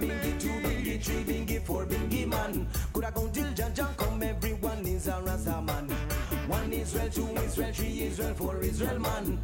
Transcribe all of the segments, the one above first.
bingy two, bingy three, bingy four, bingy man. Could I go till Jaja come? Everyone is a Razaman. One Israel, two Israel, three Israel, four Israel man.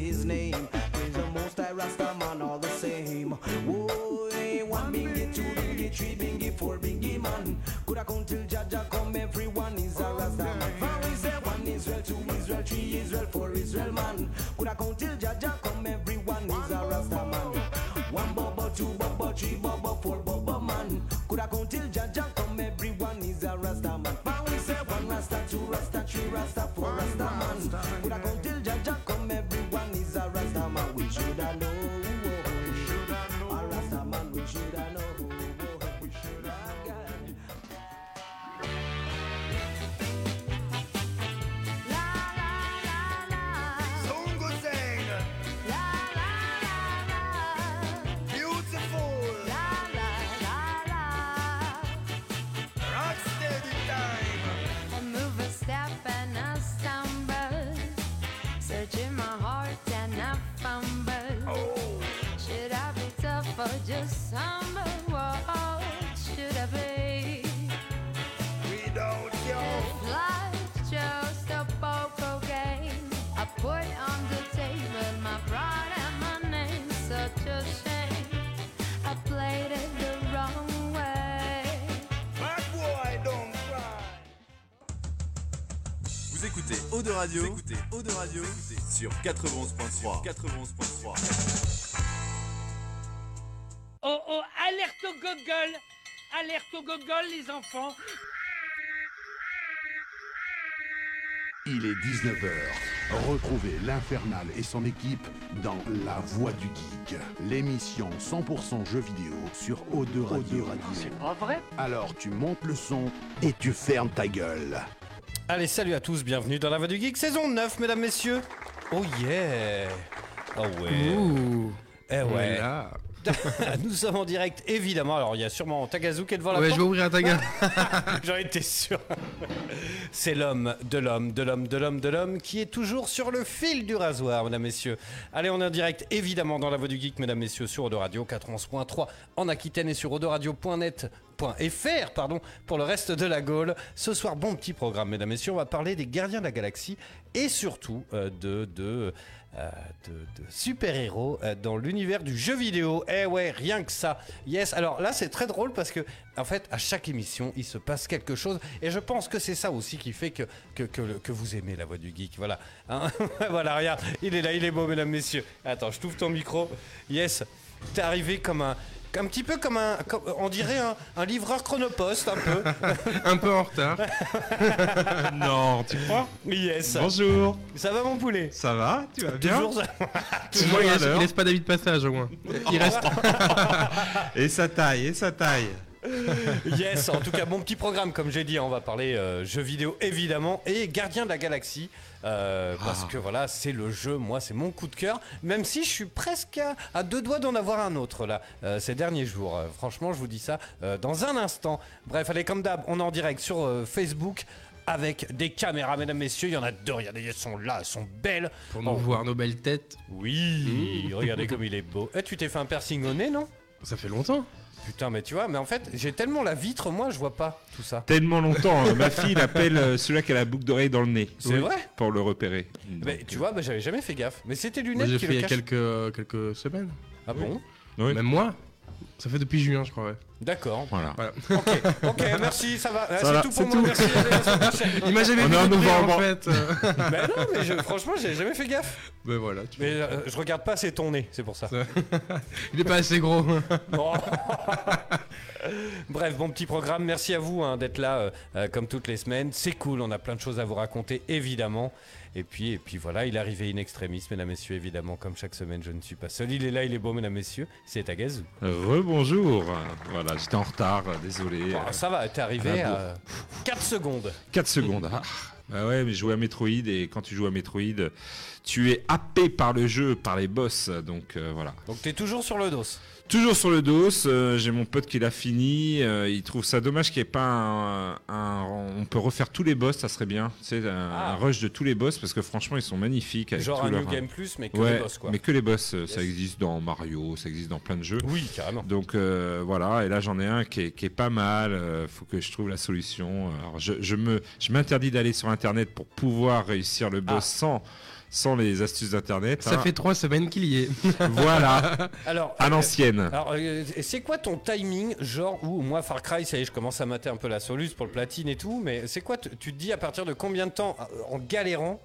His name. Be tough or just humble? What should I be? without you, If life's just a poker game, I put on the table my pride and my name. Such a shame, I played it the wrong way. bad boy don't cry? Vous écoutez Eau de Radio, vous écoutez Eau de Radio sur 91.3. 91.3. Alerte au gogol, les enfants Il est 19h. Retrouvez l'Infernal et son équipe dans La Voix du Geek, l'émission 100% jeux vidéo sur O2 Radio. C'est pas vrai? Alors tu montes le son et tu fermes ta gueule. Allez, salut à tous, bienvenue dans la Voix du Geek, saison 9, mesdames, messieurs. Oh yeah Oh ouais Eh ouais Nous sommes en direct, évidemment. Alors, il y a sûrement Tagazu qui est devant la Ouais, je vais ouvrir ta gueule. J'en étais sûr. C'est l'homme de l'homme, de l'homme, de l'homme, de l'homme qui est toujours sur le fil du rasoir, mesdames, messieurs. Allez, on est en direct, évidemment, dans la voix du geek, mesdames, messieurs, sur Odo Radio 91.3 en Aquitaine et sur odoradio.net.fr, pardon, pour le reste de la Gaule. Ce soir, bon petit programme, mesdames, messieurs. On va parler des gardiens de la galaxie et surtout euh, de, de, euh, de, super-héros euh, dans l'univers du jeu vidéo. Eh ouais, rien que ça. Yes. Alors là, c'est très drôle parce que, en fait, à chaque émission, il se passe quelque chose. Et je pense que c'est ça aussi qui fait que, que, que vous aimez la voix du geek. Voilà. Hein voilà, regarde. Il est là, il est beau, mesdames, messieurs. Attends, je t'ouvre ton micro. Yes. T'es arrivé comme un. Un petit peu comme un, comme- on dirait un, un livreur chronopost, un peu. Un peu en retard. Non, tu crois? Yes. Bonjour, Ça va mon poulet? Ça va Tu vas bien? Toujours. Toujours Moi, il à laisse, l'heure. il laisse pas d'avis de passage au moins. Il reste. Et ça taille, et ça taille. Yes, en tout cas, bon petit programme, comme j'ai dit, on va parler euh, jeux vidéo évidemment et Gardien de la Galaxie. Euh, Parce que voilà, c'est le jeu, moi, c'est mon coup de cœur. Même si je suis presque à, à deux doigts d'en avoir un autre là, euh, ces derniers jours. Euh, franchement, je vous dis ça dans un instant. Bref, allez, comme d'hab, on est en direct sur Facebook. Avec des caméras, mesdames, messieurs, il y en a deux. Regardez, elles sont là, elles sont belles. Pour nous Oh, voir nos belles têtes. Oui, regardez comme il est beau. Eh, tu t'es fait un piercing au nez, non? Ça fait longtemps. Putain, mais tu vois, mais en fait, j'ai tellement la vitre, moi, je vois pas tout ça. Tellement longtemps, hein. ma fille l'appelle euh, celui qui a la boucle d'oreille dans le nez. C'est vrai Pour le repérer. Mais Donc, tu vois, bah, j'avais jamais fait gaffe. Mais c'était Moi, lunettes j'ai qui fait il y a cachent. quelques, quelques semaines. Ah bon Oui. Même moi. Ça fait depuis juin, je crois, ouais. D'accord. Voilà. Ok, ok, merci, ça va. C'est tout pour moi, tout. merci. Il m'a jamais On vu est en découvrir, novembre. en fait. Ben non, mais je- franchement, j'ai jamais fait gaffe. Ben voilà. tu- Mais euh, je regarde pas, c'est ton nez, c'est pour ça. Il est pas assez gros. Bon. Bref, bon petit programme. Merci à vous hein, d'être là euh, euh, comme toutes les semaines. C'est cool, on a plein de choses à vous raconter, évidemment. Et puis, et puis voilà, il est arrivé in extremis, mesdames, messieurs, évidemment, comme chaque semaine, je ne suis pas seul. Il est là, il est beau, mesdames, messieurs. C'est Agazou. Rebonjour. Voilà, j'étais en retard, désolé. Bon, ça va, t'es arrivé Ah, à 4 secondes. 4 secondes. Ah, bah ouais, mais je jouais à Metroid et quand tu joues à Metroid, tu es happé par le jeu, par les boss. Donc euh, voilà. Donc t'es toujours sur le dos. Toujours sur le dos, euh, j'ai mon pote qui l'a fini. euh, il trouve ça dommage qu'il n'y ait pas un, un- On peut refaire tous les boss, ça serait bien. C'est un, Ah. un rush de tous les boss parce que franchement, ils sont magnifiques. Avec Genre un leur- New Game Plus, mais que ouais, les boss, quoi. mais que les boss, euh, ça existe dans Mario, ça existe dans plein de jeux. Oui, carrément. Donc euh, voilà, et là j'en ai un qui est, qui est pas mal. faut que je trouve la solution. Alors je, je me, je m'interdis d'aller sur internet pour pouvoir réussir le boss Ah. sans, sans les astuces d'internet. Ça hein. fait trois semaines qu'il y est. Voilà, Alors, à euh, l'ancienne. Alors, euh, c'est quoi ton timing Genre, où moi, Far Cry, ça y est, je commence à mater un peu la Solus pour le platine et tout, mais c'est quoi Tu te dis à partir de combien de temps, euh, en galérant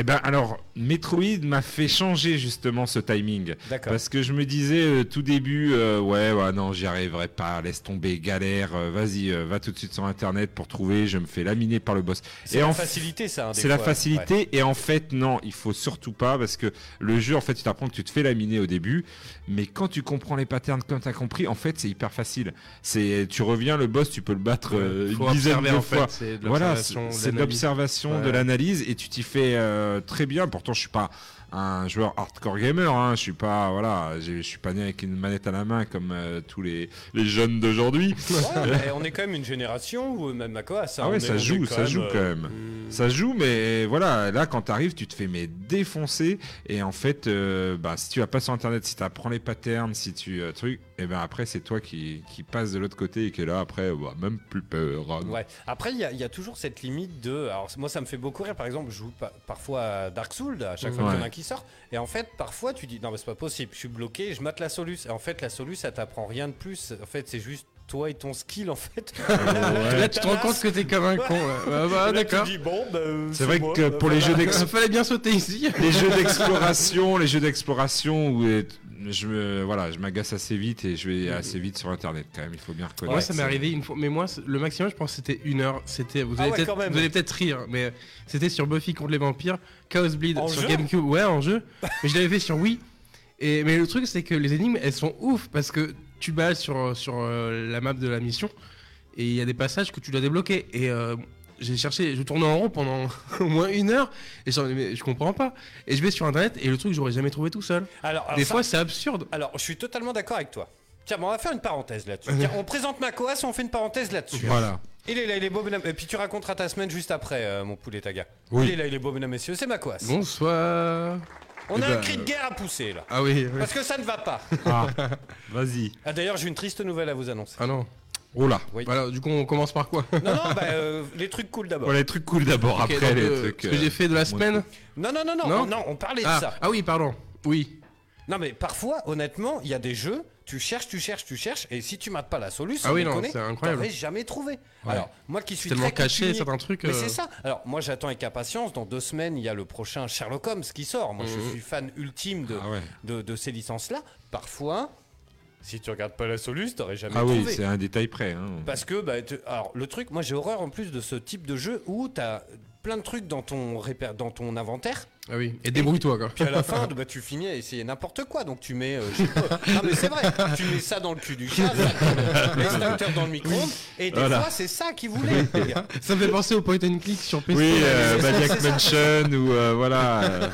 Eh ben alors, Metroid m'a fait changer justement ce timing. D'accord. Parce que je me disais euh, tout début, euh, ouais, ouais, non, j'y arriverai pas, laisse tomber, galère, euh, vas-y, euh, va tout de suite sur internet pour trouver, je me fais laminer par le boss. C'est la en facilité, ça. hein, C'est la facilité et en fait non, il faut surtout pas parce que le jeu en fait tu t'apprends que tu te fais laminer au début, mais quand tu comprends les patterns, quand tu as compris, en fait c'est hyper facile. C'est tu reviens le boss, tu peux le battre euh, une dizaine de en fait, fois. c'est de Voilà, l'observation, de c'est l'analyse. l'observation, de Ouais. l'analyse et tu t'y fais euh, très bien. Pourtant je suis pas un joueur hardcore gamer, hein. je suis pas voilà, je suis pas né avec une manette à la main comme euh, tous les, les jeunes d'aujourd'hui. Ouais, on est quand même une génération où même Ah on ouais, est- ça on est joue, ça joue euh, quand même. Ça joue, mais voilà, là quand t'arrives, tu te fais mais défoncer. Et en fait, euh, bah, si tu vas pas sur internet, si tu apprends les patterns, si tu euh, truc, et ben après c'est toi qui, qui passe de l'autre côté et qui est là après, bah, même plus peur. hein. Ouais. Après, il y, a- il y a toujours cette limite de. Alors, moi, ça me fait beaucoup rire. Par exemple, je joue pa- parfois à Dark Souls, à chaque fois qu'il y en a qui sort. Et en fait, parfois, tu dis Non, mais c'est pas possible, je suis bloqué, je mate la Solus. Et en fait, la Solus, ça t'apprend rien de plus. En fait, c'est juste toi et ton skill, en fait. Là, tu te rends compte que t'es comme un con. Ouais, bah, Et là, tu d'accord. dis, Bon, bah, C'est vrai moi, que bah, pour les voilà. jeux d'ex- Il fallait bien sauter ici. les jeux d'exploration, les jeux d'exploration où je me, voilà, je m'agace assez vite et je vais assez vite sur internet quand même. Il faut bien reconnaître. Moi, ça m'est arrivé une fois, mais moi, c'est- le maximum, je pense, c'était une heure. C'était, vous Ah ouais, peut-être, vous allez peut-être rire, mais c'était sur Buffy contre les vampires, Chaos Bleed En sur GameCube, ouais, en jeu. mais je l'avais fait sur Wii. Et mais le truc, c'est que les énigmes, elles sont ouf parce que tu balles sur sur euh, la map de la mission et il y a des passages que tu dois débloquer. Et euh, j'ai cherché, je tournais en rond pendant au moins une heure et je, mais je comprends pas. Et je vais sur internet et le truc, j'aurais jamais trouvé tout seul. Alors, alors des ça- fois, c'est absurde. Alors, je suis totalement d'accord avec toi. Tiens, bon, on va faire une parenthèse là-dessus. On présente Makoas, on fait une parenthèse là-dessus. Voilà. Il est là, il est beau, mesdames. Et puis tu raconteras ta semaine juste après, euh, mon poulet taga. Oui. Il est là, il est beau, mesdames, messieurs. C'est Makoas. Bonsoir. On Eh a ben, un cri de guerre à pousser là. Ah oui. oui. Parce que ça ne va pas. Ah, vas-y. Ah, D'ailleurs, j'ai une triste nouvelle à vous annoncer. Ah non. Oh là. Oui. Voilà, du coup, on commence par quoi? Non, non, bah, euh, les trucs cool d'abord. Voilà les trucs cool d'abord. Après les euh, trucs. Ce que euh, j'ai fait de la semaine. Non, non, non, non, Non? non, on parlait de Ah, ça. ah oui, pardon. Oui. Non, mais parfois, honnêtement, il y a des jeux, tu cherches, tu cherches, tu cherches, et si tu mates pas la solution, Ah oui, non, c'est incroyable. jamais trouvé. Alors, moi qui suis tellement très caché, certains trucs, Mais euh. c'est ça. Alors, moi, j'attends avec impatience. Dans deux semaines, il y a le prochain Sherlock Holmes qui sort. Moi, je suis fan ultime de, Ah ouais. de, de ces licences-là. Parfois, si tu regardes pas la solution, t'aurais jamais Ah oui, trouvé. c'est un détail près. hein. Parce que, bah, tu- alors, le truc, moi j'ai horreur en plus de ce type de jeu où t'as plein de trucs dans ton, répé- dans ton inventaire, Ah oui. Et débrouille-toi, quoi. puis à la fin, bah, tu finis à essayer n'importe quoi. Donc tu mets. euh, je sais pas. non mais c'est vrai, tu mets ça dans le cul du chat, ça, l'extincteur dans le micro-ondes, et des Voilà. fois c'est ça qu'ils voulaient, les gars. Ça me fait penser au point and click sur PC. Oui, euh, Maniac. Mansion ou euh, voilà. euh,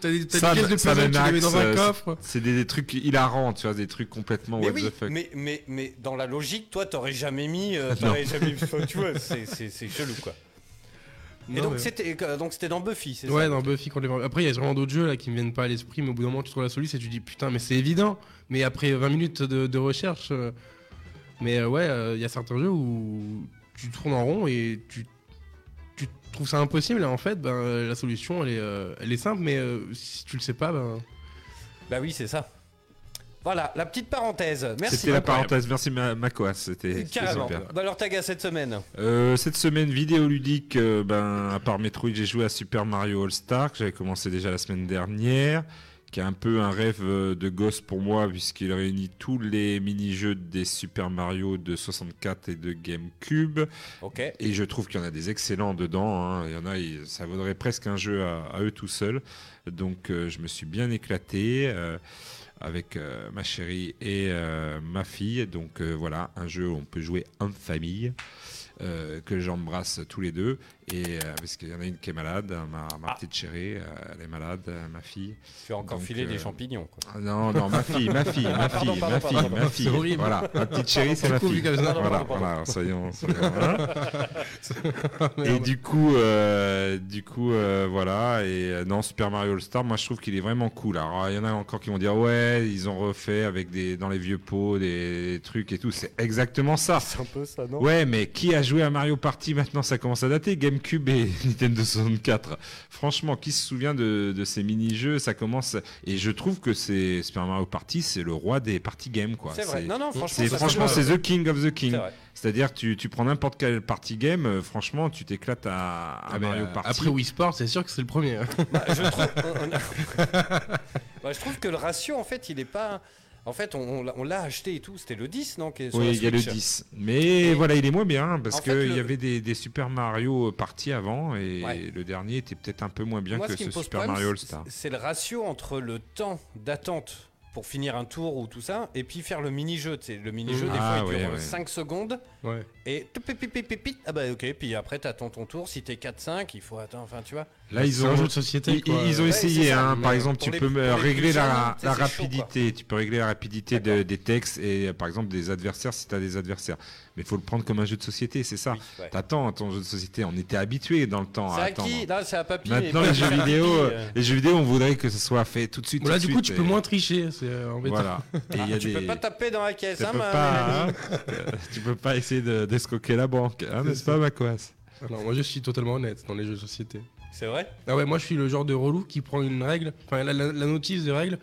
T'as des, t'as Sam- des pièces de puzzle, tu les mets dans un euh, coffre. C'est des, des trucs hilarants, tu vois, des trucs complètement Mais what oui, the fuck. mais, mais, mais dans la logique, toi t'aurais jamais mis. euh, t'aurais jamais, enfin, tu vois, c'est- c'est c'est chelou quoi. Et donc mais- c'était euh, donc c'était dans Buffy, c'est Ouais, ça dans Buffy contre les. Après, il y a vraiment d'autres jeux là qui me viennent pas à l'esprit, mais au bout d'un moment, tu trouves la solution et tu dis putain, mais c'est évident. Mais après 20 minutes de, de recherche. euh, Mais euh, ouais, euh, il y a certains jeux où tu tournes en rond et tu, tu trouves ça impossible. Et en fait, ben, la solution, elle est, elle est simple, mais si tu le sais pas, ben. Bah oui, c'est ça. Voilà, la petite parenthèse. Merci. C'était la parenthèse. Merci Ma- Macoas. C'était Carrément. super. Bah alors, Taga, cette semaine. Euh, cette semaine vidéoludique, euh, ben, à part Metroid, j'ai joué à Super Mario All Star que j'avais commencé déjà la semaine dernière, qui est un peu un rêve euh, de gosse pour moi puisqu'il réunit tous les mini-jeux des Super Mario de 64 et de GameCube. Ok. Et je trouve qu'il y en a des excellents dedans. hein. Il y en a, ça vaudrait presque un jeu à, à eux tout seuls. Donc euh, je me suis bien éclaté. euh, avec euh, ma chérie et euh, ma fille. Donc euh, voilà, un jeu où on peut jouer en famille, que j'embrasse tous les deux. Et euh, parce qu'il y en a une qui est malade, ma, ma petite chérie, euh, elle est malade, euh, ma fille. Tu as encore Donc, filé des euh, champignons. Quoi. Ah Non, non, ma fille, ma fille, ma fille, ma fille, ma fille. C'est horrible. Voilà, ma petite chérie, c'est ma fille. Voilà, Pardon, voilà, soyons. soyons hein. Et du coup, euh, du coup, voilà. Et non, Super Mario All Star, moi je trouve qu'il est vraiment cool. Alors il y en a encore qui vont dire ouais, ils ont refait avec des dans les vieux pots des, trucs et tout. C'est exactement ça. C'est un peu ça, non? Ouais, mais qui a joué à Mario Party? Maintenant Ça commence à dater. GameCube et Nintendo 64. Franchement, qui se souvient de, de ces mini-jeux? Ça commence. Et je trouve que c'est Super Mario Party, c'est le roi des party games, quoi. C'est vrai. Non, non, franchement, franchement, c'est the king of the king. C'est vrai. C'est-à-dire, tu, tu prends n'importe quel party game, euh, franchement, tu t'éclates à, à Ah bah, Mario Party. Après Wii Sport, c'est sûr que c'est le premier. Bah, je, trouve, on- on- Bah, je trouve que le ratio, en fait, il est pas. En fait, on, on l'a- acheté et tout. C'était le 10, non qui est sur Oui, il y a le Switch. 10. Mais voilà, il est moins bien parce qu'il le- y avait des, des Super Mario Party avant et Ouais. le dernier était peut-être un peu moins bien Moi, que ce Super problème, Mario All c'est- Star. C'est le ratio entre le temps d'attente pour finir un tour ou tout ça, et puis faire le mini-jeu. tu sais, Le mini-jeu, des Ah, fois, il ouais, dure ouais. 5 secondes, Ouais. et ah bah ok, puis après, t'attends ton tour. Si t'es 4-5, il faut attendre, enfin, tu vois. Là, ils ont, un jeu de société, ils, quoi. ils ont Ouais, essayé, hein, mais par exemple, tu les- peux les régler la, chaud, rapidité, tu peux régler la rapidité de- des textes et par exemple des adversaires si tu as des adversaires. Mais il faut le prendre comme un jeu de société, c'est ça. Oui, ouais. T'attends à ton jeu de société, on était habitué dans le temps à C'est à attendre. qui? Non, à papy. Maintenant, les pas jeux vidéo, euh, euh. les jeux vidéo, on voudrait que ce soit fait tout de suite. Bon, là, tout de du coup, tu peux moins tricher. C'est euh, embêtant. Voilà. Et il y a Ah, tu des... peux pas taper dans la caisse, Tu hein, peux ma- pas, hein. tu peux pas essayer de- d'escroquer la banque, hein, n'est-ce pas, Macoas non, moi, je suis totalement honnête dans les jeux de société. C'est vrai? Ah ouais, moi, je suis le genre de relou qui prend une règle, enfin la, la- la notice de règle,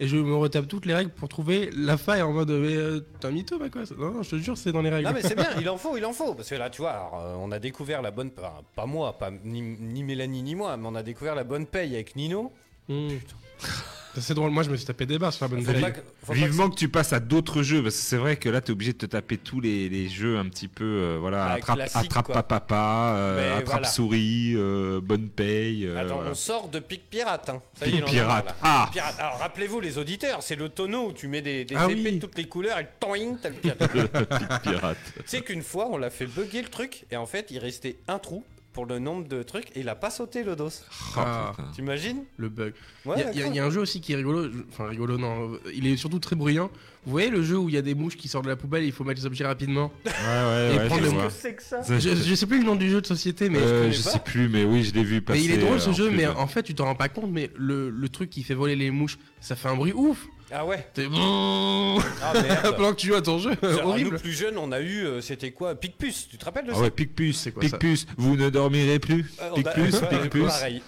et je me retape toutes les règles pour trouver la faille en mode mais euh, t'es un mytho, bah quoi Non, non, je te jure, c'est dans les règles. Non mais c'est bien, il en faut, il en faut. Parce que là, tu vois, alors, euh, on a découvert la bonne... enfin, pas moi, pas ni, ni Mélanie ni moi, mais on a découvert la bonne paye avec Nino. Mmh. C'est drôle, moi je me suis tapé des barres sur la bonne que- Vivement que tu passes à d'autres jeux, parce que c'est vrai que là, tu es obligé de te taper tous les, les jeux un petit peu, euh, voilà, Bah, attrape, attrape quoi. papa, euh, attrape voilà. souris, euh, bonne paye. euh, Attends, voilà. on sort de Pic Pirate. Hein. Ça Pic y est, Pirate. là. Ah. Pic Pirate. Alors rappelez-vous les auditeurs, c'est le tonneau où tu mets des, des Ah épées oui. de toutes les couleurs et toing, t'as le pirate. Pic pirate. tu sais qu'une fois, on l'a fait bugger le truc et en fait, il restait un trou pour le nombre de trucs et il a pas sauté le dos. Ah, T'imagines le bug. Ouais, Il y a- y, y un jeu aussi qui est rigolo, enfin rigolo non, euh, il est surtout très bruyant. Vous voyez le jeu où il y a des mouches qui sortent de la poubelle et il faut mettre les objets rapidement Ouais, ouais, Et ouais, prendre le. C'est que ça je, je sais plus le nom du jeu de société, mais, euh, je sais plus, mais oui, je l'ai vu passer. mais il est drôle ce jeu, mais en fait tu t'en rends pas compte, mais le, le truc qui fait voler les mouches, ça fait un bruit ouf. Ah ouais T'es Ah merde pendant que tu joues à ton jeu, Alors, horrible. Nous plus jeunes, on a eu, euh, c'était quoi Picpus, tu te rappelles de Ah ça ouais, Picpus, C'est quoi ça Picpus, vous ne dormirez plus. Euh, on a- Picpus, ouais, Picpus. Pareil.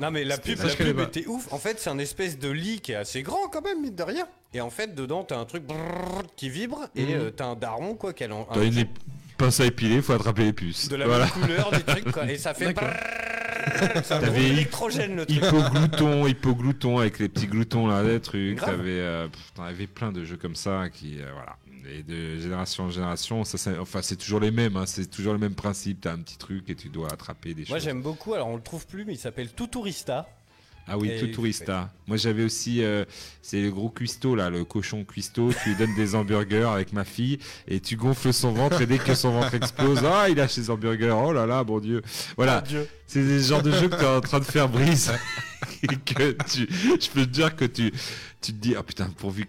Non mais la pub, ça, la je connais pub pas. était ouf. En fait, c'est un espèce de lit qui est assez grand quand même, mine de rien. Et en fait, dedans, t'as un truc brrr qui vibre et Mhm. euh, t'as un daron quoi, qui a un- T'as une ép- pince à épiler, faut attraper les puces. de la voilà. même couleur du truc quoi. Et ça fait T'avais électrogène le truc. Hypoglouton, hypoglouton avec les petits gloutons là, des trucs. T'avais, euh, avais plein de jeux comme ça qui, euh, voilà. Et de génération en génération, ça, c'est- enfin, c'est toujours les mêmes. hein, c'est toujours le même principe. T'as un petit truc et tu dois attraper des Moi choses. j'aime beaucoup. Alors on le trouve plus, mais il s'appelle Tuturista. Ah oui, Et tout tourista. Moi j'avais aussi, euh, c'est le gros cuistot là, le cochon cuistot. Tu lui donnes des hamburgers avec ma fille et tu gonfles son ventre et dès que son ventre explose, ah il lâche ses hamburgers. Oh là là, bon Dieu. Voilà. C'est des genres de jeux que tu es en train de faire brise. et que tu, je peux te dire que tu, tu te dis, ah putain, pourvu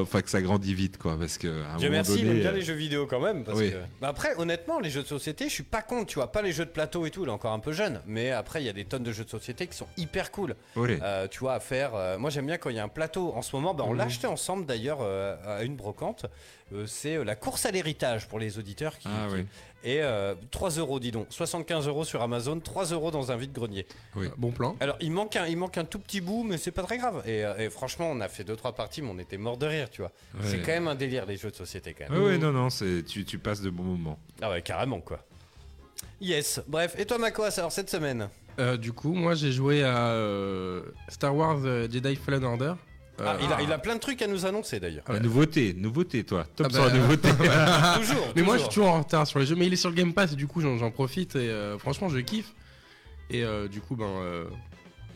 enfin, que ça grandit vite, quoi. Parce que, à un Dieu moment merci, il donné, aime bien euh, les jeux vidéo quand même. Parce oui. que... Bah après, honnêtement, les jeux de société, je suis pas contre, tu vois, pas les jeux de plateau et tout, il est encore un peu jeune. Mais après, il y a des tonnes de jeux de société qui sont hyper cool. Euh, tu vois, à faire. euh, moi, j'aime bien quand il y a un plateau. En ce moment, bah, on Mhm. l'a acheté ensemble d'ailleurs à une brocante. Euh, c'est euh, la course à l'héritage pour les auditeurs. Qui, Ah qui- oui. Et euh, 3 euros, dis donc. 75 euros sur Amazon, 3 euros dans un vide-grenier. Oui. Bon plan. Alors, il manque, un, il manque un tout petit bout, mais c'est pas très grave. Et, euh, et franchement, on a fait deux trois parties, mais on était mort de rire, tu vois. Ouais. C'est quand même un délire les jeux de société quand même. ouais, non, non, c'est tu, tu passes de bons moments. Ah ouais, carrément quoi. Yes. Bref, et toi Makoas alors cette semaine? Euh, du coup, moi j'ai joué à euh, Star Wars euh, Jedi Fallen Order. Ah, il, a, il a plein de trucs à nous annoncer d'ailleurs. Ouais. La nouveauté, nouveauté, toi. Top Ah sur bah, la nouveauté. toujours. Mais moi je suis toujours. en retard sur les jeux, mais il est sur le Game Pass et du coup j'en j'en profite et euh, franchement je kiffe. Et euh, du coup, ben. euh,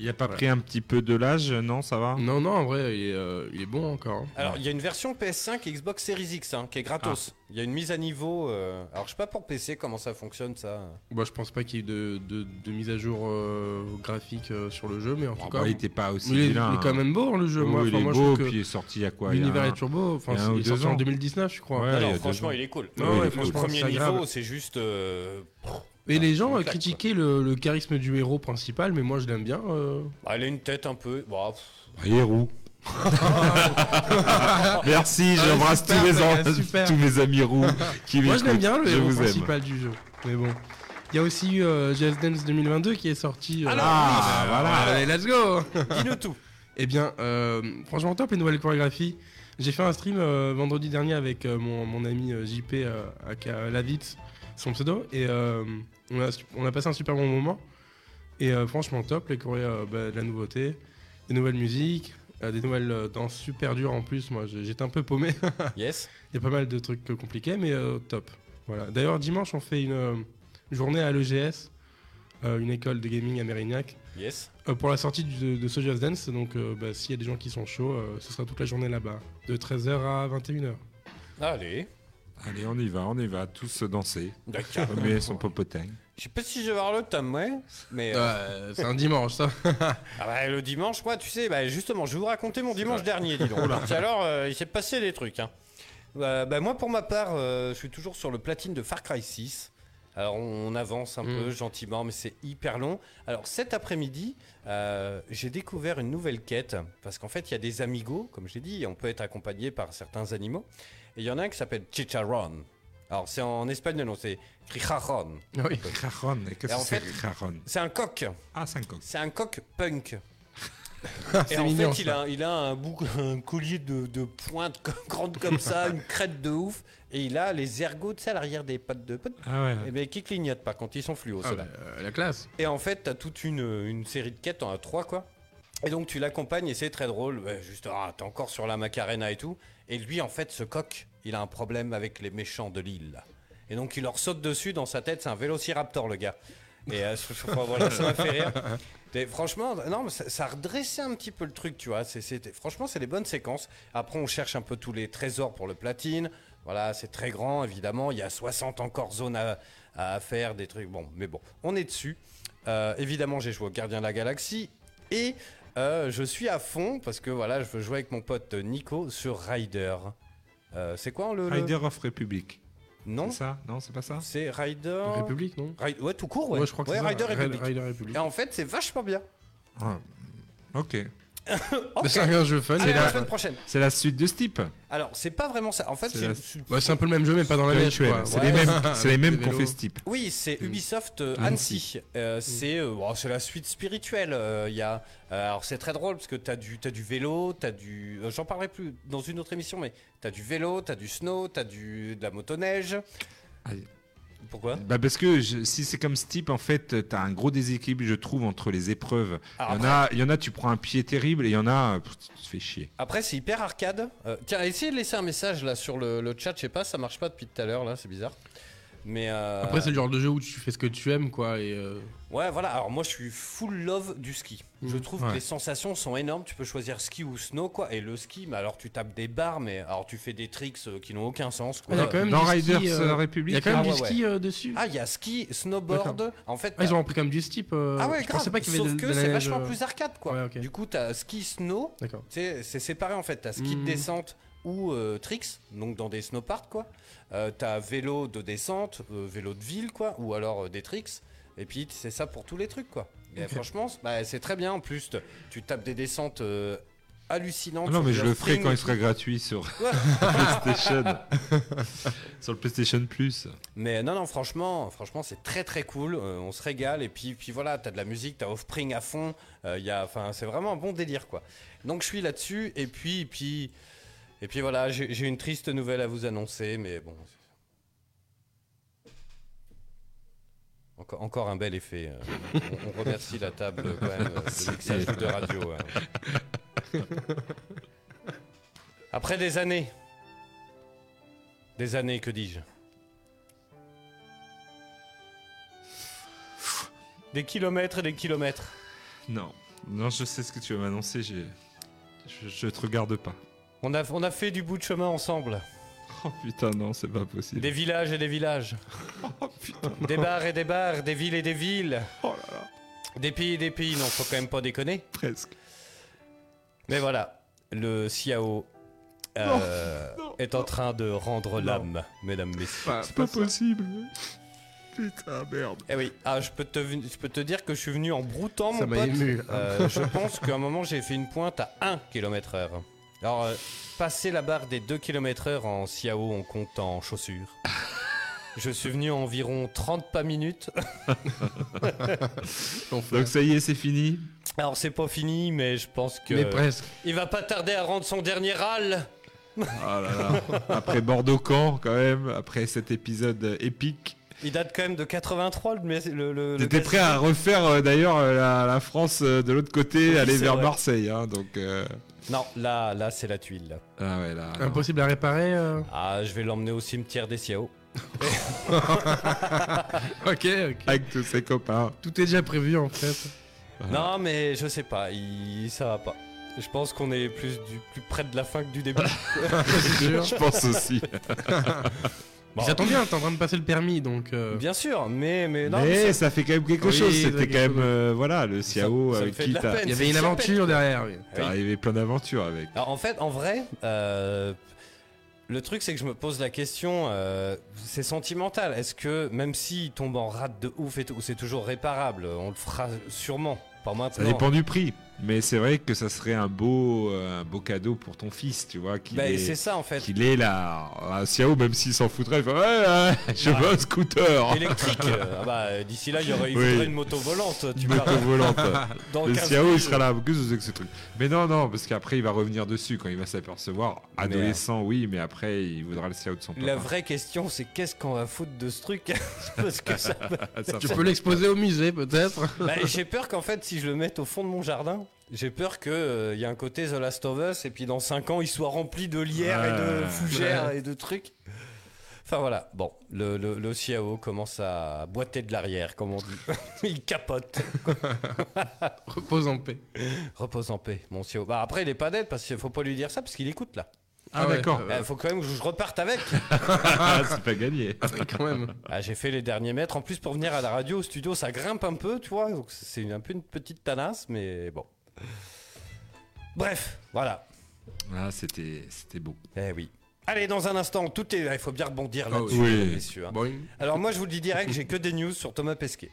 Il a pas pris un petit peu de l'âge, non, ça va? Non, non, en vrai, il est, euh, il est bon encore. hein. Alors, il y a une version PS5 et Xbox Series X hein, qui est gratos. Il y a une mise à niveau. euh, Alors, je sais pas pour PC comment ça fonctionne ça. Bah, je pense pas qu'il y ait de, de, de mise à jour euh, graphique euh, sur le jeu, mais en Ah tout bah, cas. il était pas aussi il est, vilain. il est quand hein. même beau hein, le jeu. Oui, moi, il est moi, je beau, puis il est sorti il y a quoi L'univers un- est turbo. Enfin, il est deux sorti en ans. 2019, je crois. Ouais, franchement, il est cool. Le, premier niveau, c'est juste. Et les gens euh, claque, critiquaient le, le charisme du héros principal, mais moi je l'aime bien. euh. bah, elle a une tête un peu. Ah, est roux. Merci, Ah, j'embrasse tous, mes tous mes amis roux qui Moi je l'aime bien le Je héros vous aime. principal du jeu. Mais bon. Il y a aussi eu euh, Just Dance 2022 qui est sorti. euh, Alors, Ah, voilà. Allez, let's go dis-nous tout. Eh bien, euh, franchement, top les nouvelles chorégraphies. J'ai fait un stream euh, vendredi dernier avec euh, mon, mon ami euh, JP euh, aka Lavitz, son pseudo, et euh, on, a, on a passé un super bon moment. Et euh, franchement, top, les chorés, euh, bah, de la nouveauté, des nouvelles musiques, des nouvelles danses super dures en plus. Moi, j'étais un peu paumé. Yes. Il y a pas mal de trucs compliqués, mais top. Voilà. D'ailleurs, dimanche, on fait une journée à l'EGS, euh, une école de gaming à Mérignac. Yes. Euh, pour la sortie du- de, ce Just Dance, donc euh, bah, s'il y a des gens qui sont chauds, ce sera toute la journée là-bas, de 13h à 21h. Allez. Allez, on y va, on y va, tous danser. D'accord. Remuer son popotin. Je sais pas si je vais avoir le temps, ouais. Mais. euh, c'est un dimanche, ça. Ah bah, le dimanche, moi, tu sais, bah, justement, je vais vous raconter mon dimanche dernier, dis donc. Puis alors, euh, il s'est passé des trucs. Hein. Euh, bah, moi, pour ma part, euh, je suis toujours sur le platine de Far Cry 6. Alors, on, on avance un Mm. peu gentiment, mais c'est hyper long. Alors, cet après-midi, euh, j'ai découvert une nouvelle quête. Parce qu'en fait, il y a des amigos, comme je l'ai dit, et on peut être accompagné par certains animaux. Et il y en a un qui s'appelle Chicharron. Alors, c'est en espagnol, non, c'est Chicharron. oui. Caron, et qu'est-ce en que c'est Caron C'est un coq. Ah, c'est un coq. C'est un coq punk. Et en mignon. fait, il ça. a, il a un, un collier de, de pointe grande comme ça, une crête de ouf, et il a les ergots, tu sais, à l'arrière des pattes de potes, Ah ouais. et ben, qui clignotent par contre, ils sont fluos, Ah, ceux-là. bah, euh, la classe. Et en fait, t'as toute une, une série de quêtes, t'en as trois, quoi. Et donc, tu l'accompagnes, et c'est très drôle, ouais, juste, ah, t'es encore sur la Macarena et tout, et lui, en fait, ce coq, il a un problème avec les méchants de l'île. Et donc, il leur saute dessus, dans sa tête, c'est un vélociraptor, le gars. Et euh, voilà, ça m'a fait rire. Franchement, non, ça, ça a redressé un petit peu le truc, tu vois. Franchement, c'est des bonnes séquences. Après, on cherche un peu tous les trésors pour le platine. Voilà, c'est très grand, évidemment. Il y a 60 encore zones à, à faire, des trucs. Bon, mais bon, on est dessus. Euh, évidemment, j'ai joué au Gardien de la Galaxie. Et euh, je suis à fond parce que voilà, je veux jouer avec mon pote Nico sur Rider. Euh, c'est quoi le. le- Rider of Republic. Non, C'est ça Non, c'est pas ça c'est Rider. République, non Ri- Ouais, tout court, ouais. Ouais, je crois que ouais. Rider République. Et en fait, c'est vachement bien. Ah. Ok. C'est la semaine prochaine. C'est la suite de Steep. Alors, c'est pas vraiment ça. En fait, C'est la- un peu le même jeu, mais pas dans la quoi. C'est Ouais. les mêmes, c'est les mêmes qu'on fait Steep. Oui, c'est Mm. Ubisoft euh, Annecy. Euh, C'est euh, bon, c'est la suite spirituelle. euh, Il y a, euh, alors c'est très drôle parce que t'as du, as du vélo, t'as du. J'en parlerai plus dans une autre émission, mais t'as du vélo, t'as du snow, t'as du de la motoneige. Allez. Pourquoi Bah parce que je- si c'est comme Steep, en fait, t'as un gros déséquilibre, je trouve, entre les épreuves. Alors Il y, en a, il y en a, tu prends un pied terrible, et il y en a, pff, tu te fais chier. Après, c'est hyper arcade. Euh, tiens, essayez de laisser un message là sur le, le chat. Je sais pas, ça marche pas depuis tout à l'heure là, c'est bizarre. Mais euh, Après, c'est le genre de jeu où tu fais ce que tu aimes, quoi. Et euh, Ouais, voilà. Alors moi, je suis full love du ski. Je Mhm. trouve Ouais. que les sensations sont énormes. Tu peux choisir ski ou snow, quoi. Et le ski, mais alors tu tapes des barres, mais alors tu fais des tricks euh, qui n'ont aucun sens. quoi. Ah, il y a quand même Dans du Riders ski, euh, euh, République, Il y a quand même Ah, du ouais, ski euh, dessus. Ah, il y a ski, snowboard. En fait, Ah, ils ont repris comme du steep. euh, ah ouais, je grave. pas qu'il y avait Sauf de, que c'est vachement plus arcade, quoi. Ouais, ok. Du coup, t'as ski, snow. C'est séparé en fait. T'as ski de Mhm. descente ou euh, tricks, donc dans des snowparks, quoi. Euh, t'as vélo de descente, euh, vélo de ville, quoi, ou alors euh, des tricks. Et puis c'est ça pour tous les trucs, quoi. Et franchement, c'est- bah, c'est très bien. En plus, tu tapes des descentes euh, hallucinantes. Non, sur mais je le ferai quand et il sera gratuit sur PlayStation. sur le PlayStation Plus. Mais non, non, franchement, franchement, c'est très très cool. on se régale et puis, puis voilà, t'as de la musique, t'as Offspring à fond. enfin, c'est vraiment un bon délire quoi. Donc je suis là-dessus et puis, puis, et puis voilà, j'ai une triste nouvelle à vous annoncer, mais bon. Encore, encore un bel effet. euh, on, on remercie la table quand même euh, de mixage de radio. hein. Après des années, des années, que dis-je Des kilomètres et des kilomètres. Non. Non, je sais ce que tu vas m'annoncer. Je, je te regarde pas. On a, on a fait du bout de chemin ensemble. Oh putain, non, c'est pas possible. Des villages et des villages. Oh putain. Des bars et des bars, des villes et des villes. Oh là là. Des pays et des pays, non, faut quand même pas déconner. Presque. Mais voilà, le Ciao euh, est en train de rendre l'âme, mesdames, messieurs. C'est pas possible. Putain, merde. Eh oui, ah, je, peux te, je peux te dire que je suis venu en broutant, Ça mon m'a pote. ému. Euh, je pense qu'à un moment, j'ai fait une pointe à 1 km heure. Alors, euh, passer la barre des 2 km heure en Ciao, on compte en chaussures. Je suis venu en environ 30 pas minutes. Donc ça y est, c'est fini. Alors, c'est pas fini, mais je pense que... Mais presque. Il va pas tarder à rendre son dernier râle. Oh là là. Après Bordeaux-Camp, quand même, après cet épisode épique. Il date quand même de 83, le... le, le- le T'étais best- prêt à refaire euh, d'ailleurs euh, la, la France euh, de l'autre côté, Oui, aller vers vrai. Marseille. Hein, donc, euh, Non, là, là c'est la tuile. là. Ah ouais, là. non. Impossible à réparer. euh. Ah, je vais l'emmener au cimetière des Ciao. Ok, ok. Avec tous ses copains. Tout est déjà prévu en fait. Non, mais je sais pas, il... ça va pas. Je pense qu'on est plus, du... plus près de la fin que du début. Je pense aussi. Bon. Ils attendent bien, t'es en train de passer le permis donc. euh, Bien sûr, mais, mais non. Mais mais ça fait quand même quelque Oui, chose. ça C'était quand même, euh, voilà, le ça avec qui peine. Il y avait une aventure derrière. oui. t'as Oui. arrivé plein d'aventures avec. Alors, en fait, en vrai, euh, le truc c'est que je me pose la question, euh, c'est sentimental. Est-ce que même s'il tombe en rate de ouf et tout, c'est toujours réparable? On le fera sûrement. Pas Ça maintenant. dépend du prix. Mais c'est vrai que ça serait un beau, euh, un beau cadeau pour ton fils, tu vois. Qu'il Bah, ait- c'est ça en fait. qu'il est là, un Xiao, même s'il s'en foutrait, il fait, ouais, ouais, je veux un scooter. Électrique. euh, ah bah, d'ici là, il y aurait, il Oui. faudrait une moto volante. Tu Moto parles. volante. Dans Le 15 Xiao, il sera là. Qu'est-ce que c'est que ce truc Mais non, non, parce qu'après, il va revenir dessus quand il va s'apercevoir. Adolescent, oui, mais après, il voudra le Xiao de son papa. La vraie question, c'est qu'est-ce qu'on va foutre de ce truc? Parce que ça. Ça Tu peux l'exposer au musée peut-être. Bah, j'ai peur qu'en fait, si je le mette au fond de mon jardin, j'ai peur qu'il y ait un côté The Last of Us et puis dans 5 ans, il soit rempli de lierre et de Ouais. fougères et de trucs. Enfin voilà, bon, le, le, commence à boiter de l'arrière, comme on dit. il capote. Repose en paix. Repose en paix, mon Ciao. Bah après, il est pas dead parce qu'il faut pas lui dire ça parce qu'il écoute là. Ah, ouais, d'accord. euh, Il faut quand même que je reparte avec. C'est pas gagné. quand même. Ah, j'ai fait les derniers mètres. En plus, pour venir à la radio, au studio, ça grimpe un peu, tu vois. Donc, c'est un peu une petite tanasse, mais bon. Bref, voilà. Ah, c'était, c'était beau. Eh oui. Allez, dans un instant, tout est. Il faut bien rebondir Ah là-dessus, oui. messieurs. hein. Alors, moi, je vous le dis direct, j'ai que des news sur Thomas Pesquet.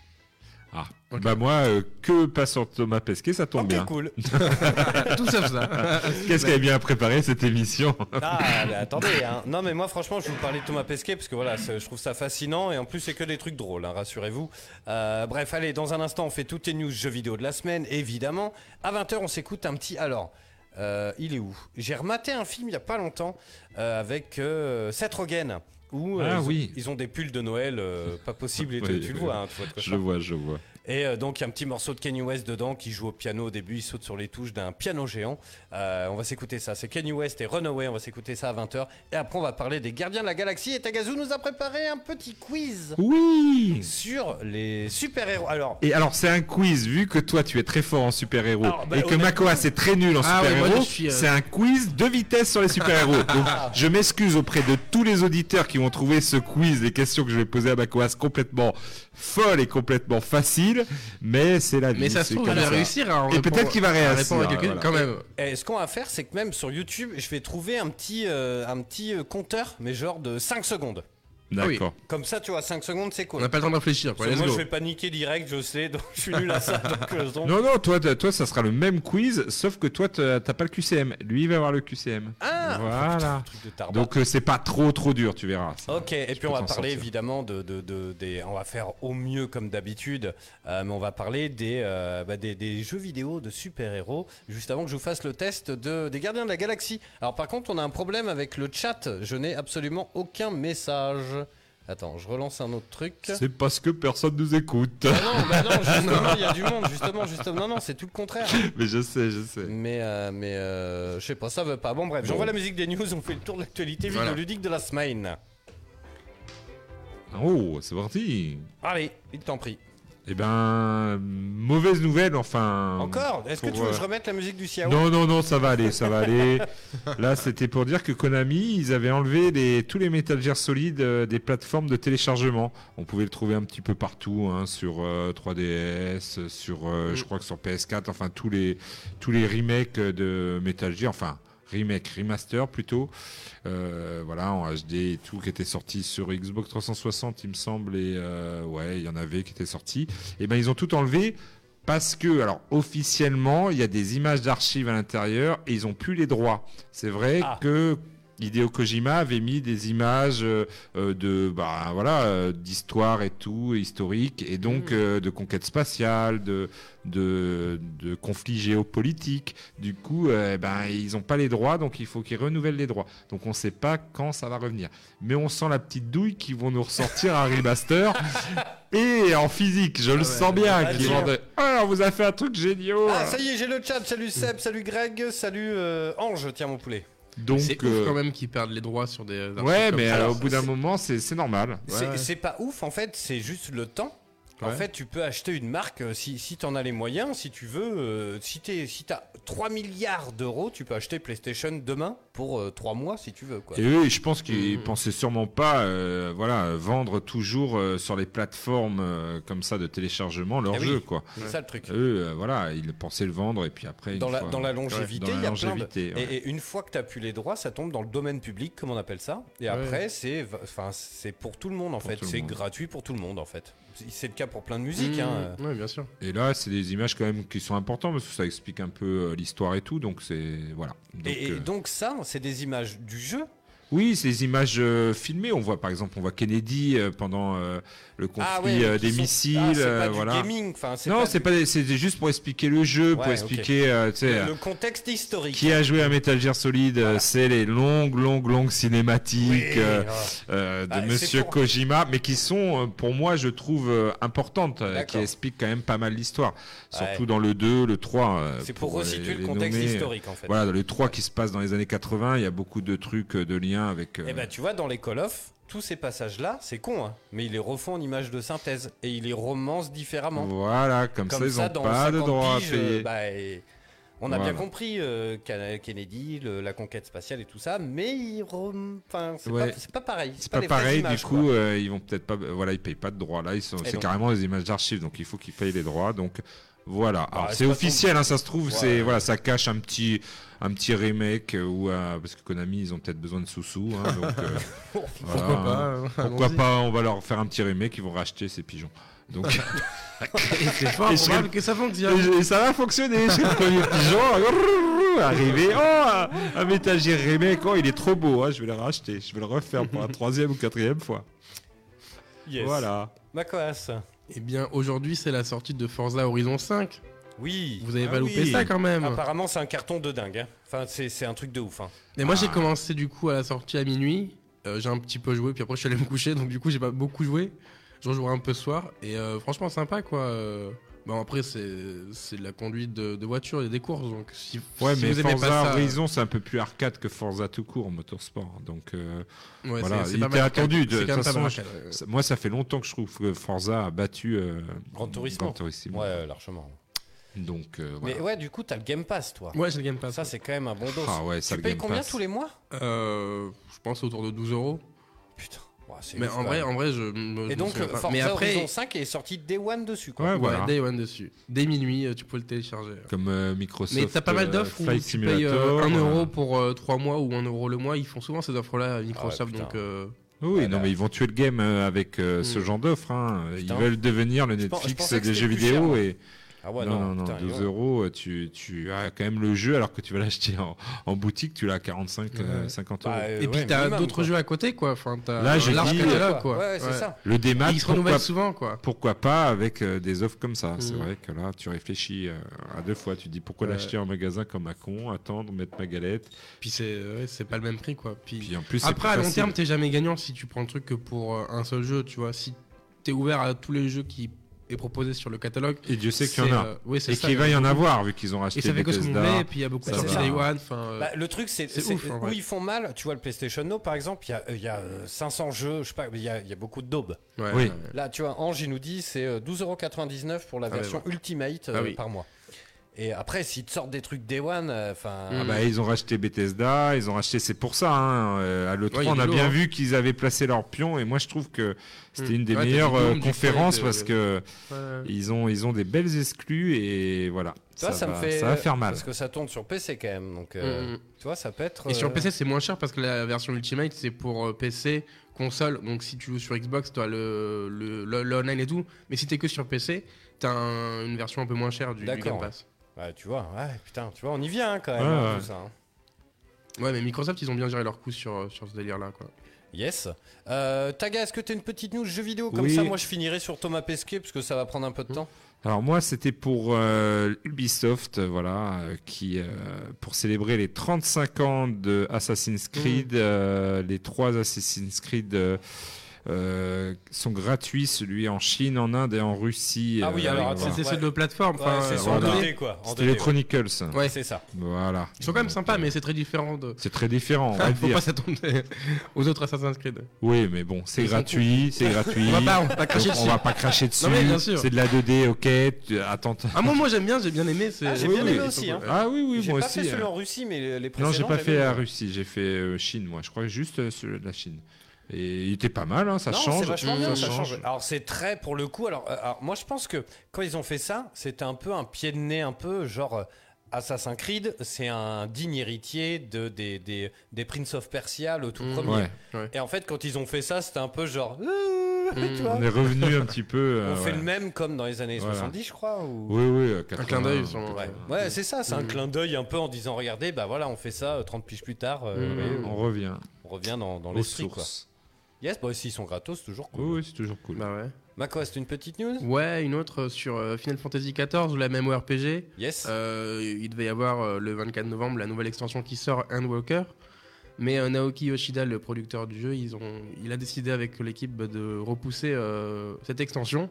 Ah. Bah, moi, euh, que pas sur Thomas Pesquet, ça tombe Ok, bien. cool. tout sauf ça. Qu'est-ce qu'elle a bien préparé cette émission Ah, mais attendez, hein. non mais moi franchement je vais vous parler de Thomas Pesquet parce que voilà, je trouve ça fascinant et en plus c'est que des trucs drôles, hein, rassurez-vous. Euh, bref, allez, dans un instant on fait toutes les news jeux vidéo de la semaine, évidemment. À 20h on s'écoute un petit... Alors, euh, il est où? J'ai rematé un film il y a pas longtemps euh, avec euh, Seth Rogen. Où euh, Ah ils, ont- oui. ils ont des pulls de Noël, euh, pas possible et Oui, tu le oui. vois, hein, Je vois, je vois. Et euh, donc il y a un petit morceau de Kanye West dedans qui joue au piano au début, il saute sur les touches d'un piano géant. Euh, on va s'écouter ça, c'est Kanye West et Runaway, on va s'écouter ça à 20h. Et après on va parler des Gardiens de la Galaxie et Tagazu nous a préparé un petit quiz Oui sur les super-héros. Alors, Et alors, c'est un quiz, vu que toi, tu es très fort en super-héros bah, et que honnêtement- Makoas est très nul en Ah super-héros, euh, c'est un quiz de vitesse sur les super-héros. Donc, je m'excuse auprès de tous les auditeurs qui vont trouver ce quiz, les questions que je vais poser à Makoas complètement folles et complètement faciles, mais c'est la vie. Mais ça se trouve, il va réussir à en Et peut-être qu'il va à réussir, répondre à quelqu'un voilà. quand même. et ce qu'on va faire, c'est que même sur YouTube, je vais trouver un petit, euh, un petit euh, compteur, mais genre de 5 secondes. D'accord. Comme ça, tu vois, 5 secondes, c'est On cool. n'a pas le temps de réfléchir. Quoi. Moi, go. je vais paniquer direct, je sais, donc je suis nul à ça. donc, euh, donc- Non, non, toi, toi, ça sera le même quiz, sauf que toi, t'as pas le QCM. Lui, il va avoir le QCM. Ah Voilà. Truc de tarbat. Donc, euh, c'est pas trop, trop dur, tu verras. Ça- Ok, et tu puis on va parler sortir. évidemment de, de, de- des, on va faire au mieux comme d'habitude, euh, mais on va parler des, euh, bah, des, des jeux vidéo de super-héros, juste avant que je vous fasse le test de, des Gardiens de la Galaxie. Alors par contre, on a un problème avec le chat, je n'ai absolument aucun message. Attends, je relance un autre truc. C'est parce que personne nous écoute. Ah non, bah non, justement, il y a du monde, justement, justement, non, non, c'est tout le contraire. mais je sais, je sais. Mais, euh, mais euh, je sais pas, ça veut pas. Bon, bref, j'envoie la musique des news, on fait le tour de l'actualité Voilà. vidéoludique de la semaine. Oh, c'est parti. Allez, il t'en prie. Eh ben, mauvaise nouvelle, enfin. Encore Est-ce que tu veux que euh, je remette la musique du Xiao? Non, non, non, ça va aller, ça va aller. Là, c'était pour dire que Konami, ils avaient enlevé les, tous les Metal Gear Solid euh, des plateformes de téléchargement. On pouvait le trouver un petit peu partout, hein, sur euh, 3DS, sur, euh, Mm. je crois que sur PS4, enfin tous les tous les remakes de Metal Gear, enfin remake, remaster plutôt. Euh, voilà, en HD et tout, qui était sorti sur Xbox 360, il me semble, et euh, ouais, il y en avait qui étaient sortis. Et ben, ils ont tout enlevé parce que, alors, officiellement, il y a des images d'archives à l'intérieur et ils ont plus les droits. C'est vrai Ah. que Hideo Kojima avait mis des images euh, euh, de, bah voilà, euh, d'histoire et tout, historique, et donc euh, de conquête spatiale, de, de, de conflits géopolitiques. Du coup, euh, ben, ils n'ont pas les droits, donc il faut qu'ils renouvellent les droits. Donc on ne sait pas quand ça va revenir. Mais on sent la petite douille qui vont nous ressortir un remaster. Et en physique, je le sens bien. tiens. vont de, Ah, on vous a fait un truc génial. Ah, ça y est, j'ai le chat. Salut Seb, salut Greg, salut euh, Ange, tiens mon poulet. Donc, C'est euh, ouf quand même qu'ils perdent les droits sur des. Ouais, mais ça. euh, Alors, au bout d'un moment, c'est c'est normal. Ouais. c'est pas ouf en fait, c'est juste le temps. En fait, tu peux acheter une marque euh, si, si tu en as les moyens, si tu veux. euh, si tu si as 3 milliards d'euros, tu peux acheter PlayStation demain pour 3 mois si tu veux. Quoi. Et eux, je pense qu'ils Mhm. pensaient sûrement pas, euh, voilà, vendre toujours euh, sur les plateformes euh, comme ça de téléchargement leur Eh oui. jeu, quoi. C'est ça le truc. Eux, euh, voilà, ils pensaient le vendre et puis après. Dans la, fois- dans la longévité, dans il la y a plein de... longévité, ouais. et, et une fois que tu as pu les droits, ça tombe dans le domaine public, comme on appelle ça. Et Ouais. après, c'est enfin, c'est pour tout le monde, en Pour fait. tout le C'est monde. gratuit pour tout le monde, en fait. C'est le cas pour plein de musique. Mmh, hein. Ouais, bien sûr. Et là, c'est des images quand même qui sont importantes parce que ça explique un peu euh, l'histoire et tout, donc c'est voilà. Donc, Et, et euh, donc ça, c'est des images du jeu? Oui, c'est des images euh, filmées. On voit par exemple, on voit Kennedy euh, pendant euh, le conflit Ah ouais, euh, des sont- missiles. Ah, euh, pas du voilà. gaming. Enfin, c'est Non, pas c'est du- juste pour expliquer le jeu, pour expliquer. euh, le contexte historique. Qui a joué à Metal Gear Solid C'est les longues, longues, longues cinématiques Oui, ah. euh, de Bah, Monsieur pour- Kojima, mais qui sont, pour moi, je trouve importantes, qui expliquent quand même pas mal l'histoire. Surtout dans le 2, le 3. euh, C'est pour les- resituer le contexte nommer. historique, en fait. Voilà, dans le 3 qui se passe dans les années 80, il y a beaucoup de trucs, de liens avec. Et bah tu vois, dans les Call of, tous ces passages-là, c'est con, hein, mais ils les refont en images de synthèse et ils les romancent différemment. Voilà, comme, ça, ils n'ont pas de 50 droit à piges, payer. bah, et on a Voilà. bien compris euh, Ken- Kennedy, le- la conquête spatiale et tout ça, mais ils enfin, c'est Ouais. pas, pas pareil. C'est pas vraies pareil, images, du coup, euh, ils vont peut-être pas. Voilà, ils payent pas de droits. Là, ils sont. Et C'est carrément des images d'archives, donc il faut qu'ils payent les droits. Donc voilà. Alors, c'est c'est officiel, hein, ça se trouve. Ouais. C'est voilà, ça cache un petit, un petit remake euh, ou euh, parce que Konami, ils ont peut-être besoin de sous-sous. hein, donc, euh, voilà, Pourquoi hein. pas euh, Pourquoi pas On va leur faire un petit remake. Ils vont racheter ces pigeons. Donc, Et c'est fort Et je probable serais- que ça fonctionne. et ça va fonctionner. Serai le premier pigeon arrivé. Oh, un, Gear remake. Oh, il est trop beau. hein, je vais le racheter. Je vais le refaire pour la troisième ou quatrième fois. Yes. Voilà. Macoas. Eh bien, aujourd'hui, c'est la sortie de Forza Horizon 5. Oui. Vous avez Ah pas loupé oui. ça quand même. Apparemment, c'est un carton de dingue. hein. Enfin, c'est un truc de ouf. hein. Et moi, j'ai Ah. commencé du coup à la sortie à minuit. Euh, j'ai un petit peu joué, puis après, je suis allé me coucher. Donc, du coup, j'ai pas beaucoup joué. J'en jouerai un peu ce soir. Et euh, franchement, sympa quoi. Euh, Bon, après, c'est c'est de la conduite de, de voiture et des courses. Donc, si, Ouais, si mais vous aimez Forza pas ça, Horizon, c'est un peu plus arcade que Forza tout court, motorsport. Donc euh, ouais, voilà, il était attendu. De, façon, moi, ça fait longtemps que je trouve que Forza a battu euh, Gran Turismo. Gran Turismo. Ouais, largement. Donc euh, voilà. Mais ouais, du coup, t'as le Game Pass, toi. Ouais, j'ai le Game Pass. Ça, c'est quand même un bon dos. Ah ouais, tu payes combien Pass. tous les mois? Euh, je pense autour de 12 euros. Putain. Ouais, Mais en vrai, en vrai, je. me- je Et donc, pas. Forza mais après, Horizon 5 est sorti Day One dessus, quoi. Ouais, ouais, voilà. Day One dessus. Dès minuit, euh, tu peux le télécharger. Comme euh, Microsoft. Mais t'as pas mal euh, d'offres où tu payes Simulator, 1 euh, euro pour 3 mois ou 1 euro le mois. Ils font souvent ces offres-là à Microsoft. putain. donc, euh, Oui, Ouais, non, mais ils vont tuer le game euh, avec euh, ce Mm. genre d'offre. hein. Ils veulent devenir le Je pen- je Netflix pensais que des jeux plus cher, vidéo moi. Et Ah ouais, non, non, non, putain, 12 ouais. euros, euh, tu, tu as quand même le jeu alors que tu vas l'acheter en, en boutique, tu l'as à 45, euh, Ouais. 50 Bah, euros. euh, Et puis ouais, t'as d'autres jeux à côté, quoi. Enfin, t'as Là, j'ai dit, catalogue, quoi. Ouais, Ouais. ça. Le démat, ils se pourquoi, souvent, quoi. pourquoi pas avec euh, des offres comme ça C'est Mm. vrai que là, tu réfléchis euh, à deux fois. Tu dis pourquoi Ouais. l'acheter en magasin comme un con, attendre, mettre ma galette? Puis c'est ouais, c'est pas le même prix, quoi. Puis, Puis en plus, après, à long terme, t'es jamais gagnant si tu prends le truc que pour euh, un seul jeu, tu vois. Si t'es ouvert à tous les jeux qui est proposé sur le catalogue. Et Dieu sait qu'il y en a. euh, Et qu'il va y en avoir vu qu'ils ont racheté Et ça fait que ce qu'on et puis il y a beaucoup de. Day One. Euh, Bah, le truc, c'est où ils font mal. Tu vois, le PlayStation Now, par exemple, il y a, euh, il y a, euh, 500 jeux, je sais pas, il y a, il y a beaucoup de daubes. ouais, oui. Là, tu vois, Ange, il nous dit c'est euh, 12,99€ pour la Ah ouais, version Ultimate euh, Ah oui. par mois. Et après, s'ils te sortent des trucs Day One, euh, enfin. Ah bah, ils ont racheté Bethesda, ils ont racheté, c'est pour ça. Hein, euh, à l'E3, Ouais, on a bien hein. vu qu'ils avaient placé leur pion, et moi je trouve que c'était une des Ouais, meilleures euh, conférences parce que Ouais. ils ont, ils ont des belles exclus, et voilà. Ça, me va, fait. ça va faire mal. Parce que ça tourne sur PC quand même. Donc, euh, Mm, mm. tu vois, ça peut être. Et sur PC, c'est moins cher parce que la version Ultimate, c'est pour PC, console. Donc si tu joues sur Xbox, tu as le, le, le- le online et tout. Mais si t'es que sur PC, t'as un- une version un peu moins chère du, du. Game Pass. Ouais, tu vois, ouais, putain, tu vois, on y vient hein, quand même. Ouais, hein, ouais. tout ça, hein. Ouais, mais Microsoft, ils ont bien géré leur coup sur, sur ce délire-là. quoi. Yes. Euh, Taga, est-ce que tu as une petite news jeu vidéo Comme Oui. ça, moi, je finirai sur Thomas Pesquet parce que ça va prendre un peu de temps. Alors moi, c'était pour euh, Ubisoft, voilà, euh, qui euh, pour célébrer les 35 ans de Assassin's Mmh. Creed, euh, les trois Assassin's Creed euh, euh, sont gratuits, celui en Chine, en Inde et en Russie. Ah oui, alors, voilà. attends, C'était ouais. ceux de plateforme. Ouais, enfin, c'est euh, sur voilà. 2D, quoi. C'était 2D, les. Chronicles. Ouais. C'est ça. Voilà. Ils sont quand même sympas, mais c'est très différent de. C'est très différent, on va Faut dire. pas s'attendre aux autres Assassin's Creed. Oui, mais bon, c'est gratuit, c'est gratuit. On va pas, on va pas cracher on dessus. va pas cracher dessus. Non, mais bien sûr. C'est de la 2D, ok. Attends. Ah, moi, moi j'aime bien, j'ai bien aimé. c'est- Ah, j'ai bien aimé aussi, hein. Ah oui, oui, J'ai moi pas aussi. fait celui euh. en Russie, mais les les Non, précédents. j'ai pas fait la Russie, j'ai fait euh, Chine, moi. Je crois juste euh, celui de la Chine. Et il était pas mal, hein, ça non, change. c'est vachement bien, ça ça change. change. Alors c'est très pour le coup. Alors, euh, alors, moi je pense que quand ils ont fait ça, c'était un peu un pied de nez, un peu genre euh, Assassin's Creed, c'est un digne héritier de des, des, des Prince of Persia, le tout Mmh. premier. Ouais. Et en fait, quand ils ont fait ça, c'était un peu genre. Mmh. tu vois, On est revenu un petit peu. euh, on fait le même comme dans les années Voilà. 70, je crois. Ou... Oui, oui. euh, Un clin d'œil, 80. Ouais, euh, c'est ça, c'est un Mmh. clin d'œil un peu en disant regardez, bah voilà, on fait ça euh, 30 piges plus tard, euh, Mmh. voyez, On revient on revient dans, dans l'esprit. quoi. Yes, bah s'ils sont gratos, c'est toujours cool. Oui, oui, c'est toujours cool. Bah ouais. Mako, c'est une petite news? Ouais, une autre sur euh, Final Fantasy XIV, la MMORPG. Yes. Euh, il devait y avoir euh, le 24 novembre la nouvelle extension qui sort, Handwalker. Mais euh, Naoki Yoshida, le producteur du jeu, ils ont, il a décidé avec l'équipe de repousser euh, cette extension.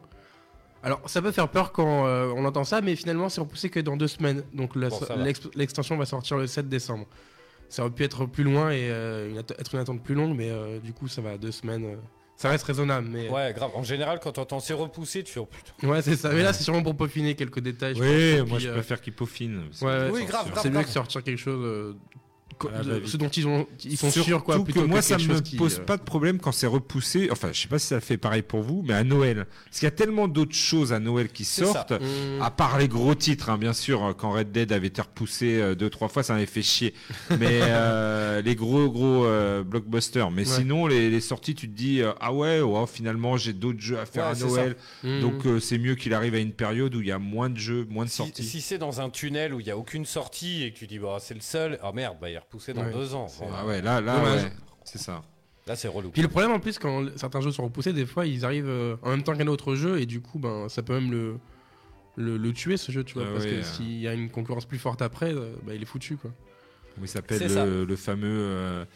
Alors, ça peut faire peur quand euh, on entend ça, mais finalement, c'est repoussé que dans deux semaines. Donc, Bon, l'extension va sortir le 7 décembre. Ça aurait pu être plus loin et euh, une être une attente plus longue, mais euh, du coup, ça va à deux semaines. euh. Ça reste raisonnable, mais Ouais, grave. En général, quand t'entends c'est repoussé, tu fais oh putain. ouais, c'est ça. Mais là, c'est sûrement pour peaufiner quelques détails. je pense, Oui, moi puis, je euh, préfère qu'ils peaufinent. Ouais, ouais. Oui, grave, grave. c'est mieux que sortir quelque chose euh, de- bah, ce dont ils, ont, ils sont Surtout sûrs quoi que plutôt moi que ça quelque me qui, pose euh, pas de problème quand c'est repoussé enfin je sais pas si ça fait pareil pour vous mais à Noël parce qu'il y a tellement d'autres choses à Noël qui ça. sortent Mmh. à part les gros titres hein, bien sûr quand Red Dead avait été repoussé euh, deux trois fois ça m'avait fait chier mais euh, les gros gros euh, blockbusters mais Ouais. sinon les, les sorties tu te dis euh, ah ouais oh, finalement j'ai d'autres jeux à faire Ouais, à Noël Mmh. donc euh, c'est mieux qu'il arrive à une période où il y a moins de jeux moins de Si, sorties si c'est dans un tunnel où il y a aucune sortie et que tu dis bah c'est le seul, ah merde, bah il est repoussé dans Ouais. deux ans. ah ouais là là ouais, c'est ça Là c'est relou. Puis le problème en plus quand certains jeux sont repoussés, des fois ils arrivent euh, en même temps qu'un autre jeu et du coup ben ça peut même le le, le tuer ce jeu tu vois Ah parce ouais, que euh. s'il y a une concurrence plus forte après, euh, bah, il est foutu quoi. Comment il s'appelle ça. le, le fameux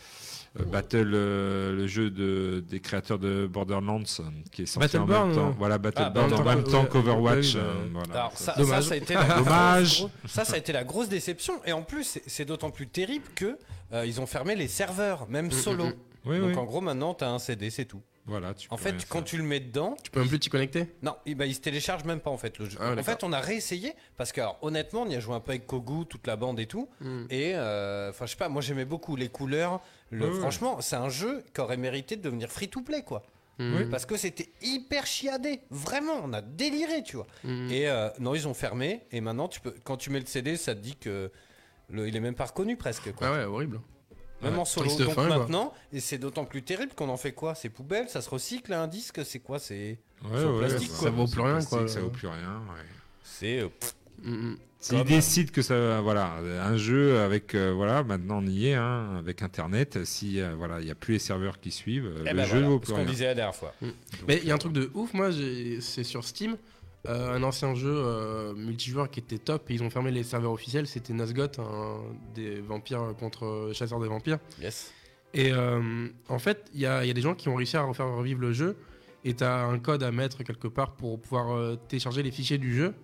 euh, Battle, euh, le jeu de, des créateurs de Borderlands euh, qui est sorti en même temps. Voilà, Ah, Battleborn en même temps qu'Overwatch. voilà. Alors ça, Dommage. ça, ça a été la Dommage. grosse- ça, ça a été la grosse déception. Et en plus, c'est- d'autant plus terrible que euh, ils ont fermé les serveurs, même Mm, solo. mm, mm. Oui, Donc oui. en gros, maintenant, t'as un CD, c'est tout. Voilà, tu En peux fait, rien quand faire. tu le mets dedans, Tu peux même plus t'y connecter? Non, il, bah, il se télécharge même pas en fait le jeu. Ah en fait, on a réessayé parce que alors, honnêtement, on y a joué un peu avec Kogu, toute la bande et tout. Mmh. Et euh, enfin, je sais pas, moi j'aimais beaucoup les couleurs. Le, franchement, c'est un jeu qui aurait mérité de devenir free to play quoi. Oui. Parce que c'était hyper chiadé. Vraiment, on a déliré, tu vois. Mmh. Et euh, non, ils ont fermé. Et maintenant, tu peux, quand tu mets le CD, ça te dit que le, il est même pas reconnu presque. Quoi. Ah ouais, horrible. Même Ouais, en solo. Donc fin, quoi. maintenant, et c'est d'autant plus terrible qu'on en fait quoi? C'est poubelle, ça se recycle un disque, c'est quoi? C'est Ouais, plastique, quoi. Ça vaut plus rien, quoi. Ça vaut plus rien. c'est euh, Mm, mm. Comme- décident que ça, voilà, un jeu avec, euh, voilà, maintenant on y est, hein, avec Internet. Si, euh, voilà, il n'y a plus les serveurs qui suivent, euh, eh le ben jeu voilà, ne vaut ce plus qu'on rien. disait la dernière fois. Mais il y a un truc de ouf, moi, c'est sur Steam, euh, un ancien jeu euh, multijoueur qui était top, et ils ont fermé les serveurs officiels, c'était Nazgoth, un des vampires contre euh, chasseurs des vampires. Yes. Et euh, en fait, il y a, il y a des gens qui ont réussi à refaire revivre le jeu, et tu as un code à mettre quelque part pour pouvoir télécharger les fichiers du jeu,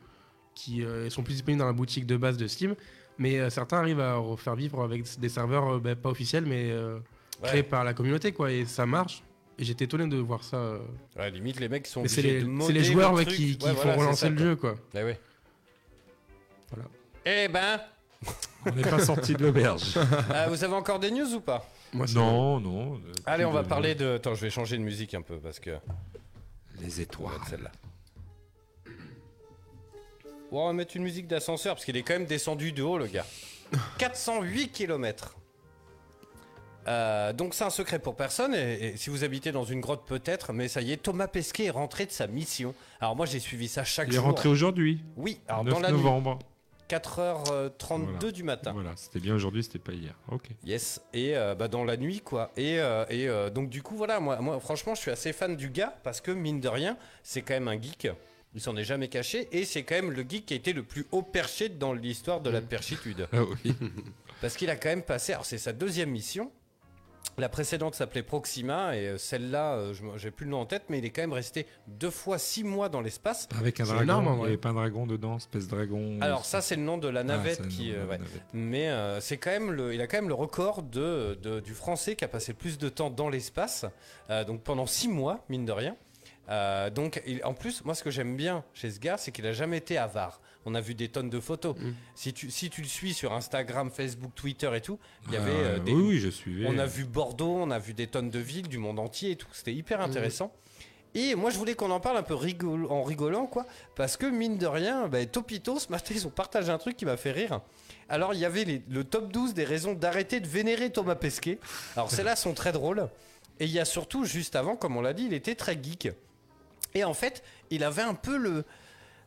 qui sont plus disponibles dans la boutique de base de Steam, mais certains arrivent à refaire vivre avec des serveurs bah, pas officiels, mais Ouais. créés par la communauté, quoi, et ça marche. Et j'étais étonné de voir ça. euh, Ouais, limite, les mecs sont c'est les, joueurs ouais, qui, qui Ouais, font voilà, relancer ça, le quoi. jeu, quoi. Eh ouais. Voilà. Eh ben, On n'est pas sorti de l'auberge. ah, vous avez encore des news ou pas? Moi, non, non. euh, Allez, on va de- parler de. Attends, je vais changer de musique un peu parce que. Les étoiles. celle-là. Bon, on va mettre une musique d'ascenseur parce qu'il est quand même descendu de haut, le gars. 408 km. Donc c'est un secret pour personne et, et si vous habitez dans une grotte peut-être, mais ça y est, Thomas Pesquet est rentré de sa mission. Alors moi j'ai suivi ça chaque Il est jour. rentré aujourd'hui, Oui, alors 9 dans la nuit, novembre. 4h32 Voilà. du matin. Voilà, c'était bien aujourd'hui, c'était pas hier. Ok. Yes, et euh, bah, dans la nuit, quoi. Et, euh, et euh, donc, du coup, voilà, moi, moi, franchement, je suis assez fan du gars parce que, mine de rien, c'est quand même un geek. Il s'en est jamais caché et c'est quand même le geek qui a été le plus haut perché dans l'histoire de la perchitude. Ah oui. Parce qu'il a quand même passé, alors c'est sa deuxième mission. La précédente s'appelait Proxima et euh, celle-là, euh, j'ai plus le nom en tête, mais il est quand même resté deux fois six mois dans l'espace. Avec un dragon. énorme, en il n'y vrai. avait pas un dragon dedans, espèce de dragon. Alors ça, c'est le nom de la Ah, navette qui, euh, de la ouais. navette. Mais euh, c'est quand même le, il a quand même le record de, de- du français qui a passé le plus de temps dans l'espace, euh, donc pendant six mois, mine de rien. Euh, donc, il- en plus, moi, ce que j'aime bien chez ce gars, c'est qu'il a jamais été avare. On a vu des tonnes de photos. Mm. Si tu, si tu le suis sur Instagram, Facebook, Twitter et tout, il y Ah, avait euh, des, Oui, oui, je suivais. on a vu Bordeaux, on a vu des tonnes de villes du monde entier et tout. C'était hyper intéressant. Et moi, je voulais qu'on en parle un peu rigol- en rigolant, quoi. Parce que, mine de rien, bah, Topito, ce matin, ils ont partagé un truc qui m'a fait rire. Alors, il y avait les- le top 12 des raisons d'arrêter de vénérer Thomas Pesquet. Alors, celles-là sont très drôles. Et il y a surtout, juste avant, comme on l'a dit, il était très geek. Et en fait, il avait un peu le,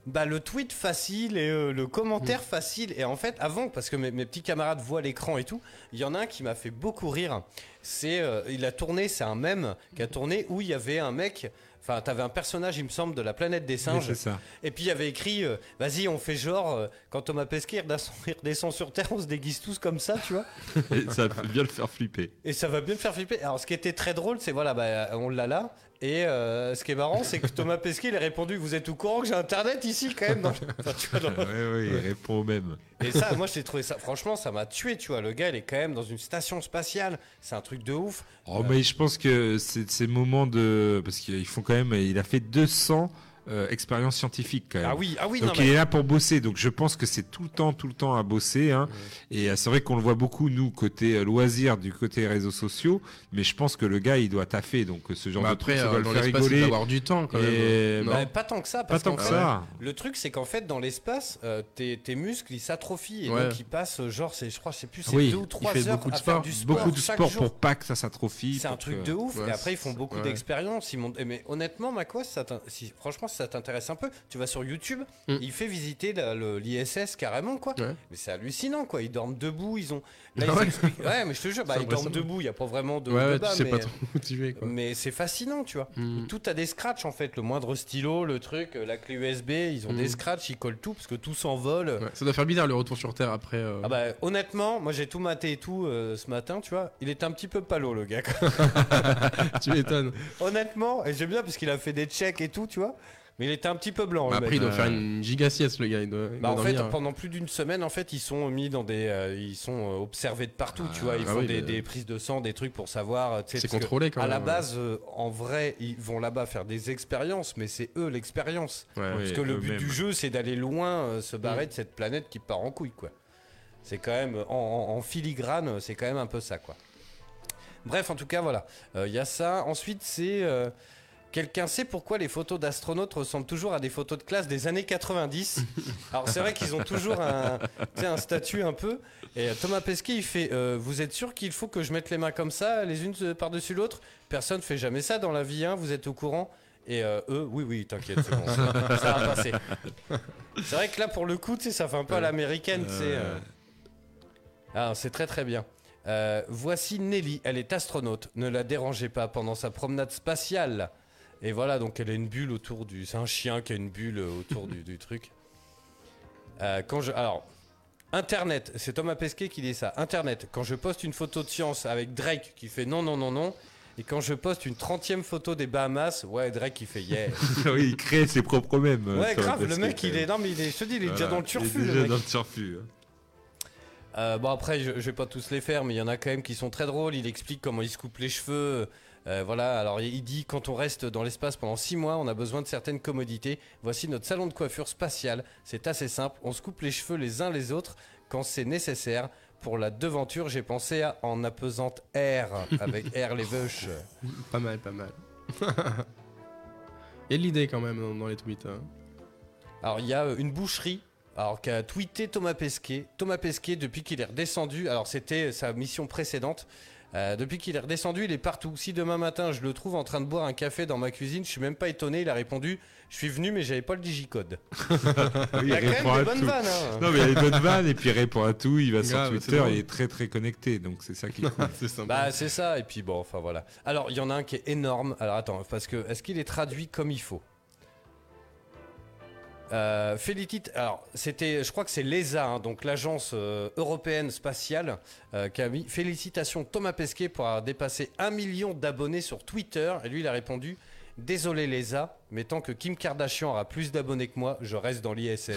bah, le tweet facile et euh, le commentaire facile. Et en fait, avant, parce que mes, mes petits camarades voient l'écran et tout, il y en a un qui m'a fait beaucoup rire. C'est, euh, il a tourné, c'est un mème qui a tourné où il y avait un mec. Enfin, t'avais un personnage, il me semble, de la planète des singes. ça. Et puis il y avait écrit euh, Vas-y, on fait genre, quand Thomas Pesquet redescend, sur Terre, on se déguise tous comme ça, tu vois. Et ça va bien le faire flipper. Et ça va bien me faire flipper. Alors, ce qui était très drôle, c'est voilà, bah, on l'a là. Et euh, ce qui est marrant, c'est que Thomas Pesquet, il a répondu Vous êtes au courant que j'ai internet ici, quand même dans le- Enfin, tu vois, dans- Ouais, ouais, il répond au même. Et ça, moi, j'ai trouvé ça, franchement, ça m'a tué, tu vois. Le gars, il est quand même dans une station spatiale. C'est un truc de ouf. Oh, mais je pense que c'est ces moments de. Parce qu'ils font quand même. Il a fait 200 euh, expériences scientifiques quand même. Ah oui, ah oui, Donc non, il mais- est là pour bosser. Donc je pense que c'est tout le temps, tout le temps à bosser. Hein. Et euh, c'est vrai qu'on le voit beaucoup nous côté euh, loisirs, du côté réseaux sociaux. Mais je pense que le gars il doit taffer. Donc ce genre Bah de après, truc, ça euh, doit le faire il rigoler. avoir du temps quand Et- même. bah, Non. Bah, pas tant que ça. Pas tant que fait, ça. Le truc, c'est qu'en fait, dans l'espace, euh, tes, tes muscles, ils s'atrophient. Et Ouais. donc, ils passent, genre, c'est, je crois, je sais plus, c'est Oui, deux ou trois heures beaucoup de à faire sport. du sport. Beaucoup de sport pour pas que ça s'atrophie. C'est un truc de ouf. Et après, ils font c'est- beaucoup d'expériences. Eh, Mais honnêtement, si, franchement, ça t'intéresse un peu, tu vas sur YouTube, Mm. il fait visiter l'ISS carrément, quoi. Ouais. Mais c'est hallucinant, quoi. Ils dorment debout, ils ont. Là, Ah ils ouais. expliquent- ouais, mais je te jure, bah, ils dorment debout, il n'y a pas vraiment de. Ouais, bas, tu sais mais... pas trop vas, quoi. mais c'est fascinant, tu vois. Mm. Tout a des scratchs en fait, le moindre stylo, le truc, euh, la clé USB, ils ont Mm. des scratchs, ils collent tout parce que tout s'envole. Ça doit faire bizarre le retour sur Terre après. euh, Ah bah honnêtement, moi j'ai tout maté et tout euh, ce matin, tu vois. Il était un petit peu palo le gars. quoi. tu m'étonnes. honnêtement, et j'aime bien parce qu'il a fait des checks et tout, tu vois. Mais il était un petit peu blanc. Bah le après, il mec. doit faire une giga sieste, le gars. Il doit, il Bah, doit en fait, pendant plus d'une semaine, en fait, ils sont mis dans des, euh, ils sont euh, observés de partout, tu vois. Ils ah font oui, des, mais- des prises de sang, des trucs pour savoir. euh, C'est contrôlé quand À même. la base, euh, en vrai, ils vont là-bas faire des expériences, mais c'est eux l'expérience. Ouais. Oui. Parce que le but du jeu, c'est d'aller loin, euh, se barrer Mm. de cette planète qui part en couille, quoi. C'est quand même, en, en- en filigrane, c'est quand même un peu ça, quoi. Bref, en tout cas, voilà. Euh, Il y a ça. Ensuite, c'est. Quelqu'un sait pourquoi les photos d'astronautes ressemblent toujours à des photos de classe des années 90 Alors c'est vrai qu'ils ont toujours un, statut un peu. Et euh, Thomas Pesquet, il fait euh, Vous êtes sûr qu'il faut que je mette les mains comme ça, les unes euh, par-dessus l'autre? Personne fait jamais ça dans la vie, hein, vous êtes au courant Et euh, eux, oui, oui, t'inquiète, c'est bon, ça, ça va passer. C'est vrai que là, pour le coup, ça fait un peu à l'américaine, euh. Ah, c'est très très bien. Voici Nelly, elle est astronaute. Ne la dérangez pas pendant sa promenade spatiale. Et voilà, donc elle a une bulle autour du. C'est un chien qui a une bulle autour du, du truc. Euh, quand je. Alors, Internet, c'est Thomas Pesquet qui dit ça. Internet, quand je poste une photo de science avec Drake qui fait non, non, non, non. Et quand je poste une 30e photo des Bahamas, ouais, Drake il fait yeah. oui, il crée ses propres mèmes. euh, Ouais, grave, le mec il même. est. Non, mais il est, je te dis, il est déjà dans le turfu. Il est le déjà mec. dans le turfu. Euh, bon après je, je vais pas tous les faire mais il y en a quand même qui sont très drôles. Il explique comment il se coupe les cheveux. Euh, voilà, alors il dit quand on reste dans l'espace pendant 6 mois, on a besoin de certaines commodités. Voici notre salon de coiffure spatial. C'est assez simple. On se coupe les cheveux les uns les autres quand c'est nécessaire. Pour la devanture, j'ai pensé à en apesante R avec R les veuches. Pas mal, pas mal. Il y a de l'idée quand même dans, dans les tweets. hein. Alors il y a euh, une boucherie. Alors qu'a tweeté Thomas Pesquet. Thomas Pesquet depuis qu'il est redescendu. Alors c'était sa mission précédente. Euh, depuis qu'il est redescendu, il est partout. Si demain matin je le trouve en train de boire un café dans ma cuisine, je suis même pas étonné. Il a répondu Je suis venu, mais j'avais pas le digicode. Il y a quand répond même à des bonnes tout. vannes. hein. Non, mais il y a des bonnes vannes et puis il répond à tout. Il va sur Grave, Twitter, il est très très connecté. Donc c'est ça qui est cool. C'est sympa. Bah c'est ça. Et puis bon, enfin voilà. Alors il y en a un qui est énorme. Alors attends, parce que est-ce qu'il est traduit comme il faut? Euh, Félicite, alors c'était, je crois que c'est l'ESA, hein, donc l'agence euh, européenne spatiale, euh, qui a mis félicitations Thomas Pesquet pour avoir dépassé un million d'abonnés sur Twitter. Et lui, il a répondu Désolé l'ESA, mais tant que Kim Kardashian aura plus d'abonnés que moi, je reste dans l'ISS.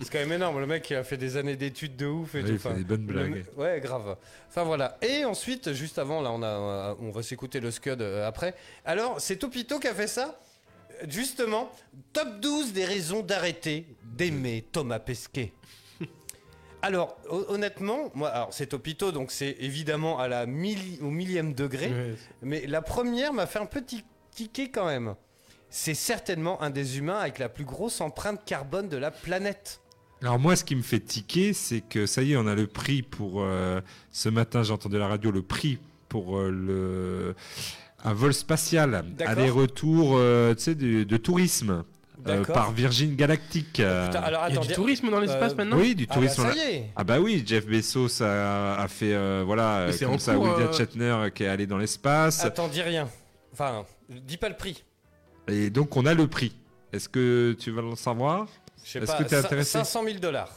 c'est quand même énorme, le mec il a fait des années d'études de ouf et Ouais, tout. il fait Enfin, des bonnes blagues. Ouais, grave. Enfin voilà. Et ensuite, juste avant, là, on, a, on va s'écouter le Scud euh, après. Alors, c'est Topito qui a fait ça Justement, top 12 des raisons d'arrêter d'aimer Thomas Pesquet. Alors, ho- honnêtement, moi, alors c'est Topito, donc c'est évidemment à la milli- au millième degré. Mais la première m'a fait un petit ticket quand même. C'est certainement un des humains avec la plus grosse empreinte carbone de la planète. Alors moi, ce qui me fait tiquer, c'est que ça y est, on a le prix pour euh, ce matin. J'ai entendu à la radio le prix pour euh, le un vol spatial aller-retour, euh, tu sais, de, de tourisme euh, par Virgin Galactic. euh, Putain, alors Il y a du tourisme dans l'espace euh, maintenant oui, du Ah, bah, tourisme. ça y est. Ah bah oui, Jeff Bezos a, a fait euh, voilà c'est comme ça cours, William euh, Shatner qui est allé dans l'espace Attends, dis rien. Enfin, dis pas le prix. et donc on a le prix. Est-ce que tu vas le savoir? Je sais Est-ce pas. que t'es cin- intéressé? 500 000 dollars.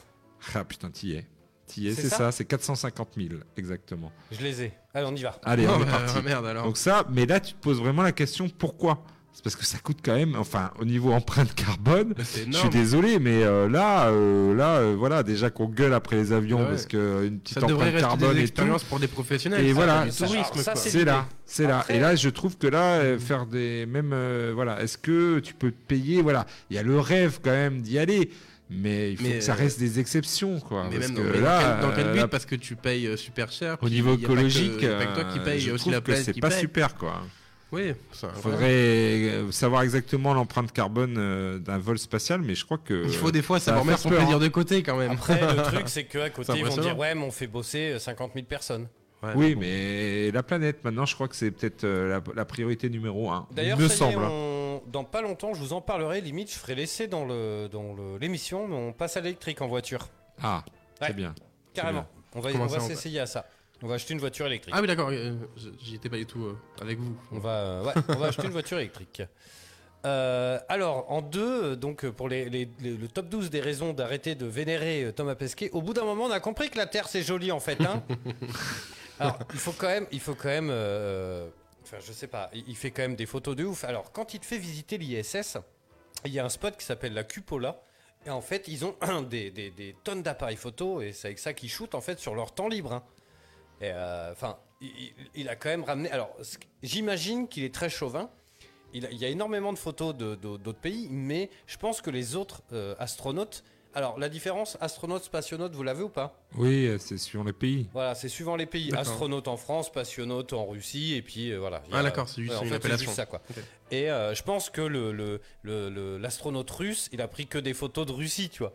Ah putain, t'y es. C'est ça ça, c'est 450 000 exactement. Je les ai. Allez, on y va. Allez, Oh, on est bah, parti. Merde alors. Donc ça, mais là tu te poses vraiment la question pourquoi? C'est parce que ça coûte quand même, enfin au niveau empreinte carbone. C'est Je suis désolé, mais euh, là, euh, là, euh, voilà, déjà qu'on gueule après les avions Ouais. parce que une petite Ça empreinte carbone des et tout. pour des professionnels. Et ça, voilà, c'est là, c'est là. Et là, je trouve que là, euh, faire des même, euh, voilà, est-ce que tu peux te payer, voilà, il y a le rêve quand même d'y aller, mais il faut Mais, que ça euh, reste des exceptions, quoi. Mais parce même que dans, là, quel, dans quel euh, but là, parce que tu payes euh, super cher. au niveau il y a pas que- écologique, a pas que toi qui paye, je aussi trouve la que planète c'est pas paye. super, quoi. Oui, ça, voilà. faudrait savoir exactement l'empreinte carbone d'un vol spatial, mais je crois que Il faut des fois savoir mettre son plaisir hein. de côté quand même. Après, le truc, c'est qu'à côté, ils vont dire Ouais, mais on fait bosser euh, 50 000 personnes. Ouais, Oui, bon. mais la planète, maintenant, je crois que c'est peut-être la, la priorité numéro un. D'ailleurs, il me semble. hein. on- dans pas longtemps, je vous en parlerai. Limite, je ferai l'essai dans le dans le- l'émission, mais on passe à l'électrique en voiture. Ah, Ouais. c'est bien. Carrément. On va, Comment on va ça, on va- s'essayer à ça. On va acheter une voiture électrique. Ah oui, d'accord. euh, J'y étais pas du tout euh, avec vous. On va, euh, ouais, on va acheter une voiture électrique. Euh, alors, en deux, donc pour les, les- les- le top 12 des raisons d'arrêter de vénérer Thomas Pesquet, au bout d'un moment, on a compris que la Terre c'est joli en fait. Hein alors, il faut quand même, il faut quand même, enfin, je sais pas, il fait quand même des photos de ouf. Alors, quand il te fait visiter l'ISS, il y a un spot qui s'appelle la Cupola. Et en fait, ils ont des, tonnes d'appareils photo et c'est avec ça qu'ils shootent en fait sur leur temps libre. hein. Et euh, enfin, il, a quand même ramené. Alors, j'imagine qu'il est très chauvin. Il, y a énormément de photos d'autres pays, mais je pense que les autres euh, astronautes Alors, la différence, astronaute, spationaute, vous l'avez ou pas? Oui, c'est suivant les pays. Voilà, c'est suivant les pays. Astronaute en France, spationaute en Russie, et puis euh, voilà. Ah, d'accord, c'est juste en une fait, appellation. juste ça, quoi. Et euh, je pense que le, le- le- le- l'astronaute russe, il a pris que des photos de Russie, tu vois.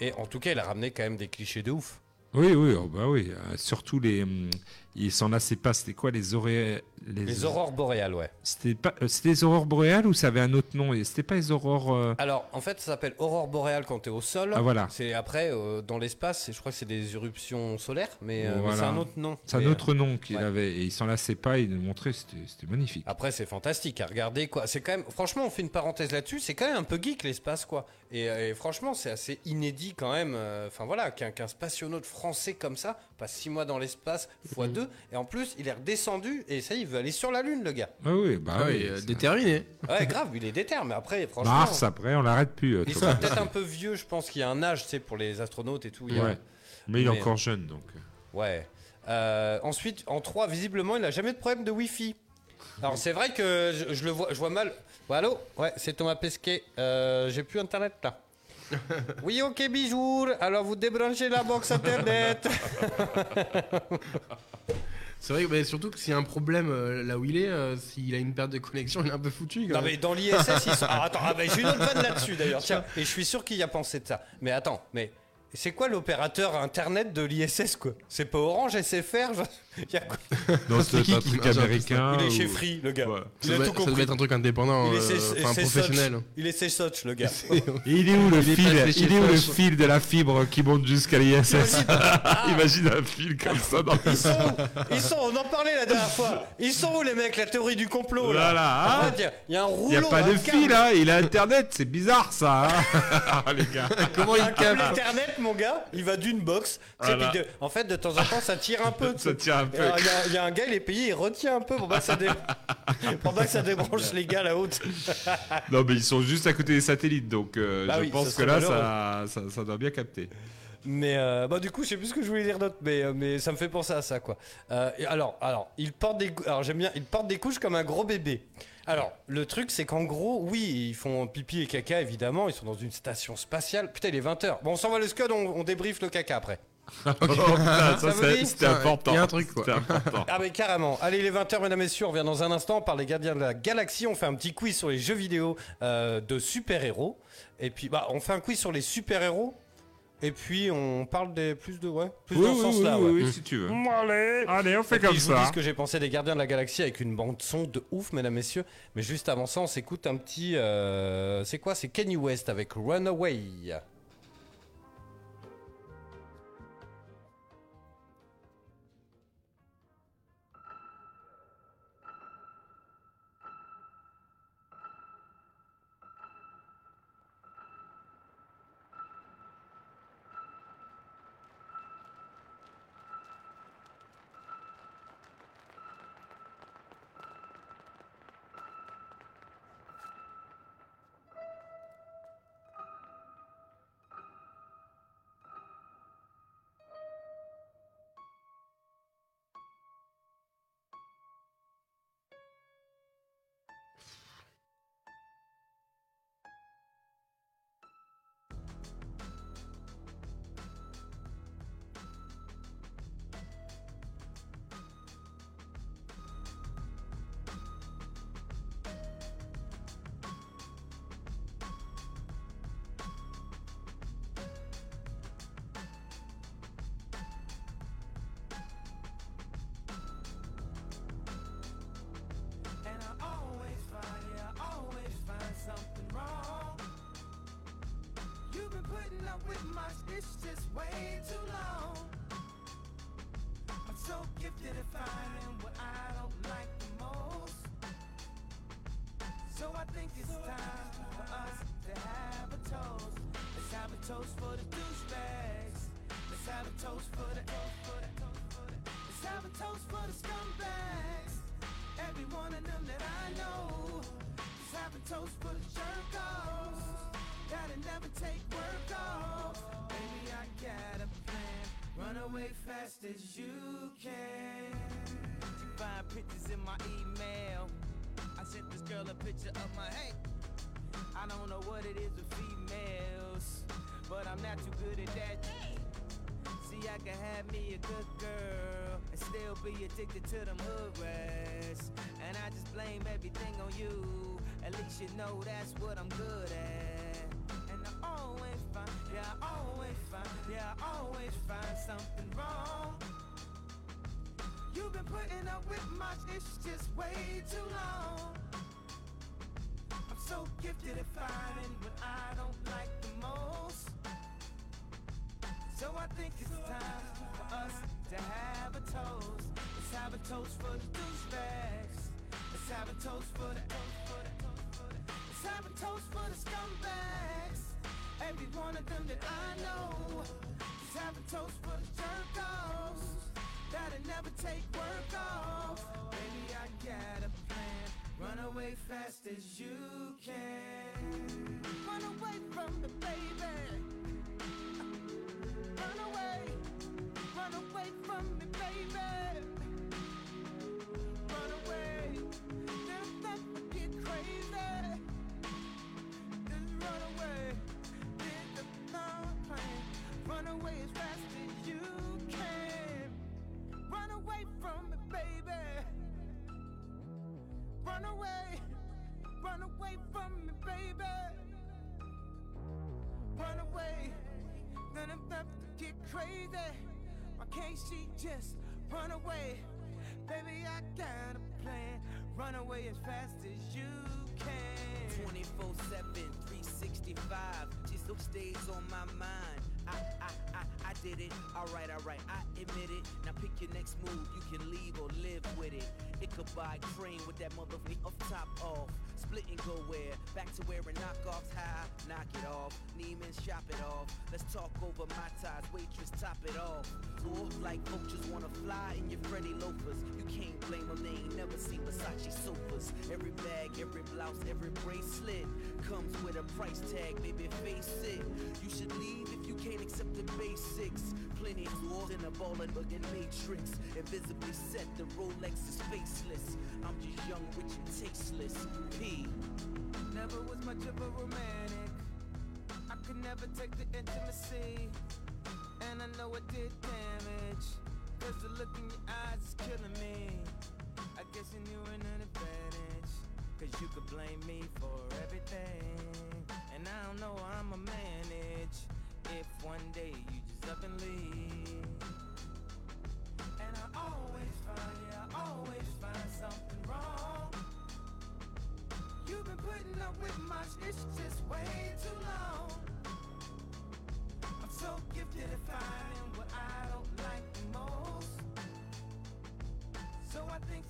Et en tout cas, il a ramené quand même des clichés de ouf. Oui, oui, oh, bah oui. euh, surtout les il s'en lassait pas. C'était quoi les horaires les... aurores boréales, ouais. C'était pas, euh, c'était les aurores boréales ou ça avait un autre nom? Et c'était pas les aurores. Euh, Alors en fait, ça s'appelle aurore boréale quand t'es au sol. Ah voilà. C'est après euh, dans l'espace, je crois que c'est des éruptions solaires, mais, c'est un autre nom. C'est un autre nom qu'il avait et il s'en lassait pas. Il nous montrait, c'était magnifique. Après, c'est fantastique à regarder quoi. C'est quand même, franchement, on fait une parenthèse là-dessus. C'est quand même un peu geek l'espace quoi. Et, franchement, c'est assez inédit quand même. Enfin voilà, qu'un qu spationaute français comme ça passe six mois dans l'espace fois mhm. deux et en plus, il est redescendu et ça, il veut aller sur la Lune, le gars. Ah oui, bah ah oui, oui déterminé. Ouais, grave, il est déter, mais après, franchement. Mars, après, on l'arrête plus. Euh, il sera peut-être un peu vieux, je pense qu'il y a un âge, tu sais, pour les astronautes et tout. Ouais. Mais il est encore jeune, donc. Ouais. Euh, ensuite, en 3, visiblement, il n'a jamais de problème de Wi-Fi. Alors c'est vrai que je, le vois, je vois mal. Bon, allô, ouais, c'est Thomas Pesquet. Euh, j'ai plus internet là. Oui, ok, bisous. Alors, vous débranchez la box Internet. C'est vrai, mais surtout que s'il y a un problème euh, là où il est, euh, s'il a une perte de connexion, il est un peu foutu. quand non, même. mais dans l'ISS, ils sont. Ah, attends, ah, bah, j'ai une autre vanne là-dessus d'ailleurs. Tiens, et je suis sûr qu'il y a pensé de ça. Mais attends, mais. C'est quoi l'opérateur internet de l'ISS quoi? C'est pas Orange SFR genre Il y a Non, C'est un truc américain. Il est chez Free, le gars. Ouais. Il ça, a doit, tout ça doit compris. être un truc indépendant, Il est euh, enfin professionnel. Il est ses Soch, le gars. Et il est où le fil chez Il est où le fil de la fibre qui monte jusqu'à l'ISS Imagine un fil comme ça dans Ils sont Ils sont, on en parlait la dernière fois. Ils sont où les mecs, la théorie du complot là Voilà, hein fait, il y a- il y, a un rouleau. Il n'y a pas de fil, hein Il a Internet, c'est bizarre ça hein Les gars Comment il câble capte Ethernet, mon gars, il va d'une box. Voilà. de- en fait, de temps en temps, ça tire un peu. Ça tire un peu. Alors, Il y, a- il y a un gars, il est payé, il retient un peu pour pas que ça, dé- pour pas que ça débranche les gars là-haut. Non, mais ils sont juste à côté des satellites, donc euh, Bah je oui, pense que là, ça, ça, ça doit bien capter. Mais euh, bah du coup, je sais plus ce que je voulais dire d'autre, mais, euh, mais ça me fait penser à ça quoi. Et alors, alors, il porte des, alors j'aime bien, il porte des couches comme un gros bébé. Alors, le truc c'est qu'en gros, oui, ils font pipi et caca évidemment, ils sont dans une station spatiale. Putain, il est 20h. Bon, on s'envoie le scud, on, on débriefe le caca après. Oh, ça, c'est- dit c'était Ça, important. il y a un truc, quoi. C'était important. Ah mais carrément. Allez, il est 20h mesdames et messieurs, on revient dans un instant, on parle des gardiens de la galaxie, on fait un petit quiz sur les jeux vidéo euh, de super-héros. Et puis bah on fait un quiz sur les super-héros. Et puis on parle des plus de ouais, plus Oui, dans oui, ce oui, sens-là. oui, ouais. oui, si tu veux. Allez, Allez, on fait Et puis, comme je vous dis ça. ce que j'ai pensé des Gardiens de la Galaxie avec une bande son de ouf, mesdames, messieurs. Mais juste avant ça, on s'écoute un petit. euh, c'est quoi? C'est Kenny West avec Runaway. Something wrong. You've been putting up with my it's just way too long. I'm so gifted at finding what I don't like the most. So I think it's time for us to have a toast. Let's have a toast for the douchebags. Let's have a toast for the Let's have a toast for the scumbags. Every one of them that I know. Let's have a toast for the jerk-offs. That'll never take work off. I got a plan. Run away fast as you can. Run away from me, baby. Run away. Run away from me, baby. Run away. There's nothing get crazy. Just run away. Run away as fast as you can. Run away from me, baby. Run away. Run away from me, baby. Run away. Then I'm about to get crazy. Why can't she just run away? Baby, I got a plan. Run away as fast as you can. 24 7, 365. She still stays on my mind. I, I, I, did it. Alright, alright, I admit it. Now pick your next move. You can leave or live with it. It could buy cream with that motherfucker off top off. Split and go where? Back to wearing knockoffs high. Knock it off. Neiman shop it off. Let's talk over my ties. Waitress top it off. Or like vultures wanna fly in your Freddy loafers. You can't blame them. They ain't never seen Versace sofas. Every bag, every blouse, every bracelet comes with a price tag. Baby, face it. You should leave if you can't the basics. Plenty in a ball and bugging matrix. Invisibly set, the Rolex is faceless. I'm just young, rich, and tasteless. P. Never was much of a romantic. I could never take the intimacy. And I know it did damage. Cause the look in your eyes is killing me. I guess you knew an advantage. Cause you could blame me for everything. And I don't know how I'ma manage. If one day you just up and leave. And I always find, yeah, I always find something wrong. You've been putting up with my shit just way too long. I'm so gifted at finding what I don't like the most. So I think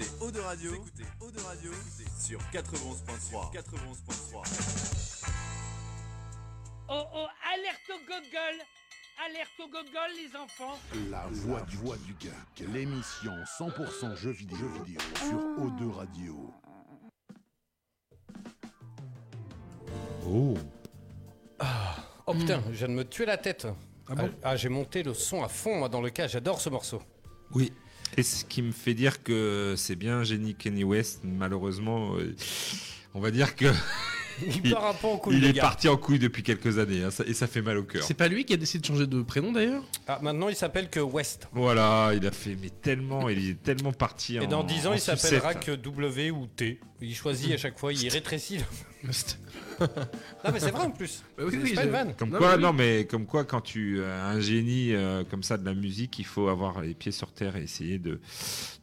écoutez Eau de Radio, vous écoutez Eau de Radio sur 91.3. 91.3. Oh oh, alerte au gogol Alerte au gogol, les enfants La voix du, voix du geek, l'émission 100% jeux vidéo, jeux vidéo sur O2 Radio. Oh. Oh putain, je viens de me tuer la tête. Ah, ah, j'ai monté le son à fond moi dans le cas, j'adore ce morceau. Oui. Et ce qui me fait dire que c'est bien génie Kenny West, malheureusement, euh, on va dire que Il part un peu en couille, il est gars. parti en couille depuis quelques années hein, ça- et ça fait mal au cœur. C'est pas lui qui a décidé de changer de prénom d'ailleurs? Ah, maintenant il s'appelle que West. Voilà, il a fait mais tellement, il est tellement parti. Et en- dans 10 ans, il s'appellera que W ou T. Il choisit à chaque fois, il rétrécit. le- non mais c'est vrai en plus. Bah oui, pas une vanne. Comme Non, quoi, mais oui. non mais comme quoi, quand tu as un génie euh, comme ça de la musique, il faut avoir les pieds sur terre et essayer de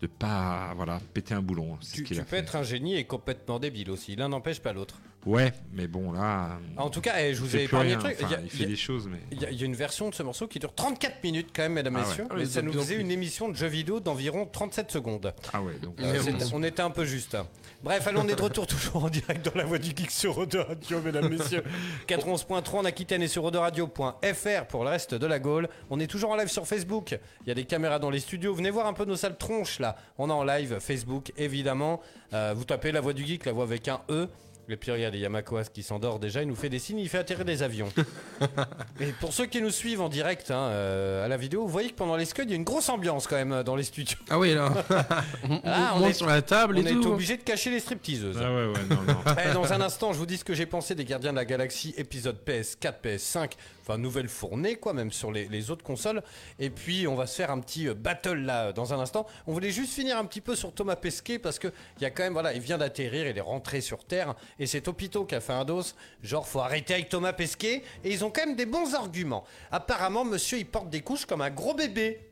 de pas voilà péter un boulon. C'est ce Tu, tu a peux fait. être un génie et complètement débile aussi. L'un n'empêche pas l'autre. Ouais, mais bon là. En tout cas, eh, je vous ai épargné le truc. Enfin, Il y a- il fait y a- des choses, mais. Il y, a, il y a une version de ce morceau qui dure 34 minutes quand même, mesdames, Ah ouais. messieurs. Ah, mais mais ça nous faisait une émission de jeux vidéo d'environ 37 secondes. Ah ouais, donc. Euh, on était un peu juste. hein. Bref, allons, on est de retour toujours en direct dans la voix du geek sur de Radio, mesdames, messieurs. 91.3 en Aquitaine et sur Radio.fr pour le reste de la Gaule. On est toujours en live sur Facebook. Il y a des caméras dans les studios. Venez voir un peu nos sales tronches là. On est en live Facebook, évidemment. Euh, vous tapez la voix du geek, la voix avec un E. Le pire, il y a les Yamakoas qui s'endort déjà, il nous fait des signes, il fait atterrir des avions. Et pour ceux qui nous suivent en direct hein, euh, à la vidéo, vous voyez que pendant les scuds, il y a une grosse ambiance quand même euh, dans les studios. Ah oui, là. on, Ah, on on est- sur la table On et est tout. obligé de cacher les stripteaseuses. Ah ouais, ouais, non, non. Eh, dans un instant, je vous dis ce que j'ai pensé des Gardiens de la Galaxie épisode PS4, PS5, enfin nouvelle fournée quoi, même sur les, les autres consoles. Et puis on va se faire un petit euh, battle là dans un instant. On voulait juste finir un petit peu sur Thomas Pesquet parce que il y a quand même voilà, il vient d'atterrir, il est rentré sur Terre et c'est Topito qui a fait un dos. Genre faut arrêter avec Thomas Pesquet et ils ont quand même des bons arguments. Apparemment, Monsieur il porte des couches comme un gros bébé.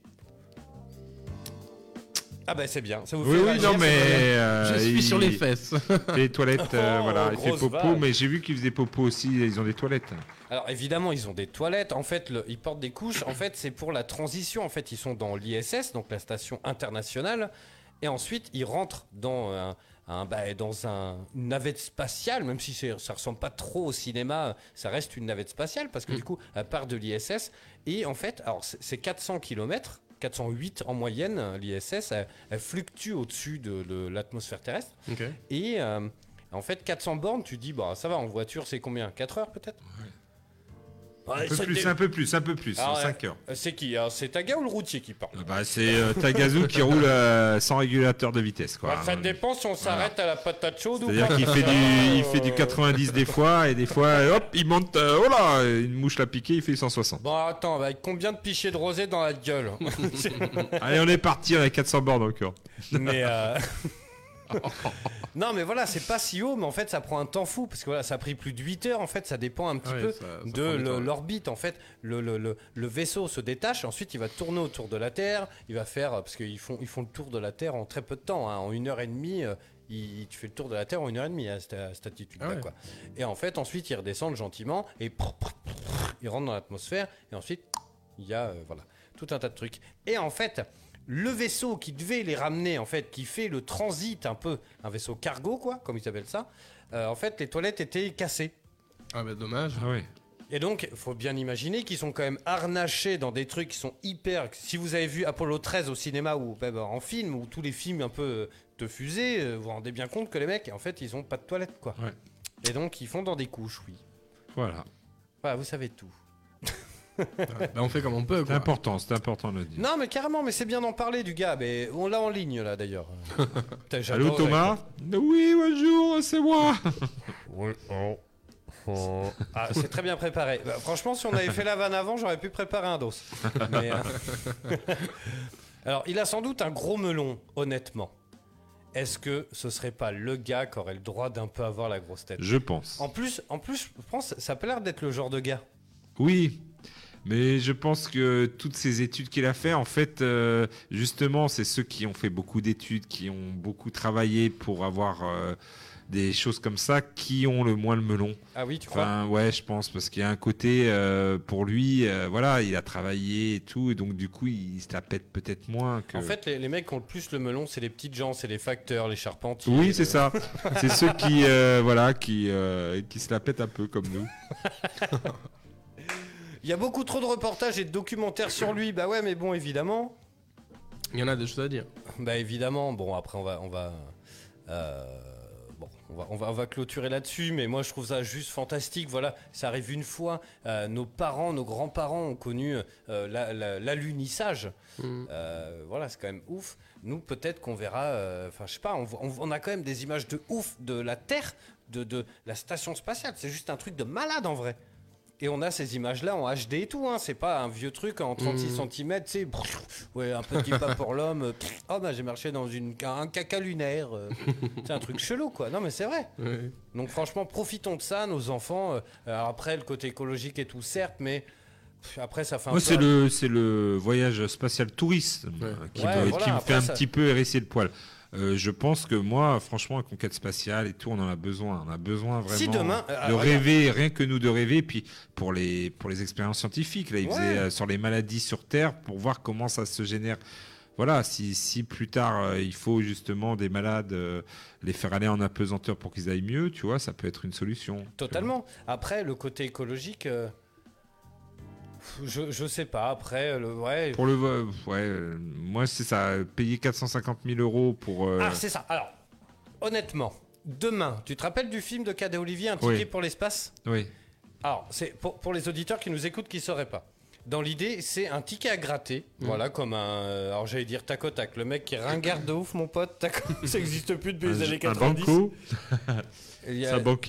Ah bah c'est bien, ça vous Oui, fait oui, réagir, non, mais. euh, Je suis il- sur les fesses. Les toilettes, euh, Oh, voilà, il fait popo, vague. mais j'ai vu qu'ils faisaient popo aussi, ils ont des toilettes. Alors évidemment, ils ont des toilettes. En fait, le- ils portent des couches. En fait, c'est pour la transition. En fait, ils sont dans l'ISS, donc la station internationale, et ensuite ils rentrent dans un, un- bah, dans un, une navette spatiale. Même si ça ressemble pas trop au cinéma, ça reste une navette spatiale parce que du coup, elle part de l'ISS. Et en fait, alors c'est c'est 400 km. 408 en moyenne, l'ISS, elle, elle fluctue au-dessus de, de l'atmosphère terrestre. Et euh, en fait, 400 bornes, tu dis, bah ça va, en voiture, c'est combien? 4 heures peut-être? Ouais, Un peu plus, un peu plus, un peu plus, Ah ouais. 5 heures. Euh, C'est qui alors, C'est Taga ou le routier qui parle? Bah, c'est euh, Tagazu qui roule euh, sans régulateur de vitesse, quoi. Bah, Ça dépend si on s'arrête à la patate chaude ou C'est-à-dire pas. qu'il fait, du, il fait du euh, 90 des fois, et des fois, hop, il monte, euh, oh là, une mouche l'a piqué, il fait 160. Bon, attends, avec combien de pichets de rosée dans la gueule? Allez, on est parti, on a 400 bornes encore. Mais euh, non, mais voilà, c'est pas si haut, mais en fait, ça prend un temps fou parce que voilà, ça a pris plus de 8 heures. En fait, ça dépend un petit Ouais, peu ça- ça de l'orbite. En fait, le, le, le, le vaisseau se détache, ensuite, il va tourner autour de la Terre. Il va faire parce qu'ils font ils font le tour de la Terre en très peu de temps, hein, en une heure et demie. euh, il- tu fais le tour de la Terre en une heure et demie à cette, à cette altitude-là, Ah ouais. quoi. Et en fait, ensuite, ils redescendent gentiment et ils rentrent dans l'atmosphère. Et ensuite, il y a euh, voilà tout un tas de trucs. Et en fait, le vaisseau qui devait les ramener, en fait, qui fait le transit un peu, un vaisseau cargo, quoi, comme ils appellent ça, euh, en fait, les toilettes étaient cassées. Ah bah dommage. Ah ouais. Et donc, il faut bien imaginer qu'ils sont quand même harnachés dans des trucs qui sont hyper. Si vous avez vu Apollo 13 au cinéma ou même en film, ou tous les films un peu euh, de fusée, euh, vous vous rendez bien compte que les mecs, en fait, ils ont pas de toilettes, quoi. Ouais. Et donc, ils font dans des couches, oui. Voilà. Voilà, vous savez tout. Bah, on fait comme on peut C'est important, c'est important de le dire. Non, mais carrément, mais c'est bien d'en parler du gars. Mais on l'a en ligne là d'ailleurs. Putain, Allô Thomas? Oui, bonjour, c'est moi. Ah, c'est très bien préparé. Bah, franchement, si on avait fait la vanne avant, j'aurais pu préparer un dos. Mais, euh, Alors, il a sans doute un gros melon, honnêtement. Est-ce que ce serait pas le gars qui aurait le droit d'un peu avoir la grosse tête? Je pense. En plus, en plus, je pense, ça a pas l'air d'être le genre de gars. Oui, mais je pense que toutes ces études qu'il a fait, en fait, euh, justement, c'est ceux qui ont fait beaucoup d'études, qui ont beaucoup travaillé pour avoir euh, des choses comme ça, qui ont le moins le melon. Ah oui, tu crois? Enfin, ouais, je pense, parce qu'il y a un côté, euh, pour lui, voilà, il a travaillé et tout, et donc du coup, il se la pète peut-être moins que... En fait, les, les mecs qui ont le plus le melon, c'est les petites gens, c'est les facteurs, les charpentiers. oui, c'est ça. c'est ceux qui, voilà, qui, qui se la pètent un peu comme nous. Il y a beaucoup trop de reportages et de documentaires sur lui. Bah ouais, mais bon, évidemment. Il y en a des choses à dire. Bah évidemment. Bon, après, on va. On va euh, on va, on, va, on va clôturer là-dessus, mais moi je trouve ça juste fantastique. Voilà, ça arrive une fois. Euh, nos parents, nos grands-parents ont connu euh, la- la- l'alunissage. Mm. Euh, voilà, c'est quand même ouf. Nous, peut-être qu'on verra. euh, Enfin, je sais pas, on- on a quand même des images de ouf de la Terre, de, de la station spatiale. C'est juste un truc de malade en vrai. Et on a ces images-là en HD et tout, hein. c'est pas un vieux truc en 36 Mm. cm, ouais, un petit pas pour l'homme. Oh bah j'ai marché dans une, un caca lunaire. euh. c'est un truc chelou quoi. Non mais c'est vrai. Donc franchement, profitons de ça, nos enfants. euh, alors après, le côté écologique et tout, certes, mais après ça fait un Moi, peu. c'est le, c'est le voyage spatial tourisme euh, qui, Ouais, me, voilà, qui me après, fait un petit peu hérisser le poil. Euh, je pense que moi, franchement, la conquête spatiale et tout, on en a besoin. On a besoin vraiment Si demain, euh, de rêver, rien que nous de rêver. Puis pour les, pour les expériences scientifiques, là, ils Ouais. faisaient euh, sur les maladies sur Terre pour voir comment ça se génère voilà, si, si plus tard euh, il faut justement des malades euh, les faire aller en apesanteur pour qu'ils aillent mieux, tu vois, ça peut être une solution. Totalement. Après, le côté écologique, euh, je, je sais pas. Après, le ouais. Pour le ouais, euh, moi c'est ça, payer 450 000 euros pour. euh, Ah, c'est ça. Alors, honnêtement, demain, tu te rappelles du film de Cadet Olivier, Un ticket Oui. pour l'espace? Oui. Alors, c'est pour, pour les auditeurs qui nous écoutent qui ne sauraient pas. Dans l'idée, c'est un ticket à gratter, voilà, comme un. euh, Alors, j'allais dire tac au tac. Le mec qui ringarde de ouf, mon pote, tac, ça n'existe plus depuis les années Un, un 90. banco, Il y, c'est a, un banque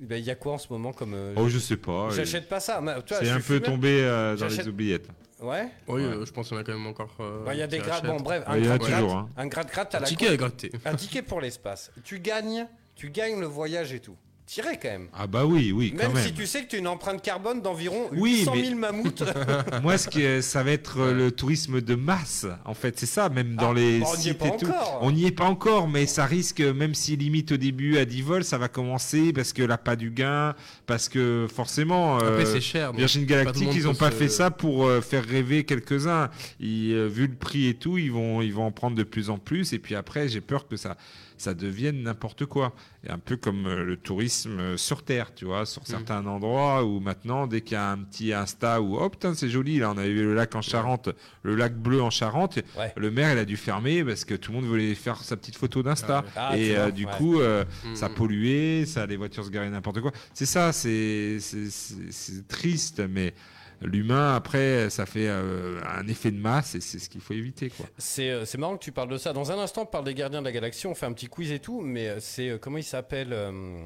ben, il y a quoi en ce moment comme. euh, Oh, je sais pas. J'achète pas ça. C'est je un peu tombé euh, dans les oubliettes. Ouais. Oui, Ouais. euh, je pense qu'il y en a quand même encore. euh, Bah, Il y a des grades. Bon, bref, un Ouais, il y en a gratte-gratte, toujours, hein. un gratte-gratte à Un la ticket à gratter. un ticket pour l'espace. Tu gagnes, tu gagnes le voyage et tout. Tiré quand même. Ah bah oui, oui, quand Même, même. si tu sais que tu as une empreinte carbone d'environ Oui, 800 mais- 000 mammouths. Moi, ce qui est- ça va être euh, le tourisme de masse. En fait, c'est ça, même dans Ah, les bah, on n'y est sites pas et tout. encore. On n'y est pas encore, mais ça risque, même si limite au début à 10 vols, ça va commencer parce que là, pas du gain, parce que forcément. Après, euh, c'est cher. Virgin Galactic, ils ont peut pas se- fait ça pour euh, faire rêver quelques-uns. Ils, euh, vu le prix et tout, ils vont, ils vont en prendre de plus en plus. Et puis après, j'ai peur que ça, ça devienne n'importe quoi. Et un peu comme euh, le tourisme euh, sur Terre, tu vois, Mm. sur certains endroits où maintenant, dès qu'il y a un petit Insta où, oh putain, c'est joli, là, on avait vu le lac en Charente, le lac bleu en Charente. Ouais. Le maire, il a dû fermer parce que tout le monde voulait faire sa petite photo d'Insta. Ah, tu et euh, du ouais. coup, euh, Mm. ça polluait, ça, les voitures se garaient n'importe quoi. C'est ça, c'est triste, mais l'humain, après, ça fait euh, un effet de masse et c'est ce qu'il faut éviter. Quoi. C'est euh, c'est marrant que tu parles de ça. Dans un instant, on parle des gardiens de la galaxie. On fait un petit quiz et tout. Mais euh, c'est. comment il s'appelle euh,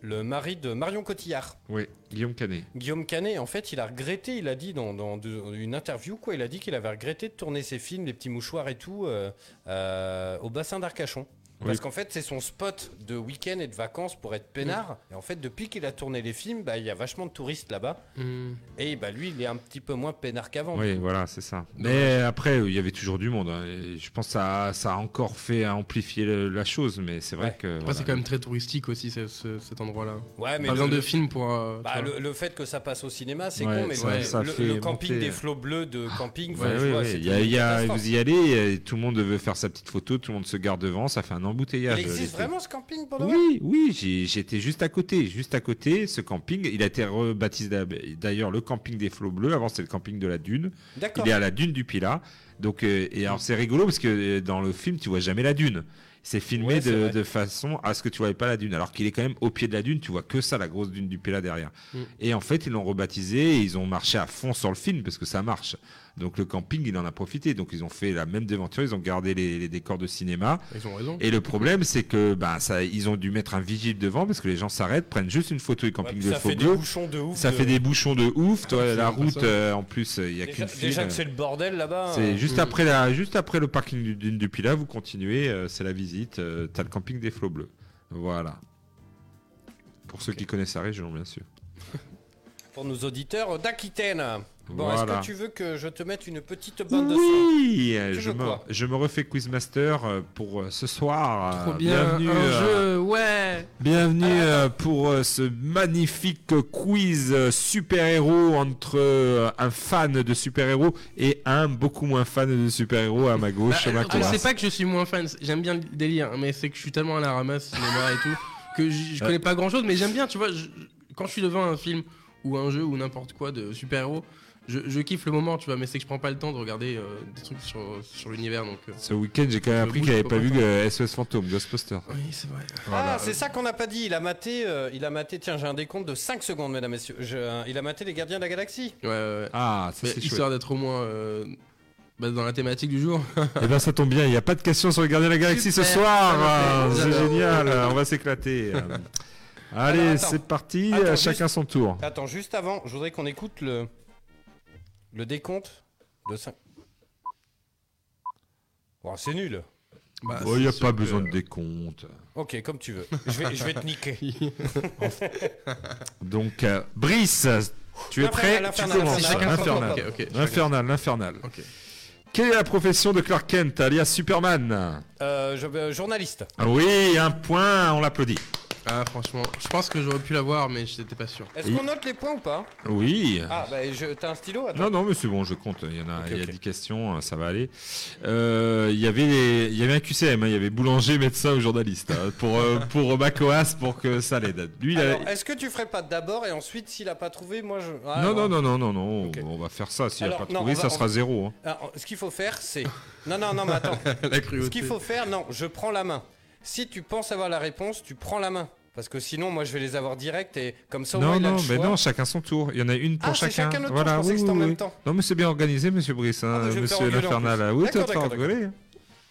Le mari de Marion Cotillard? Oui, Guillaume Canet. Guillaume Canet, en fait, il a regretté, il a dit dans, une interview, quoi, il a dit qu'il avait regretté de tourner ses films, les petits mouchoirs et tout, euh, au bassin d'Arcachon. Parce qu'en fait, c'est son spot de week-end et de vacances pour être peinard. Et en fait, depuis qu'il a tourné les films, bah, il y a vachement de touristes là-bas. Hmm. Et bah, lui, il est un petit peu moins peinard qu'avant. Oui, voilà, c'est ça. Mais après, il y avait toujours du monde. hein, et je pense que ça, ça a encore fait amplifier le- la chose, mais c'est vrai Ouais. que. Après, voilà. c'est quand même très touristique aussi, ce- ce- cet endroit-là. Ouais, mais Pas besoin de films pour. euh, Bah, le, le fait que ça passe au cinéma, c'est Ouais, con, mais le, ça le- fait le camping monter- des flots bleus de camping, Ouais, vois, oui. c'était Il y a, y vous y allez, tout le monde veut faire sa petite photo, tout le monde se garde devant, ça fait un Il existe vraiment ce camping pour Oui, oui, j'étais juste à côté, juste à côté, ce camping. Il a été rebaptisé d'ailleurs le camping des flots bleus. Avant, c'était le camping de la Dune. D'accord. Il est à la Dune du Pilat. Donc, euh, et alors c'est rigolo parce que euh, dans le film, tu vois jamais la Dune. C'est filmé Ouais, de façon à ce que tu voyais pas la dune. Alors qu'il est quand même au pied de la dune, tu vois que ça, la grosse dune du Pilat derrière. Mm. Et en fait, ils l'ont rebaptisé et ils ont marché à fond sur le film parce que ça marche. Donc le camping, il en a profité. Donc ils ont fait la même déventure, ils ont gardé les, les décors de cinéma. Ils ont raison. Et le problème, c'est que ben, ça, ils ont dû mettre un vigile devant parce que les gens s'arrêtent, prennent juste une photo du camping Ouais, de ça fait des bouchons de ouf. Ça de- fait des bouchons de ouf. Toi, c'est la route, ça. euh, en plus, il y a qu'une file. déjà que c'est le bordel là-bas. C'est euh, juste Mm. après la, juste après le parking du dune du Pilat, vous continuez, euh, c'est la visite. euh, T'as le camping des flots bleus. Voilà. Pour ceux qui connaissent la région, bien sûr. Pour nos auditeurs d'Aquitaine. Bon, Voilà. est-ce que tu veux que je te mette une petite bande de son Oui, je me, je me refais Quizmaster euh, pour euh, ce soir. Trop Euh, bien. Bienvenue, un euh, jeu, ouais. bienvenue Ah, euh, pour euh, ce magnifique quiz super-héros entre un fan de super-héros et un beaucoup moins fan de super-héros à ma gauche, Bah, le truc, Macolas. c'est pas que je suis moins fan, j'aime bien le délire, hein, mais c'est que je suis tellement à la ramasse cinéma et tout que je, je connais pas grand chose, mais j'aime bien, tu vois, je- quand je suis devant un film ou un jeu ou n'importe quoi de super-héros, je, je kiffe le moment, tu vois, mais c'est que je prends pas le temps de regarder euh, des trucs sur, sur l'univers, donc. euh, Ce week-end, j'ai quand même appris qu'il avait pas pas vu euh, SOS Fantôme, Ghostbusters. Oui, c'est vrai. Ah, c'est ça qu'on n'a pas dit. Il a maté, euh, il a maté. Tiens, j'ai un décompte de 5 secondes, mesdames, messieurs. Je- euh, il a maté les Gardiens de la Galaxie. Ouais, ouais, ouais. Ah, ça c'est chouette. histoire d'être au moins euh, bah, dans la thématique du jour. Eh bien, ça tombe bien, il n'y a pas de questions sur les gardiens de la galaxie ce soir. C'est génial, on va s'éclater. Allez, c'est parti, Attends, juste- chacun son tour. Attends, juste avant, je voudrais qu'on écoute le le décompte de 5. Bon, c'est nul. Bah, Il n'y a pas besoin de décompte. Ok, comme tu veux. Je vais, je vais te niquer. Donc, euh, Brice, tu es prêt L'infernal, Tu commences. l'infernal. L'infernal, l'infernal. Quelle est la profession de Clark Kent, alias Superman? Euh, je- euh, journaliste. Ah Oui, un point, on l'applaudit. Ah, franchement, je pense que j'aurais pu l'avoir, mais j'étais pas sûr. Est-ce qu'on note les points ou pas? Oui. Ah, bah, je... t'as un stylo attends. Non, non, mais c'est bon, je compte. Il y en a, Ok, il y a ok. 10 questions, ça va aller. Euh, il y avait les- il y avait un QCM, hein, il y avait boulanger, médecin ou journaliste hein, pour euh, pour Macoas pour que ça l'aide. Lui, a- est-ce que tu ferais pas d'abord et ensuite, s'il a pas trouvé, moi je. Ah, non, non, non, non, non, on va faire ça. S'il n'a pas non, trouvé, va- ça sera va- zéro. hein. Alors, ce qu'il faut faire, c'est. Non, non, non, mais attends. La Ce qu'il faut faire, non, je prends la main. Si tu penses avoir la réponse, tu prends la main. Parce que sinon, moi, je vais les avoir direct et comme ça, au moins, Non, il a non, le mais non, chacun son tour. Il y en a une pour Ah, c'est chacun. chacun notre tour, voilà, pensais oui, que c'était en oui, même oui. temps. Non, mais c'est bien organisé, monsieur Brice, hein, Ah, bah, je vais me faire monsieur engueuler en l'Infernal. plus. Ah Oui, toi, D'accord, faire engueuler.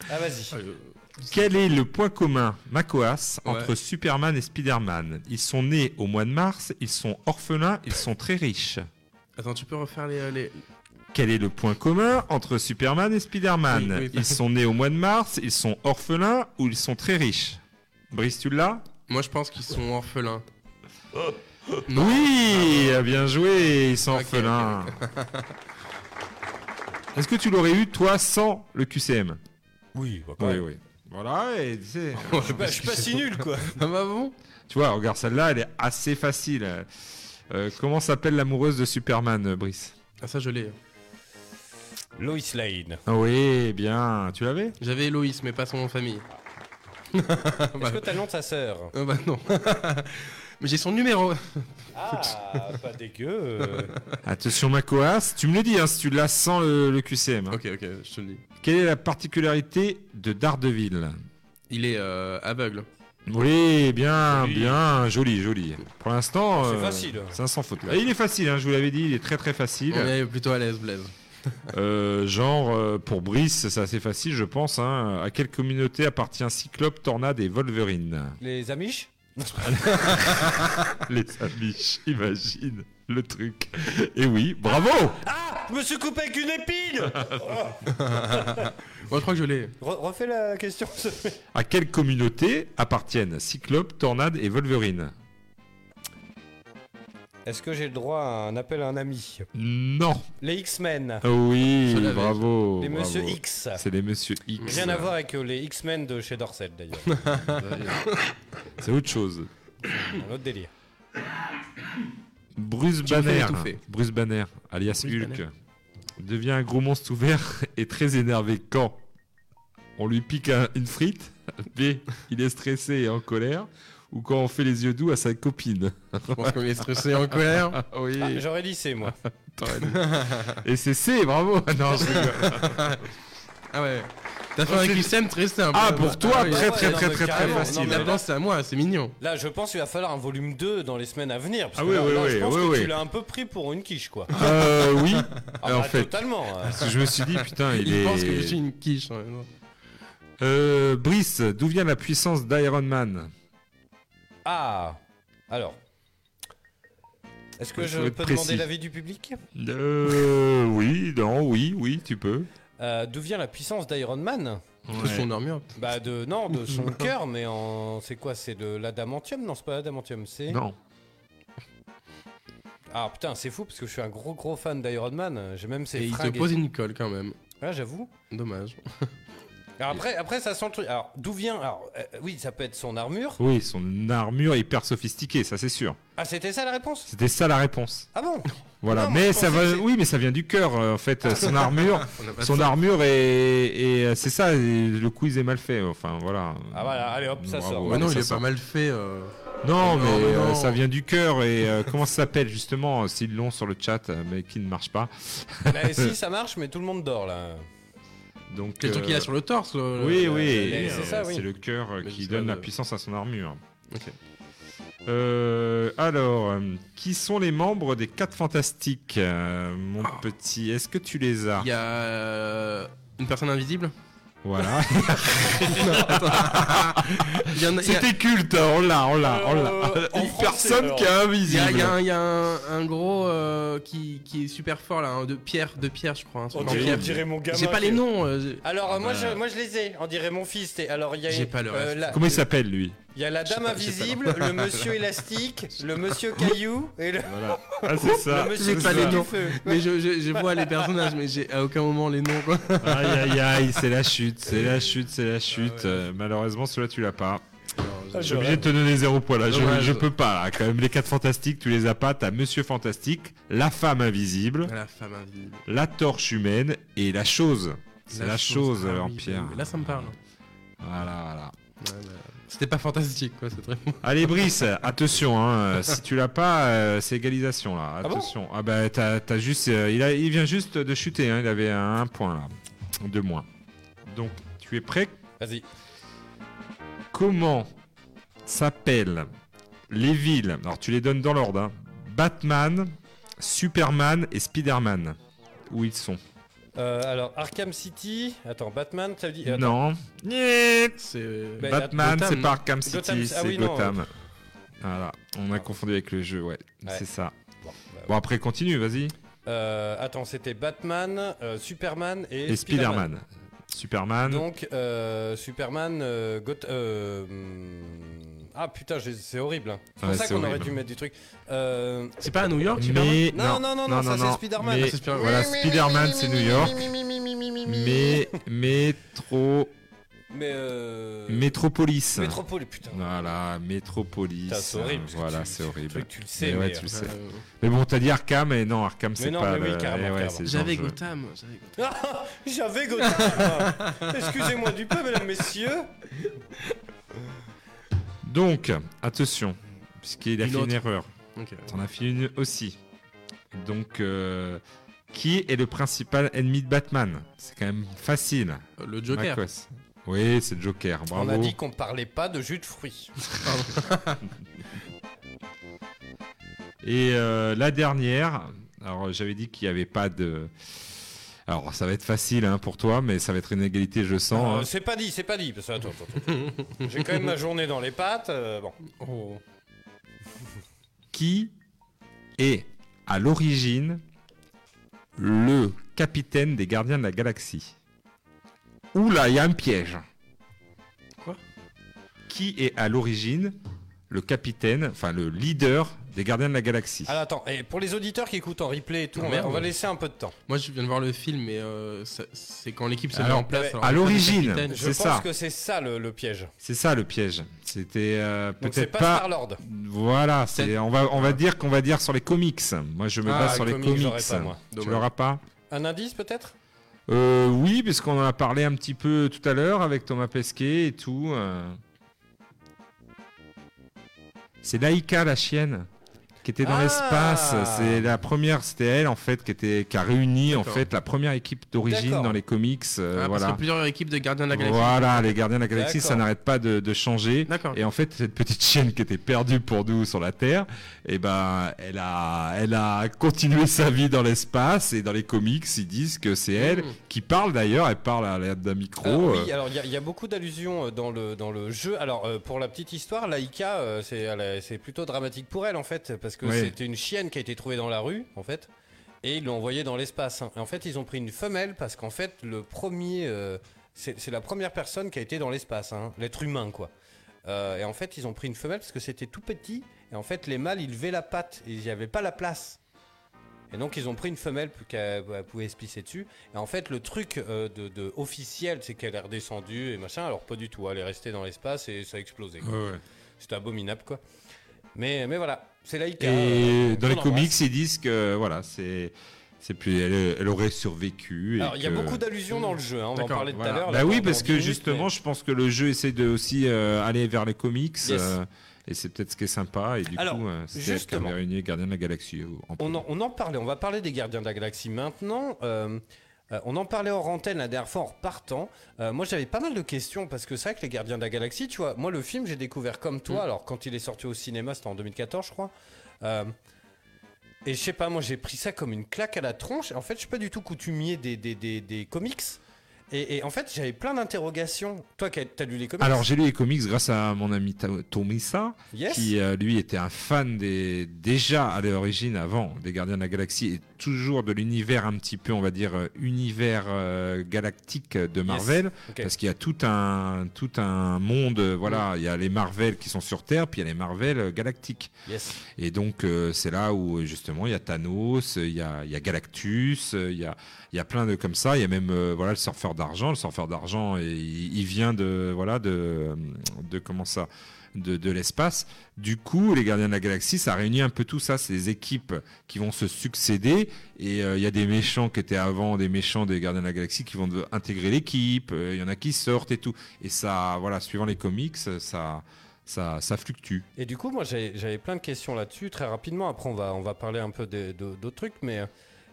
Ah, vas-y. Quel est le point commun, Macoas, Ouais. entre Superman et Spider-Man? Ils sont nés au mois de mars, ils sont orphelins, ils sont très riches. Attends, tu peux refaire les. les... Quel est le point commun entre Superman et Spider-Man Oui, oui. Ils sont nés au mois de mars, ils sont orphelins ou ils sont très riches? Brice, tu l'as? Moi, je pense qu'ils sont orphelins. Oui, bien joué, ils sont orphelins. Est-ce que tu l'aurais eu, toi, sans le QCM Oui, bah, Oui, oui. Voilà, et tu sais, Je suis pas, je suis pas si nul, quoi. Ah bah bon tu vois, regarde, celle-là, elle est assez facile. Euh, comment s'appelle l'amoureuse de Superman, euh, Brice? Ah, ça, je l'ai. Lois Lane. Ah Oui, bien. Tu l'avais? J'avais Héloïse, mais pas son nom de famille. Est-ce que t'as le nom de sa sœur? Ah bah non. mais j'ai son numéro. Ah, pas dégueu. euh. Attention, Macoas, tu me le dis hein, si tu l'as sans le, le QCM. hein. Ok, ok, je te le dis. Quelle est la particularité de Daredevil? Il est euh, aveugle. Oui, bien, Joli. bien, joli, joli. Pour l'instant, C'est euh, facile. C'est un sans faute. Il est facile, hein, je vous l'avais dit, il est très très facile. On est plutôt à l'aise, Blaise. Euh, genre, euh, pour Brice, c'est assez facile, je pense. hein. À quelle communauté appartient Cyclope, Tornade et Wolverine Les Amish Les Amish, imagine le truc. Et oui, bravo Ah Je me suis coupé avec une épine Moi, je crois que je l'ai. Re- Refais la question. À quelle communauté appartiennent Cyclope, Tornade et Wolverine Est-ce que j'ai le droit à un appel à un ami Non. Les X-Men. Ah Oui, bravo. Les bravo. Monsieur X. C'est les Monsieur X. Rien à voir avec euh, les X-Men de chez Dorset d'ailleurs. C'est autre chose. un autre délire. Bruce Banner. Bruce Banner, alias Bruce Hulk, Banner. devient un gros monstre ouvert et très énervé quand on lui pique un- une frite, B, il est stressé et en colère, ou quand on fait les yeux doux à sa copine. Je pense qu'on est stressé en colère. Ah oui. Ah, J'aurais dit c'est moi. et c'est C, bravo. Non, je rigole. Ah ouais. T'as fait un QCM très simple. Ah, pour toi, oui. très ouais, très non, très très très facile. Maintenant, c'est à moi, c'est mignon. Là, je pense qu'il va falloir un volume 2 dans les semaines à venir. Parce Ah que oui, là, oui, là, je oui, pense oui, que oui. tu l'as un peu pris pour une quiche, quoi. Euh, oui. Ah, en bah, fait, Totalement. parce que je me suis dit, putain, il, Il, est. pense que je suis une quiche. non. Euh, Brice, d'où vient la puissance d'Iron Man? Ah Alors. Est-ce que je peux demander l'avis du public Euh, oui, non, oui, oui, tu peux. Euh, D'où vient la puissance d'Iron Man? De son armure. Bah de non de son cœur mais en c'est quoi c'est de l'adamantium? Non c'est pas l'adamantium c'est Non. ah putain c'est fou parce que je suis un gros gros fan d'Iron Man j'ai même ses Et il te et- pose une colle quand même. Ah, j'avoue Dommage. alors après après ça sent le truc alors d'où vient alors euh, oui ça peut être son armure Oui, son armure hyper sophistiquée, ça c'est sûr. ah c'était ça la réponse? C'était ça la réponse. ah bon? Voilà, Non, moi, mais je ça pensais va. que c'est- Oui, mais ça vient du cœur euh, en fait. Son armure, On a pas son armure est, et euh, c'est ça. et Le quiz est mal fait. Enfin voilà. ah voilà allez hop ça Bravo. sort Ouais, non, ça il est sort. pas mal fait. euh. Non, Non, mais euh, non. ça vient du cœur et euh, comment ça s'appelle justement S'ils l'ont sur le chat, euh, mais qui ne marche pas. Bah, si ça marche mais tout le monde dort là Donc. C'est le truc euh, qu'il a sur le torse. le- Oui, le- oui, c'est euh, ça, oui. c'est le cœur euh, qui donne la puissance à son armure. Ok. Euh, alors, euh, qui sont les membres des 4 Fantastiques, euh, mon Ah. petit? Est-ce que tu les as? Il y a euh, une personne invisible? Voilà. A- C'était culte, hein, on l'a, on l'a, on l'a. Euh, Une personne alors. qui est il y a, invisible. il y a un, il y a un- un gros euh, qui, qui est super fort là, un de pierre, de pierre je crois. truc on dirait, pierre. on dirait mon gamin J'ai pas les noms. euh, alors euh, moi Bah. je moi je les ai on dirait mon fils t'es- alors il y a J'ai pas le reste. la- Comment il s'appelle lui? Il y a la dame pas- invisible, le monsieur élastique, le monsieur caillou et le, Voilà. Ah, c'est ça. le monsieur pas les noms. feu. Mais je, je, je vois les personnages, mais j'ai à aucun moment les noms quoi. Aïe, aïe, aïe, c'est la chute, c'est la chute, c'est la chute. ouais. Euh, malheureusement, celui-là, tu l'as pas. Ah, Je suis obligé de te donner zéro point là. Je, peux pas là. Quand même, les quatre fantastiques, tu les as pas. T'as Monsieur Fantastique, la femme invisible, La femme invisible. la torche humaine et la chose. C'est la, chose, ah en oui, pierre. oui, Là, ça me parle. Voilà, voilà. Ouais, bah, C'était pas fantastique, quoi. C'est très bon. Allez Brice, attention, hein, si tu l'as pas, euh, c'est égalisation là. bon Attention. Ah, bah t'as, t'as juste, euh, il, a, il vient juste de chuter, hein, il avait un, un point là, de moins. Donc tu es prêt? Vas-y. Comment s'appellent les villes Alors tu les donnes dans l'ordre. hein. Batman, Superman et Spider-Man. Où ils sont? Euh, alors, Arkham City. Attends, Batman, ça veut dire. attends. Non. C'est. Batman, Gotham, c'est pas Arkham City, ah c'est oui, non, Gotham. Voilà, on a confondu avec le jeu, ouais. Ouais. C'est ça. Bon, bah, Bon après continue, vas-y. euh, attends, c'était Batman, euh, Superman et, Et Spider-Man. Superman. Donc, euh, Superman, euh, Goth- euh, hum, Ah putain, j'ai- c'est horrible. hein. C'est pour Ouais, ça c'est qu'on aurait horrible. dû mettre du truc. Euh, C'est pas à New York, mais Non, non, non, non, ça, c'est Spider-Man. mais- Ah, c'est Spider-Man. voilà, Spider-Man c'est New York. Mais métro Mais euh... Métropolis. Métropole, putain. Voilà, Métropolis. Putain, c'est horrible, parce que Voilà, tu- c'est ce horrible. truc, tu le sais, Mais ouais, mais, tu le euh, sais. Euh, Mais bon, t'as dit Arkham et non, Arkham c'est non, pas mais oui, le- carrément, eh ouais, carrément. c'est J'avais jeu. Gotham. j'avais Gotham. J'avais Gotham. Excusez-moi du peu, mesdames, messieurs. Donc, attention, puisqu'il a Une fait une erreur. Ok. T'en as fait une aussi. Donc, euh, qui est le principal ennemi de Batman? C'est quand même facile. Euh, Le Joker. Macos. Oui, c'est Joker. Bravo. On a dit qu'on parlait pas de jus de fruits. Et euh, la dernière, alors j'avais dit qu'il n'y avait pas de. Alors ça va être facile hein, pour toi, mais ça va être une égalité, je sens. Euh, hein. c'est pas dit, c'est pas dit. Parce que, attends, attends, attends. J'ai quand même ma journée dans les pattes. euh, bon. Oh. Qui est à l'origine le capitaine des Gardiens de la Galaxie? Oula, il y a un piège. Quoi? Qui est à l'origine le capitaine, enfin le leader des Gardiens de la Galaxie Alors attends, et pour les auditeurs qui écoutent en replay et tout, Ah, on, va, merde. on va laisser un peu de temps. Moi, je viens de voir le film, mais euh, ça- c'est quand l'équipe se met Alors, en place. ouais, alors, à l'origine, capitaine. Je C'est pense ça. que c'est ça le, le piège. C'est ça le piège. C'était euh, Donc c'est peut-être pas, pas. Star-Lord. Voilà, c'est C'est- on va on va dire qu'on va dire sur les comics. Moi, je me Ah, base sur les comics, comics. j'aurais pas, moi. tu Dommage. l'auras pas Un indice peut-être? Euh, Oui, puisqu'on en a parlé un petit peu tout à l'heure avec Thomas Pesquet et tout. euh. C'est Laïka, la chienne, qui était dans Ah l'espace. C'est la première, c'était elle en fait qui était qui a réuni en fait la première équipe d'origine dans les comics. euh, Ah, voilà. qu'il y a plusieurs équipes de gardiens de la galaxie. Voilà, les gardiens de la galaxie, ça n'arrête pas de, de changer. Et en fait, cette petite chienne qui était perdue pour nous sur la Terre, et ben, elle a, elle a continué sa vie dans l'espace et dans les comics, ils disent que c'est elle Mmh. qui parle d'ailleurs. Elle parle à l'aide d'un micro. Alors, euh, Ah Oui, alors il y, a- il y a beaucoup d'allusions euh, dans le, dans le jeu. Alors euh, pour la petite histoire, Laïka, euh, c'est plutôt dramatique pour elle en fait, parce que Oui. c'était une chienne qui a été trouvée dans la rue en fait, et ils l'ont envoyée dans l'espace. hein. Et en fait, ils ont pris une femelle parce qu'en fait, le premier, euh, c'est la première personne qui a été dans l'espace, hein, l'être humain quoi. Euh, et en fait, ils ont pris une femelle parce que c'était tout petit, et en fait, les mâles ils levaient la patte, et il n'y avait pas la place. Et donc ils ont pris une femelle pour qu'elle elle pouvait se dessus. Et en fait, le truc euh, de, de officiel, c'est qu'elle est redescendue et machin. Alors pas du tout. Elle est restée dans l'espace et ça a explosé. ouais. C'était abominable, quoi. Mais, mais voilà, c'est. Et euh, dans les comics, ils disent que voilà, c'est, c'est plus, elle, elle aurait survécu. Alors il y a beaucoup d'allusions dans le jeu. hein, On va en D'accord, parler tout Voilà. à l'heure. Bah oui, parce que 10 minutes, justement, mais- je pense que le jeu essaie de aussi euh, aller vers les comics. Yes. euh, et c'est peut-être ce qui est sympa. Et du Alors, coup, euh, qui justement. réuni les Gardiens de la Galaxie. en On en, on en parlait, on va parler des gardiens de la galaxie maintenant. Euh, on en parlait hors antenne la dernière fois en repartant. Euh, moi j'avais pas mal de questions parce que c'est vrai que les gardiens de la galaxie, tu vois, moi le film j'ai découvert comme toi, Mm. alors quand il est sorti au cinéma c'était en 2014 je crois. Euh, et je sais pas, moi j'ai pris ça comme une claque à la tronche. En fait je suis pas du tout coutumier des, des, des, des comics. Et, et en fait j'avais plein d'interrogations. Toi t'as lu les comics? Alors j'ai lu les comics grâce à mon ami Tomisa, Yes. qui euh, lui était un fan des déjà à l'origine avant des Gardiens de la Galaxie et toujours de l'univers un petit peu on va dire euh, univers euh, galactique de Marvel parce qu'il y a tout un tout un monde euh, voilà il y a les Marvel qui sont sur Terre puis il y a les Marvel galactiques. Yes. et donc euh, c'est là où justement il y a Thanos il y a, il y a Galactus il y a il y a plein de comme ça il y a même euh, voilà le surfeur d'argent. Le surfeur d'argent il, il vient de voilà de de comment ça de, l'espace. Du coup, les Gardiens de la Galaxie, ça réunit un peu tout ça. Des équipes qui vont se succéder et euh, il y a des méchants qui étaient avant, des méchants des Gardiens de la Galaxie qui vont intégrer l'équipe. euh, Il y en a qui sortent et tout. Et ça, voilà, suivant les comics, ça, ça, ça fluctue. Et du coup, moi, j'avais plein de questions là-dessus, très rapidement. Après, on va, on va parler un peu d'autres trucs. Mais,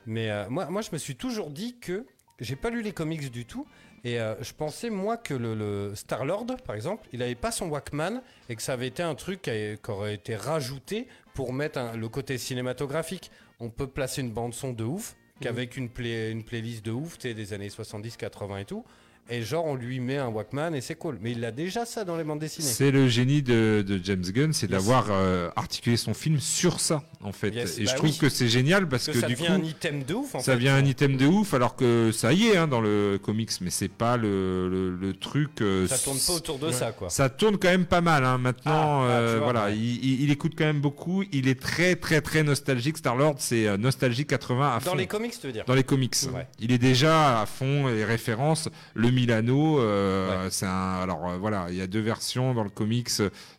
mais euh, moi, moi, je me suis toujours dit que j'ai pas lu les comics du tout. Et euh, je pensais, moi, que le, le Star-Lord, par exemple, il avait pas son Walkman et que ça avait été un truc qui, a- qui aurait été rajouté pour mettre un- le côté cinématographique. On peut placer une bande-son de ouf, qu'avec une, play- une playlist de ouf, tu sais, des années 70, 80 et tout. Et genre, on lui met un Walkman et c'est cool. Mais il a déjà ça dans les bandes dessinées. C'est le génie de, de James Gunn, c'est d'avoir euh, articulé son film sur ça, en fait. Yes, et bah je trouve oui. que c'est génial parce que, que, ça du coup, un item de ouf en ça fait. devient un item de ouf, alors que ça y est hein, dans le comics, mais c'est pas le, le, le truc. euh, Ça tourne pas autour de ça quoi. Ça tourne quand même pas mal hein. maintenant. Ah, ah, euh, vois, voilà, ouais. il, il- il écoute quand même beaucoup. Il est très très très nostalgique. Star Lord, c'est euh, nostalgie 80 à Dans fond. les comics, tu veux dire? Dans les comics, Ouais. il est déjà à fond les références. Le Milano, euh, c'est un. Alors euh, voilà, il y a deux versions dans le comics.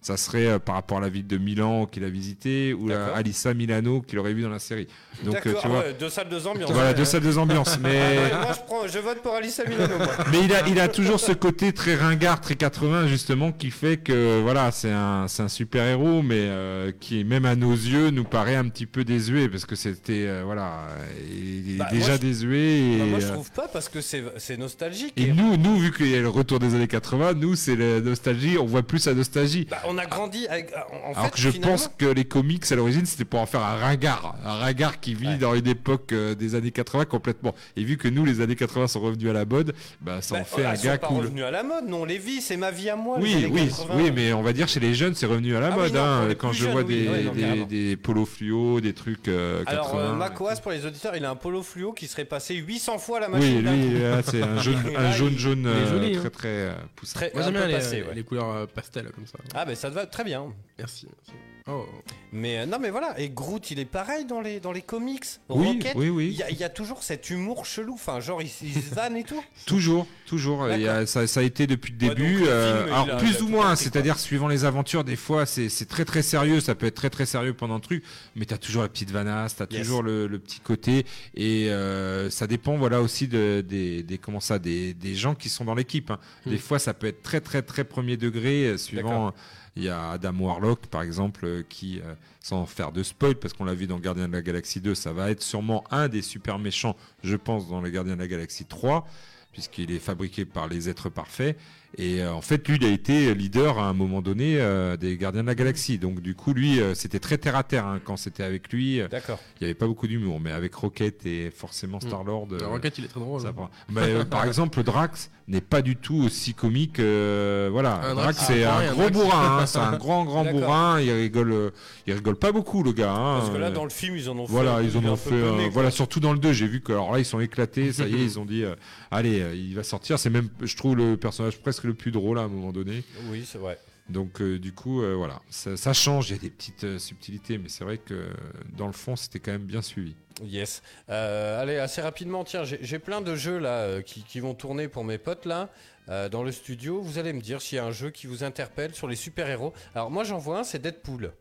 Ça serait euh, par rapport à la ville de Milan qu'il a visité ou la. Alissa Milano qu'il aurait vu dans la série. Donc euh, tu vois, ouais, deux salles, deux ambiances. voilà deux salles, deux ambiances. Mais Ouais, moi je, prends, je vote pour Alice Milano. Moi. mais il a, il a toujours ce côté très ringard, très 80 justement, qui fait que voilà, c'est un, c'est un super héros, mais euh, qui même à nos yeux nous paraît un petit peu désuet parce que c'était euh, voilà, il est Bah, déjà moi, je- désuet. Et, Bah, moi je trouve pas parce que c'est c'est nostalgique. et Et- nous, nous, vu qu'il y a le retour des années 80, nous, c'est la nostalgie, on voit plus la nostalgie. Bah, on a grandi avec. En en Alors fait, que je finalement- pense que les comics à l'origine c'était pour en faire un ringard, un ringard qui vit Ouais. dans une époque euh, des années 80 complètement. Et vu que nous les années 80 sont revenus à la mode, bah ça Bah, en fait elles un sont gars pas cool. revenues à la mode, non, on les vit, c'est ma vie à moi. Oui, oui, 80. oui, mais on va dire chez les jeunes, c'est revenu à la Ah oui, mode. non, hein, quand je jeunes, vois oui, des, ouais, non, des, polos fluo, des trucs euh, 80. Alors, euh, Macoas, pour les auditeurs, il a un polo fluo qui serait passé 800 fois la oui, machine. d'un lui, euh, c'est un jaune, un jaune, euh, joli, très, hein. très euh, poussé. Très, Moi un j'aime peu bien les, passé, ouais. les couleurs euh, pastel comme ça. Ah, ben ça te va très bien. Merci. merci. Oh. Mais euh, non, mais voilà. Et Groot, il est pareil dans les, dans les comics. Oui, Rocket, oui, Il oui. il y a toujours cet humour chelou. Enfin, genre, il, il se vanne et tout. Toujours, toujours. Il y a- ça, ça a été depuis le Ouais, début. donc euh, film, alors a- plus ou moins, c'est-à-dire suivant les aventures, des fois c'est c'est très très sérieux. Ça peut être très très sérieux pendant le truc, mais t'as toujours la petite vanasse, t'as Yes. toujours le, le petit côté, et euh, ça dépend voilà aussi de, des, des comment ça, des, des gens qui sont dans l'équipe. hein. Des fois ça peut être très très très premier degré, euh, suivant. D'accord. Il y a Adam Warlock par exemple euh, qui, euh, sans faire de spoil, parce qu'on l'a vu dans Gardien de la Galaxie 2, ça va être sûrement un des super méchants, je pense, dans les Gardiens de la Galaxie 3 puisqu'il est fabriqué par les êtres parfaits. Et euh, en fait, lui, il a été leader à un moment donné euh, des Gardiens de la Galaxie. Donc, du coup, lui, euh, c'était très terre à terre hein, quand c'était avec lui. D'accord. Il n'y avait pas beaucoup d'humour, mais avec Rocket et forcément Mm. Star Lord. Rocket il est très drôle. ça hein. Mais, euh, par exemple, Drax n'est pas du tout aussi comique. euh, voilà, Un Drax, Drax, c'est ah, un gros Drax. bourrin. hein, c'est un grand, grand bourrin. Il rigole, euh, il rigole pas beaucoup, le gars. hein, Parce que là, euh, dans le film, ils en ont fait. voilà, un ils en ont fait. euh, voilà, surtout dans le 2, j'ai vu que alors là, ils sont éclatés. Ça y est, ils ont dit, euh, allez, euh, il va sortir. C'est même, je trouve, le personnage presque le plus drôle à un moment donné. Oui, c'est vrai. Donc, euh, du coup, euh, voilà, ça, ça change. Il y a des petites euh, subtilités, mais c'est vrai que dans le fond, c'était quand même bien suivi. Yes. Euh, allez, assez rapidement, tiens, j'ai plein de jeux là euh, qui, qui vont tourner pour mes potes là euh, dans le studio. Vous allez me dire s'il y a un jeu qui vous interpelle sur les super-héros. Alors moi j'en vois un, c'est Deadpool.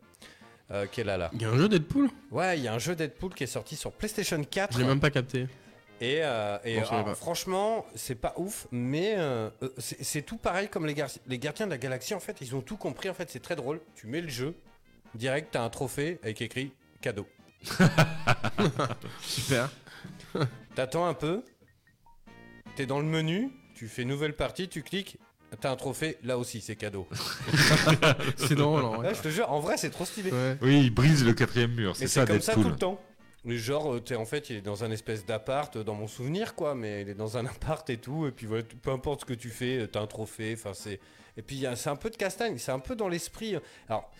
euh, est là là. Il y a un jeu Deadpool? Ouais, il y a un jeu Deadpool qui est sorti sur PlayStation 4. Je l'ai même pas capté. Et, euh, et, alors, pas. franchement, c'est pas ouf, mais euh, euh, c'est c'est tout pareil comme les, gar- les gardiens de la galaxie. En fait, ils ont tout compris. En fait, c'est très drôle. Tu mets le jeu, direct, t'as un trophée avec écrit cadeau. Super. T'attends un peu, t'es dans le menu, tu fais nouvelle partie, tu cliques, t'as un trophée, là aussi c'est cadeau. C'est drôle en vrai. Ouais, je te jure, en vrai c'est trop stylé. Ouais. Oui, il brise le quatrième mur. Et C'est c'est ça, comme ça tout Deadpool. le temps. Genre, euh, t'es en fait, il est dans un espèce d'appart, euh, dans mon souvenir quoi, mais il est dans un appart et tout, et puis voilà, peu importe ce que tu fais, euh, t'as un trophée, enfin c'est. Et puis c'est un peu de castagne, c'est un peu dans l'esprit. euh, Alors,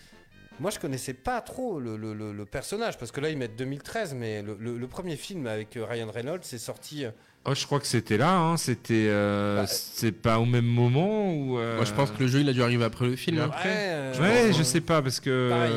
moi je connaissais pas trop le, le- le- le personnage, parce que là ils mettent 2013, mais le, le- le premier film avec Ryan Reynolds c'est sorti. Oh, je crois que c'était là. Hein. C'était. euh, Bah, c'est pas au même moment ou. euh, Moi je pense que le jeu il a dû arriver après le film. hein. Après ouais, euh, Ouais, je sais pas parce que. Pareil.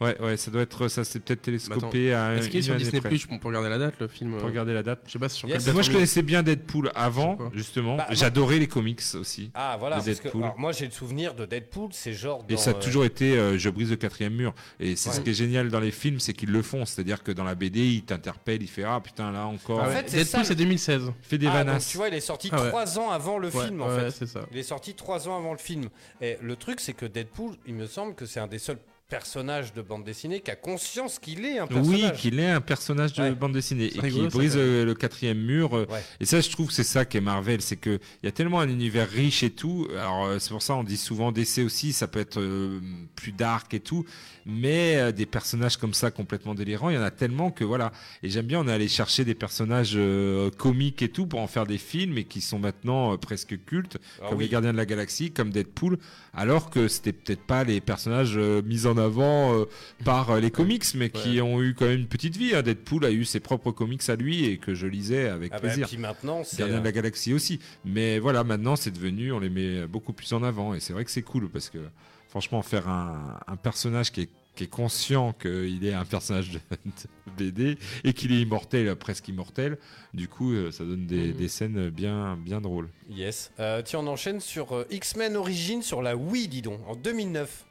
Ouais, ouais, ça doit être ça. C'est peut-être télescopé à. Est-ce qu'il est sur Disney. Plus On peut regarder la date, le film. Pour euh, regarder la date. Je sais pas sur Yes. Moi, je on connaissais bien Deadpool avant, justement. Bah, moi- J'adorais les comics aussi. Ah voilà, parce que, Deadpool. alors, moi j'ai le souvenir de Deadpool, c'est genre. Et ça a euh, toujours été, euh, je brise le quatrième mur. Et c'est ce qui est génial dans les films, c'est qu'ils le font. C'est-à-dire que dans la BD, ils t'interpellent, il fait ah putain là encore. En fait, c'est Deadpool, c'est 2016. Il fait des Ah, vanasses. tu vois, il est sorti Ah ouais. trois ans avant le Ouais, film en ouais, fait. c'est ça. Il est sorti trois ans avant le film. Et le truc, c'est que Deadpool, il me semble que c'est un des seuls personnages de bande dessinée qui a conscience qu'il est un Oui, personnage. qu'il est un personnage de Ouais. bande dessinée et rigolo, qui brise euh, le quatrième mur. euh, Ouais. Et ça, je trouve que c'est ça qui est Marvel, c'est que il y a tellement un univers riche et tout. Alors euh, c'est pour ça on dit souvent DC aussi, ça peut être euh, plus dark et tout, mais euh, des personnages comme ça complètement délirants, il y en a tellement que voilà. Et j'aime bien, on est allé chercher des personnages euh, comiques et tout pour en faire des films et qui sont maintenant euh, presque cultes, Ah comme oui. les Gardiens de la Galaxie, comme Deadpool, alors que c'était peut-être pas les personnages euh, mis en avant euh, par euh, les comics, mais qui ont eu quand même une petite vie. hein. Deadpool a eu ses propres comics à lui et que je lisais avec Ah bah, plaisir. puis maintenant, c'est. Gardien de euh, la Galaxie aussi. Mais voilà, maintenant c'est devenu, on les met beaucoup plus en avant et c'est vrai que c'est cool parce que franchement, faire un, un personnage qui est, qui est conscient qu'il est un personnage de, BD et qu'il est immortel, presque immortel, du coup, euh, ça donne des, Mhm. des scènes bien, bien drôles. Yes. Euh, tiens, on enchaîne sur euh, X-Men Origins sur la Wii, dis donc, en 2009.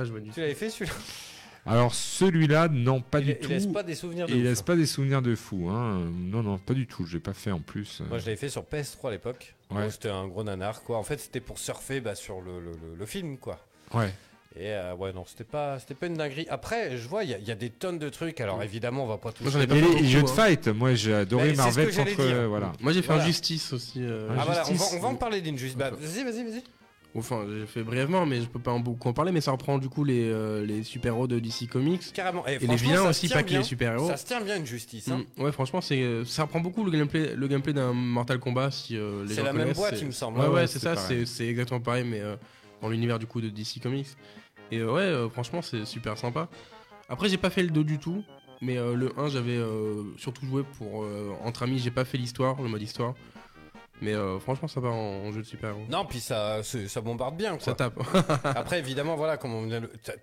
Pas joué du tout. Tu l'avais fait celui-là Alors celui-là, non, pas il, du il tout. laisse pas des souvenirs de il ouf, laisse hein. pas des souvenirs de fou. Hein. Non, non, pas du tout. Je l'ai pas fait en plus. Moi, je l'avais fait sur PS3 à l'époque. Ouais. Bon, C'était un gros nanar, quoi. En fait, c'était pour surfer bah, sur le, le- le- le film, quoi. Ouais. Et euh, ouais, non, c'était pas, c'était pas une dinguerie. Après, je vois, il y, a- il y a des tonnes de trucs. Alors, évidemment, on va pas tous. Moi, j'en ai pas les, jeux de hein. fight, moi j'ai adoré Mais c'est ce Marvel que j'allais contre. dire. euh, voilà. Moi, j'ai fait Voilà. Injustice aussi. euh, Ah voilà, on va, on va en parler d'Injustice. Bah, vas-y, vas-y, vas-y. Enfin, j'ai fait brièvement, mais je peux pas en beaucoup en parler. Mais ça reprend du coup les, euh, les super-héros de DC Comics. Carrément. Et, Et les vilains aussi, pas que les super-héros. Ça se tient bien, Injustice. Hein. Mm, Ouais, franchement, c'est euh, ça reprend beaucoup le gameplay, le gameplay d'un Mortal Kombat si euh, les C'est la même boîte, il me semble. Ouais, Ouais, ouais, c'est ça, c'est c'est exactement pareil, mais euh, dans l'univers du coup de DC Comics. Et euh, ouais, euh, franchement, c'est super sympa. Après, j'ai pas fait le 2 du tout, mais euh, le 1, j'avais euh, surtout joué pour euh, entre amis. J'ai pas fait l'histoire, le mode histoire, mais euh, franchement, ça va en, en jeu de super-héros. Non, puis ça, ça bombarde bien. Ça Quoi. tape. Après, évidemment, voilà, comme on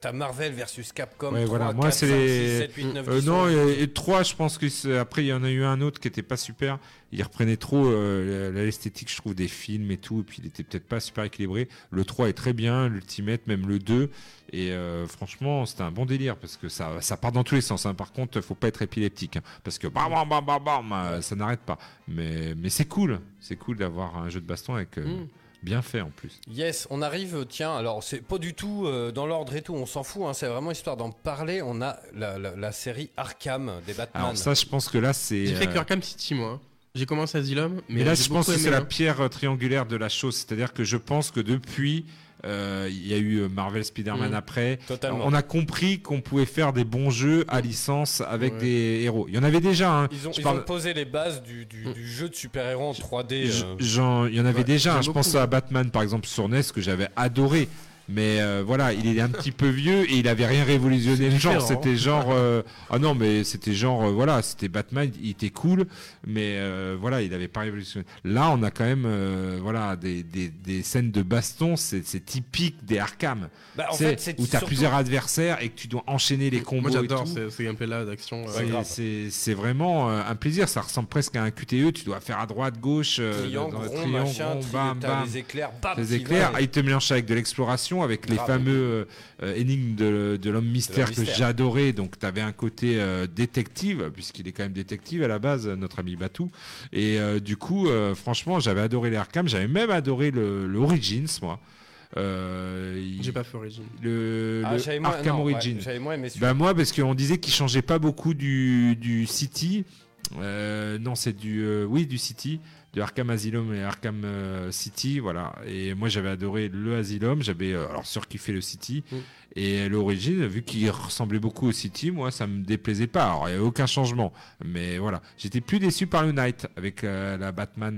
t'as- Marvel versus Capcom. Ouais, 3, voilà, moi, 4, c'est 5, les- 6, 7, 8, 9, Euh, 10, non, 11. et, et 3, je pense que c'est- après il y en a eu un autre qui était pas super. Il reprenait trop euh, la- l'esthétique, je trouve, des films et tout, et puis il était peut-être pas super équilibré. Le 3 est très bien, l'Ultimate, même le 2. Et euh, franchement, c'était un bon délire parce que ça, ça part dans tous les sens. hein. Par contre, faut pas être épileptique hein, parce que bam, bam, bam, bam, bam, euh, ça n'arrête pas. Mais, mais c'est cool, c'est cool d'avoir un jeu de baston avec euh, Mm. bien fait en plus. Yes, on arrive, tiens, alors c'est pas du tout euh, dans l'ordre et tout, on s'en fout, hein, c'est vraiment histoire d'en parler. On a la, la- la série Arkham des Batman. Alors ça, je pense que là, c'est. J'ai fait que Arkham City, moi. J'ai commencé Asylum, mais, Mais là, je pense que c'est la pierre triangulaire de la chose. C'est-à-dire que je pense que depuis, euh, il y a eu euh, Marvel Spider-Man Mhm. après. Totalement. On a compris qu'on pouvait faire des bons jeux à licence avec Ouais. des héros. Il y en avait déjà. hein. Ils ont, Je ils parle- ont posé les bases du, du- Mm. du jeu de super-héros en 3D. J- euh. il y en avait Ouais, déjà. hein. Je pense à Batman, par exemple, sur NES, que j'avais adoré. Mais euh, voilà, il est un petit peu vieux et il avait rien révolutionné le genre. C'était genre, euh, ah non, mais c'était genre, euh, voilà, c'était Batman, il était cool, mais euh, voilà, il avait pas révolutionné. Là, on a quand même, euh, voilà, des, des, des scènes de baston, c'est typique des Arkham. Bah, en C'est- fait, c'est où t'as surtout- plusieurs adversaires et que tu dois enchaîner les combos Moi, j'adore ces, gameplays-là d'action. euh, C'est- vraiment euh, un plaisir. Ça ressemble presque à un QTE. Tu dois faire à droite, gauche, euh, triangle, dans le rond, triangle, machin, rond, tri- bam, t'as bam. les éclairs, bam, Les qui éclairs. va, il te mélange avec de l'exploration, avec les Grave. fameux euh, énigmes de, de l'homme mystère que adoré. Donc, tu avais un côté euh, détective, puisqu'il est quand même détective à la base, notre ami Batou. Et euh, du coup, euh, franchement, j'avais adoré les Arkham. J'avais même adoré le, le Origins, moi. Euh, J'ai pas fait Origin. le, Ah, le Arkham non, Origins. Aimé. Bah moi parce qu'on disait qu'il changeait pas beaucoup du, du City. Euh, non c'est du euh, oui du City, de Arkham Asylum et Arkham euh, City voilà. Et moi j'avais adoré le Asylum, j'avais euh, alors surkiffé le City Mm. et l'origine vu qu'il ressemblait beaucoup au City, moi ça me déplaisait pas. Alors il y avait aucun changement, mais voilà j'étais plus déçu par le Night avec euh, la Batman.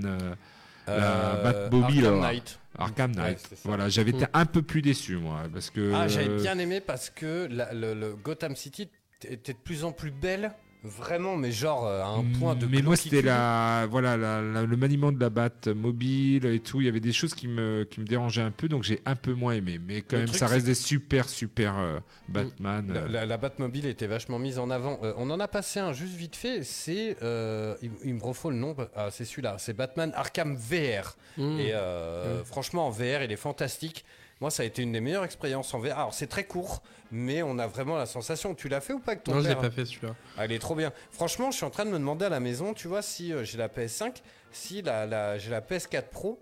la Batmobile, Arkham là. Knight. Arkham Knight. voilà, j'avais été un peu plus déçu moi parce que Ah, j'avais bien aimé parce que la- le, le Gotham City était de plus en plus belle Vraiment, mais genre euh, à un point de. Mais moi, c'était la, voilà, la- la- le maniement de la batte mobile et tout. Il y avait des choses qui me, qui me dérangeaient un peu, donc j'ai un peu moins aimé. Mais quand Le même, truc, ça reste des super, super euh, Batman. La, euh. la, la Batmobile était vachement mise en avant. Euh, on en a passé un juste vite fait. C'est, euh, il, il me refaut le nom. Ah, c'est celui-là. C'est Batman Arkham VR. Mmh. Et euh, franchement, en VR, il est fantastique. Moi, ça a été une des meilleures expériences en VR. Alors, c'est très court, mais on a vraiment la sensation. Tu l'as fait ou pas avec ton Non, je l'ai pas fait celui-là. Ah, il est trop bien. Franchement, je suis en train de me demander à la maison, tu vois, si euh, j'ai la PS5, si la, la- j'ai la PS4 Pro,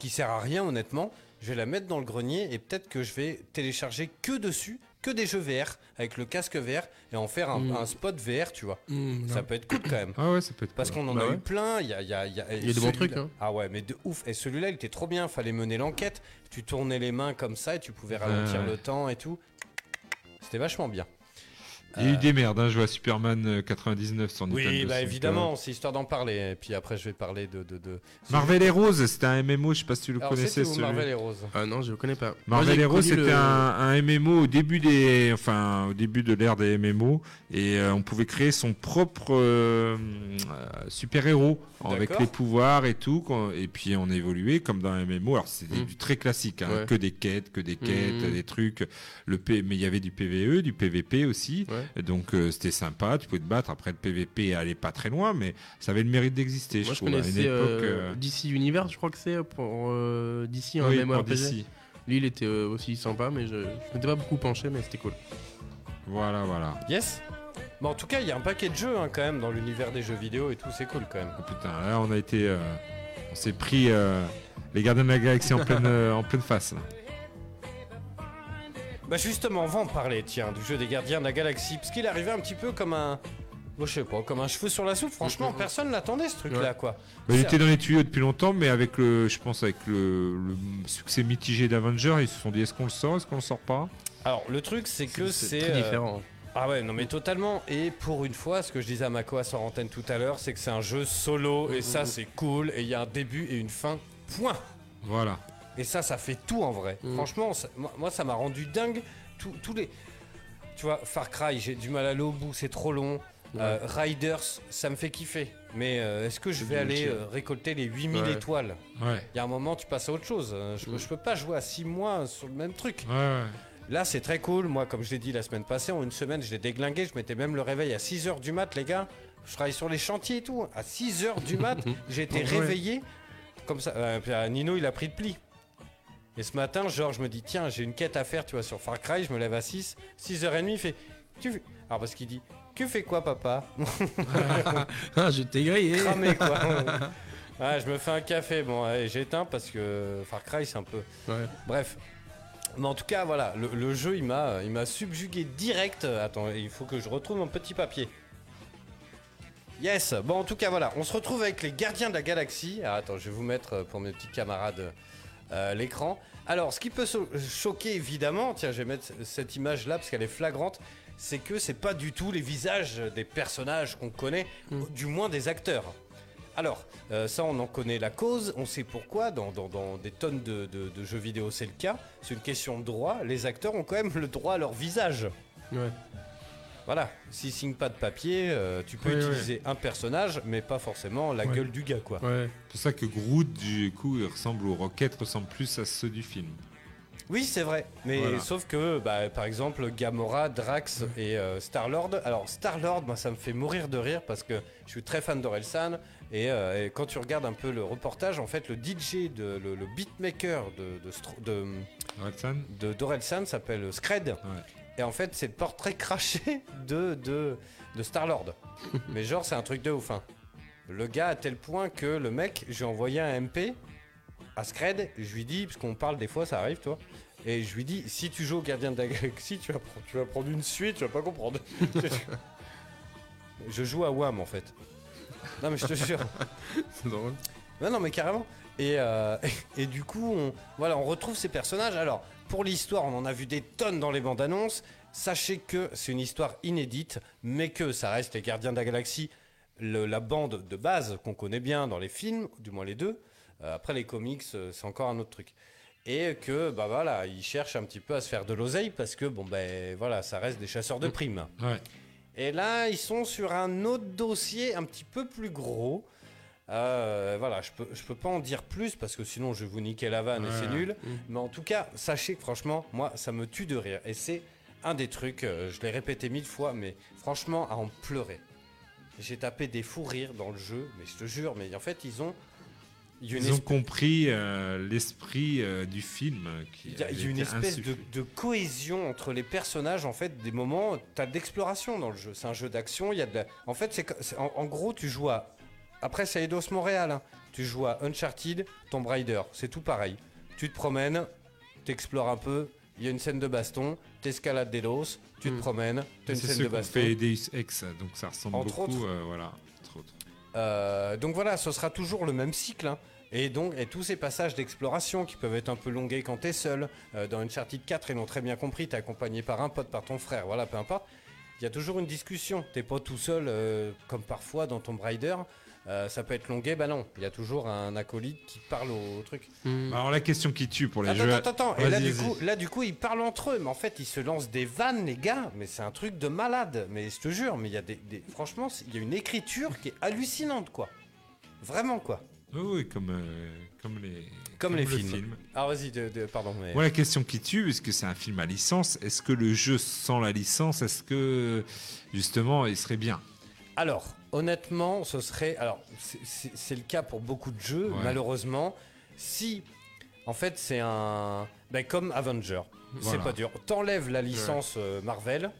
qui sert à rien honnêtement, je vais la mettre dans le grenier et peut-être que je vais télécharger que dessus, que des jeux VR, avec le casque VR, et en faire un, Mm. un spot VR, tu vois. Mmh, Ça peut être cool quand même. Ah ouais, ça peut être. Parce cool. qu'on en Bah a ouais. eu plein, il y a, y a- il y a- Il y a de bons trucs, hein. Ah ouais, mais de ouf. Et celui-là, il était trop bien, fallait mener l'enquête. Tu tournais les mains comme ça et tu pouvais ralentir le temps et tout. C'était vachement bien. Il y a eu Euh, des merdes. Hein. Je vois Superman euh, 99 sur Nintendo. Oui, bah 64. évidemment, c'est histoire d'en parler. Et puis après, je vais parler de. de, de... Marvel et Rose, c'était un MMO. Je sais pas si tu le Alors, connaissais. celui- Marvel et Rose Ah non, je le connais pas. Marvel Moi, Heroes, connu c'était le- un, un MMO au début des, enfin, au début de l'ère des MMO, et euh, on pouvait créer son propre euh, super héros avec les pouvoirs et tout, et puis on évoluait comme dans un MMO. Alors c'était Mm. du très classique, hein, Ouais. que des quêtes, que des quêtes, Mm. des trucs. Le P, mais il y avait du PVE, du PVP aussi, Ouais. Donc euh, c'était sympa. Tu pouvais te battre. Après le PVP allait pas très loin, mais ça avait le mérite d'exister. Moi, je une connaissais époque, euh, euh, DC Universe, je crois que c'est pour euh, DC, un oui, MMORPG. pour DC. Lui, il était euh, aussi sympa, mais je, je m'étais pas beaucoup penché, mais c'était cool. Voilà, voilà. Yes Bon, en tout cas, il y a un paquet de jeux hein, quand même dans l'univers des jeux vidéo et tout, c'est cool quand même. Oh, putain, là on a été, euh, on s'est pris euh, les gardiens de la galaxie en pleine, euh, en pleine face. là. Bah justement, on va en parler, tiens, du jeu des gardiens de la galaxie, parce qu'il est arrivé un petit peu comme un. Bon, je sais pas, comme un cheveu sur la soupe. Franchement, personne l'attendait ce truc-là, Ouais. quoi. Bah, il était dans les tuyaux depuis longtemps, mais avec le, je pense avec le, le succès mitigé d'Avenger, ils se sont dit est-ce qu'on le sort, est-ce qu'on le sort pas? Alors, le truc, c'est que c'est. très euh, différent. Ah ouais, non mais totalement. Et pour une fois, ce que je disais à Mako à sur antenne tout à l'heure, c'est que c'est un jeu solo, et ça c'est cool, et il y a un début et une fin, point. Voilà. Et ça, ça fait tout en vrai. Mm. Franchement, ça- moi, ça m'a rendu dingue. Tous tous les. Tu vois, Far Cry, j'ai du mal à aller au bout, c'est trop long. Euh, Riders, ça me fait kiffer. Mais euh, est-ce que je vais aller euh, récolter les 8000 Ouais. étoiles Ouais. Il y a un moment, tu passes à autre chose. Je, Mm. je peux pas jouer à 6 mois sur le même truc. Là, c'est très cool. Moi, comme je l'ai dit la semaine passée, en une semaine, je l'ai déglingué. Je mettais même le réveil à 6h du mat, les gars. Je travaille sur les chantiers et tout. À 6h du mat, j'ai été réveillé. Comme ça. Puis, Nino, il a pris le pli. Et ce matin, genre, je me dis, tiens, j'ai une quête à faire, tu vois, sur Far Cry. Je me lève à 6. 6h30, il fait, tu fais... Alors, parce qu'il dit, que fait quoi, papa Ah, je t'ai grillé. Cramé, quoi. ah, je me fais un café. Bon, allez, j'éteins parce que Far Cry, c'est un peu. Ouais. Bref. Mais en tout cas, voilà, le, le jeu, il m'a, il m'a subjugué direct. Attends, il faut que je retrouve mon petit papier. Yes. Bon, en tout cas, voilà, on se retrouve avec les Gardiens de la Galaxie. Ah, attends, je vais vous mettre euh, pour mes petits camarades euh, l'écran. Alors, ce qui peut so- choquer évidemment, tiens, je vais mettre cette image là parce qu'elle est flagrante, c'est que c'est pas du tout les visages des personnages qu'on connaît, du moins des acteurs. Alors, euh, ça, on en connaît la cause, on sait pourquoi, dans, dans- dans des tonnes de, de- de jeux vidéo, c'est le cas. C'est une question de droit. Les acteurs ont quand même le droit à leur visage. Ouais. Voilà, s'ils signent pas de papier, euh, tu peux Ouais, ouais. utiliser un personnage, mais pas forcément la Ouais. gueule du gars, quoi. Ouais. C'est pour ça que Groot, du coup, il ressemble aux Rockets, ressemble plus à ceux du film. Oui, c'est vrai. Mais Voilà. sauf que, bah, par exemple, Gamora, Drax et euh, Star-Lord. Alors, Star-Lord, moi, ça me fait mourir de rire parce que je suis très fan d'Orelsan. Et, euh, et quand tu regardes un peu le reportage, en fait, le DJ, de, le, le beatmaker de, de, Stro- de, de d'Orelsan s'appelle Scred. Et en fait, c'est le portrait craché de, de, de Star-Lord. Mais genre, c'est un truc de ouf. hein. Le gars, à tel point que le mec, j'ai envoyé un MP à Scred, je lui dis, parce qu'on parle des fois, ça arrive, toi. Et je lui dis, si tu joues au Gardien de la Galaxie, tu vas, prendre- tu vas prendre une suite, tu vas pas comprendre. je joue à Wham en fait. Non mais je te jure. C'est drôle. Non, non, mais carrément. Et, euh, et du coup, on, voilà, on retrouve ces personnages. Alors, pour l'histoire, on en a vu des tonnes dans les bandes annonces. Sachez que c'est une histoire inédite, mais que ça reste les Gardiens de la Galaxie, le- la bande de base qu'on connaît bien dans les films, du moins les deux. Euh, après, les comics, euh, c'est encore un autre truc. Et que, bah voilà, ils cherchent un petit peu à se faire de l'oseille parce que, bon, ben voilà, ça reste des chasseurs de primes. Ouais. Et là, ils sont sur un autre dossier un petit peu plus gros. Euh, voilà, je peux, je peux pas en dire plus parce que sinon je vais vous niquer la vanne et c'est nul. Mais en tout cas, sachez que franchement, moi, ça me tue de rire. Et c'est un des trucs, euh, je l'ai répété mille fois, mais franchement, à en pleurer. J'ai tapé des fous rires dans le jeu, mais je te jure, mais en fait, ils ont. Ils ont compris euh, l'esprit euh, du film. Qui Il y a, il y a une espèce de, de cohésion entre les personnages. En fait, des moments, tu as d'exploration dans le jeu. C'est un jeu d'action. Il y a de la- En fait, c'est- en, en gros, tu joues à. Après, c'est Eidos Montréal. hein. Tu joues à Uncharted, Tomb Raider. C'est tout pareil. Tu te promènes, tu explores un peu. Il y a une scène de baston. Tu escalades des dos. Tu te Mm. promènes. Tu as une C'est scène ceux de qui ont baston. fait Deus Ex, donc ça ressemble Entre beaucoup. autres. euh, voilà, entre autres. Euh, donc voilà, ce sera toujours le même cycle. hein. Et donc, et tous ces passages d'exploration qui peuvent être un peu longués quand t'es seul. Euh, dans Uncharted 4, ils l'ont très bien compris, t'es accompagné par un pote, par ton frère, voilà, peu importe. Il y a toujours une discussion. T'es pas tout seul, euh, comme parfois dans Tomb Raider. Euh, ça peut être longué, bah non. Il y a toujours un acolyte qui parle au truc. Hmm. Alors la question qui tue pour les Attends, jeux. attends, attends. Et là du, coup, là, du coup, ils parlent entre eux. Mais en fait, ils se lancent des vannes, les gars. Mais c'est un truc de malade. Mais je te jure, mais il y a des, des- franchement, il y a une écriture qui est hallucinante, quoi. Vraiment, quoi. Oui, oui, comme, euh, comme les, Comme les le films. film. Ah, vas-y, de- de- pardon. Mais... Moi, la question qui tue, est-ce que c'est un film à licence? Est-ce que le jeu sans la licence, est-ce que justement, il serait bien? Alors, honnêtement, ce serait. Alors, c'est- le cas pour beaucoup de jeux, Ouais. malheureusement. Si. En fait, c'est un. Ben, comme Avenger. C'est pas dur. T'enlèves la licence euh, Marvel.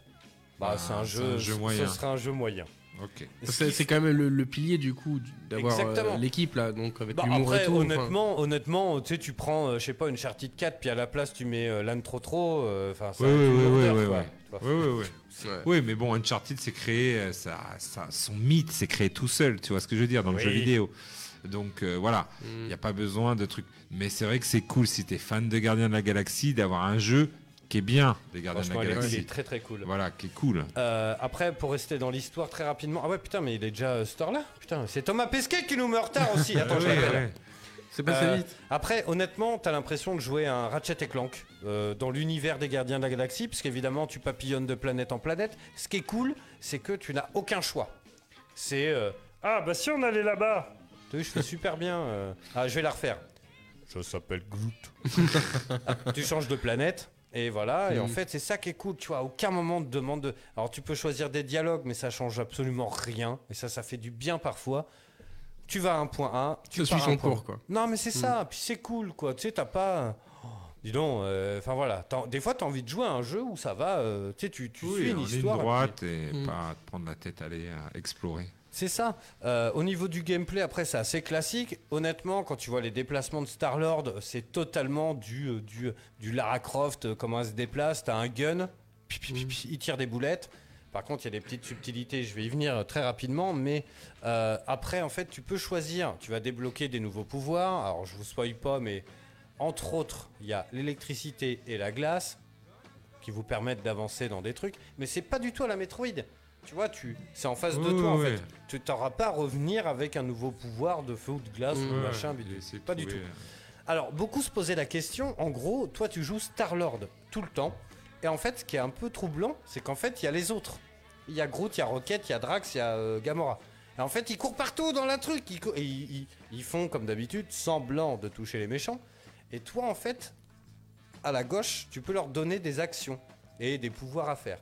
Bah, Ah, c'est un c'est jeu. un jeu ce- moyen. Ce sera un jeu moyen. Ok. C'est quand même le, le pilier du coup d'avoir euh, l'équipe là, donc avec Bah, après, et tout. enfin. honnêtement, honnêtement, tu sais, tu prends, euh, je sais pas, une Uncharted 4, puis à la place, tu mets euh, l'âne trop trop. euh, Enfin, ça Oui, oui, oui, oui, oui. Oui, oui, oui. Ouais. Oui, mais bon, Uncharted, c'est créé, euh, ça, ça, son mythe, c'est créé tout seul, tu vois ce que je veux dire, dans le Oui. jeu vidéo. Donc euh, voilà, il Mm. n'y a pas besoin de trucs. Mais c'est vrai que c'est cool si t'es fan de Gardiens de la Galaxie d'avoir un jeu qui est bien des Gardiens de la il il Galaxie. est très très cool. Voilà, qui est cool. Euh, après, pour rester dans l'histoire très rapidement. Ah ouais, putain, mais il est déjà euh, ce là Putain, c'est Thomas Pesquet qui nous met en retard aussi. Attends, je Ouais, l'appelle. ouais. C'est passé Euh, vite. Après, honnêtement, t'as l'impression de jouer un Ratchet et Clank euh, dans l'univers des Gardiens de la Galaxie, parce qu'évidemment, tu papillonnes de planète en planète. Ce qui est cool, c'est que tu n'as aucun choix. C'est euh, ah bah si on allait là-bas. Tu vois, je fais super bien. euh. Ah, je vais la refaire. Je s'appelle Groot. Ah, tu changes de planète. Et voilà, et en Mhm. fait, c'est ça qui est cool, tu vois, à aucun moment te demande de... Alors, tu peux choisir des dialogues, mais ça change absolument rien, et ça, ça fait du bien parfois. Tu vas à un point A, tu un son cours quoi. non, mais c'est ça, puis c'est cool, quoi. Tu sais, t'as pas. Oh, dis donc, euh, enfin voilà. Des fois, t'as envie de jouer à un jeu où ça va. euh, tu sais, tu, tu Oui, suis une histoire. et droite puis- et Mm. pas te prendre la tête à aller à explorer. C'est ça. Euh, au niveau du gameplay, après, c'est assez classique. Honnêtement, quand tu vois les déplacements de Star-Lord, c'est totalement du, euh, du, du Lara Croft, euh, comment elle se déplace. T'as un gun, pi, il tire des boulettes. Par contre, il y a des petites subtilités, je vais y venir euh, très rapidement, mais euh, après, en fait, tu peux choisir, tu vas débloquer des nouveaux pouvoirs. Alors, je vous spoil pas, mais entre autres, il y a l'électricité et la glace qui vous permettent d'avancer dans des trucs, mais c'est pas du tout à la Metroid. Tu vois, tu, c'est en face de toi en fait. Tu t'auras pas à revenir avec un nouveau pouvoir de feu ou de glace ou machin. Bidule. Pas du tout. euh, Alors, beaucoup se posaient la question. En gros, toi, tu joues Star-Lord tout le temps. Et en fait, ce qui est un peu troublant, c'est qu'en fait, il y a les autres. Il y a Groot, il y a Rocket, il y a Drax, il y a euh, Gamora. Et en fait, ils courent partout dans la truc. Ils, et ils, ils- ils font, comme d'habitude, semblant de toucher les méchants. Et toi, en fait, à la gauche, tu peux leur donner des actions et des pouvoirs à faire.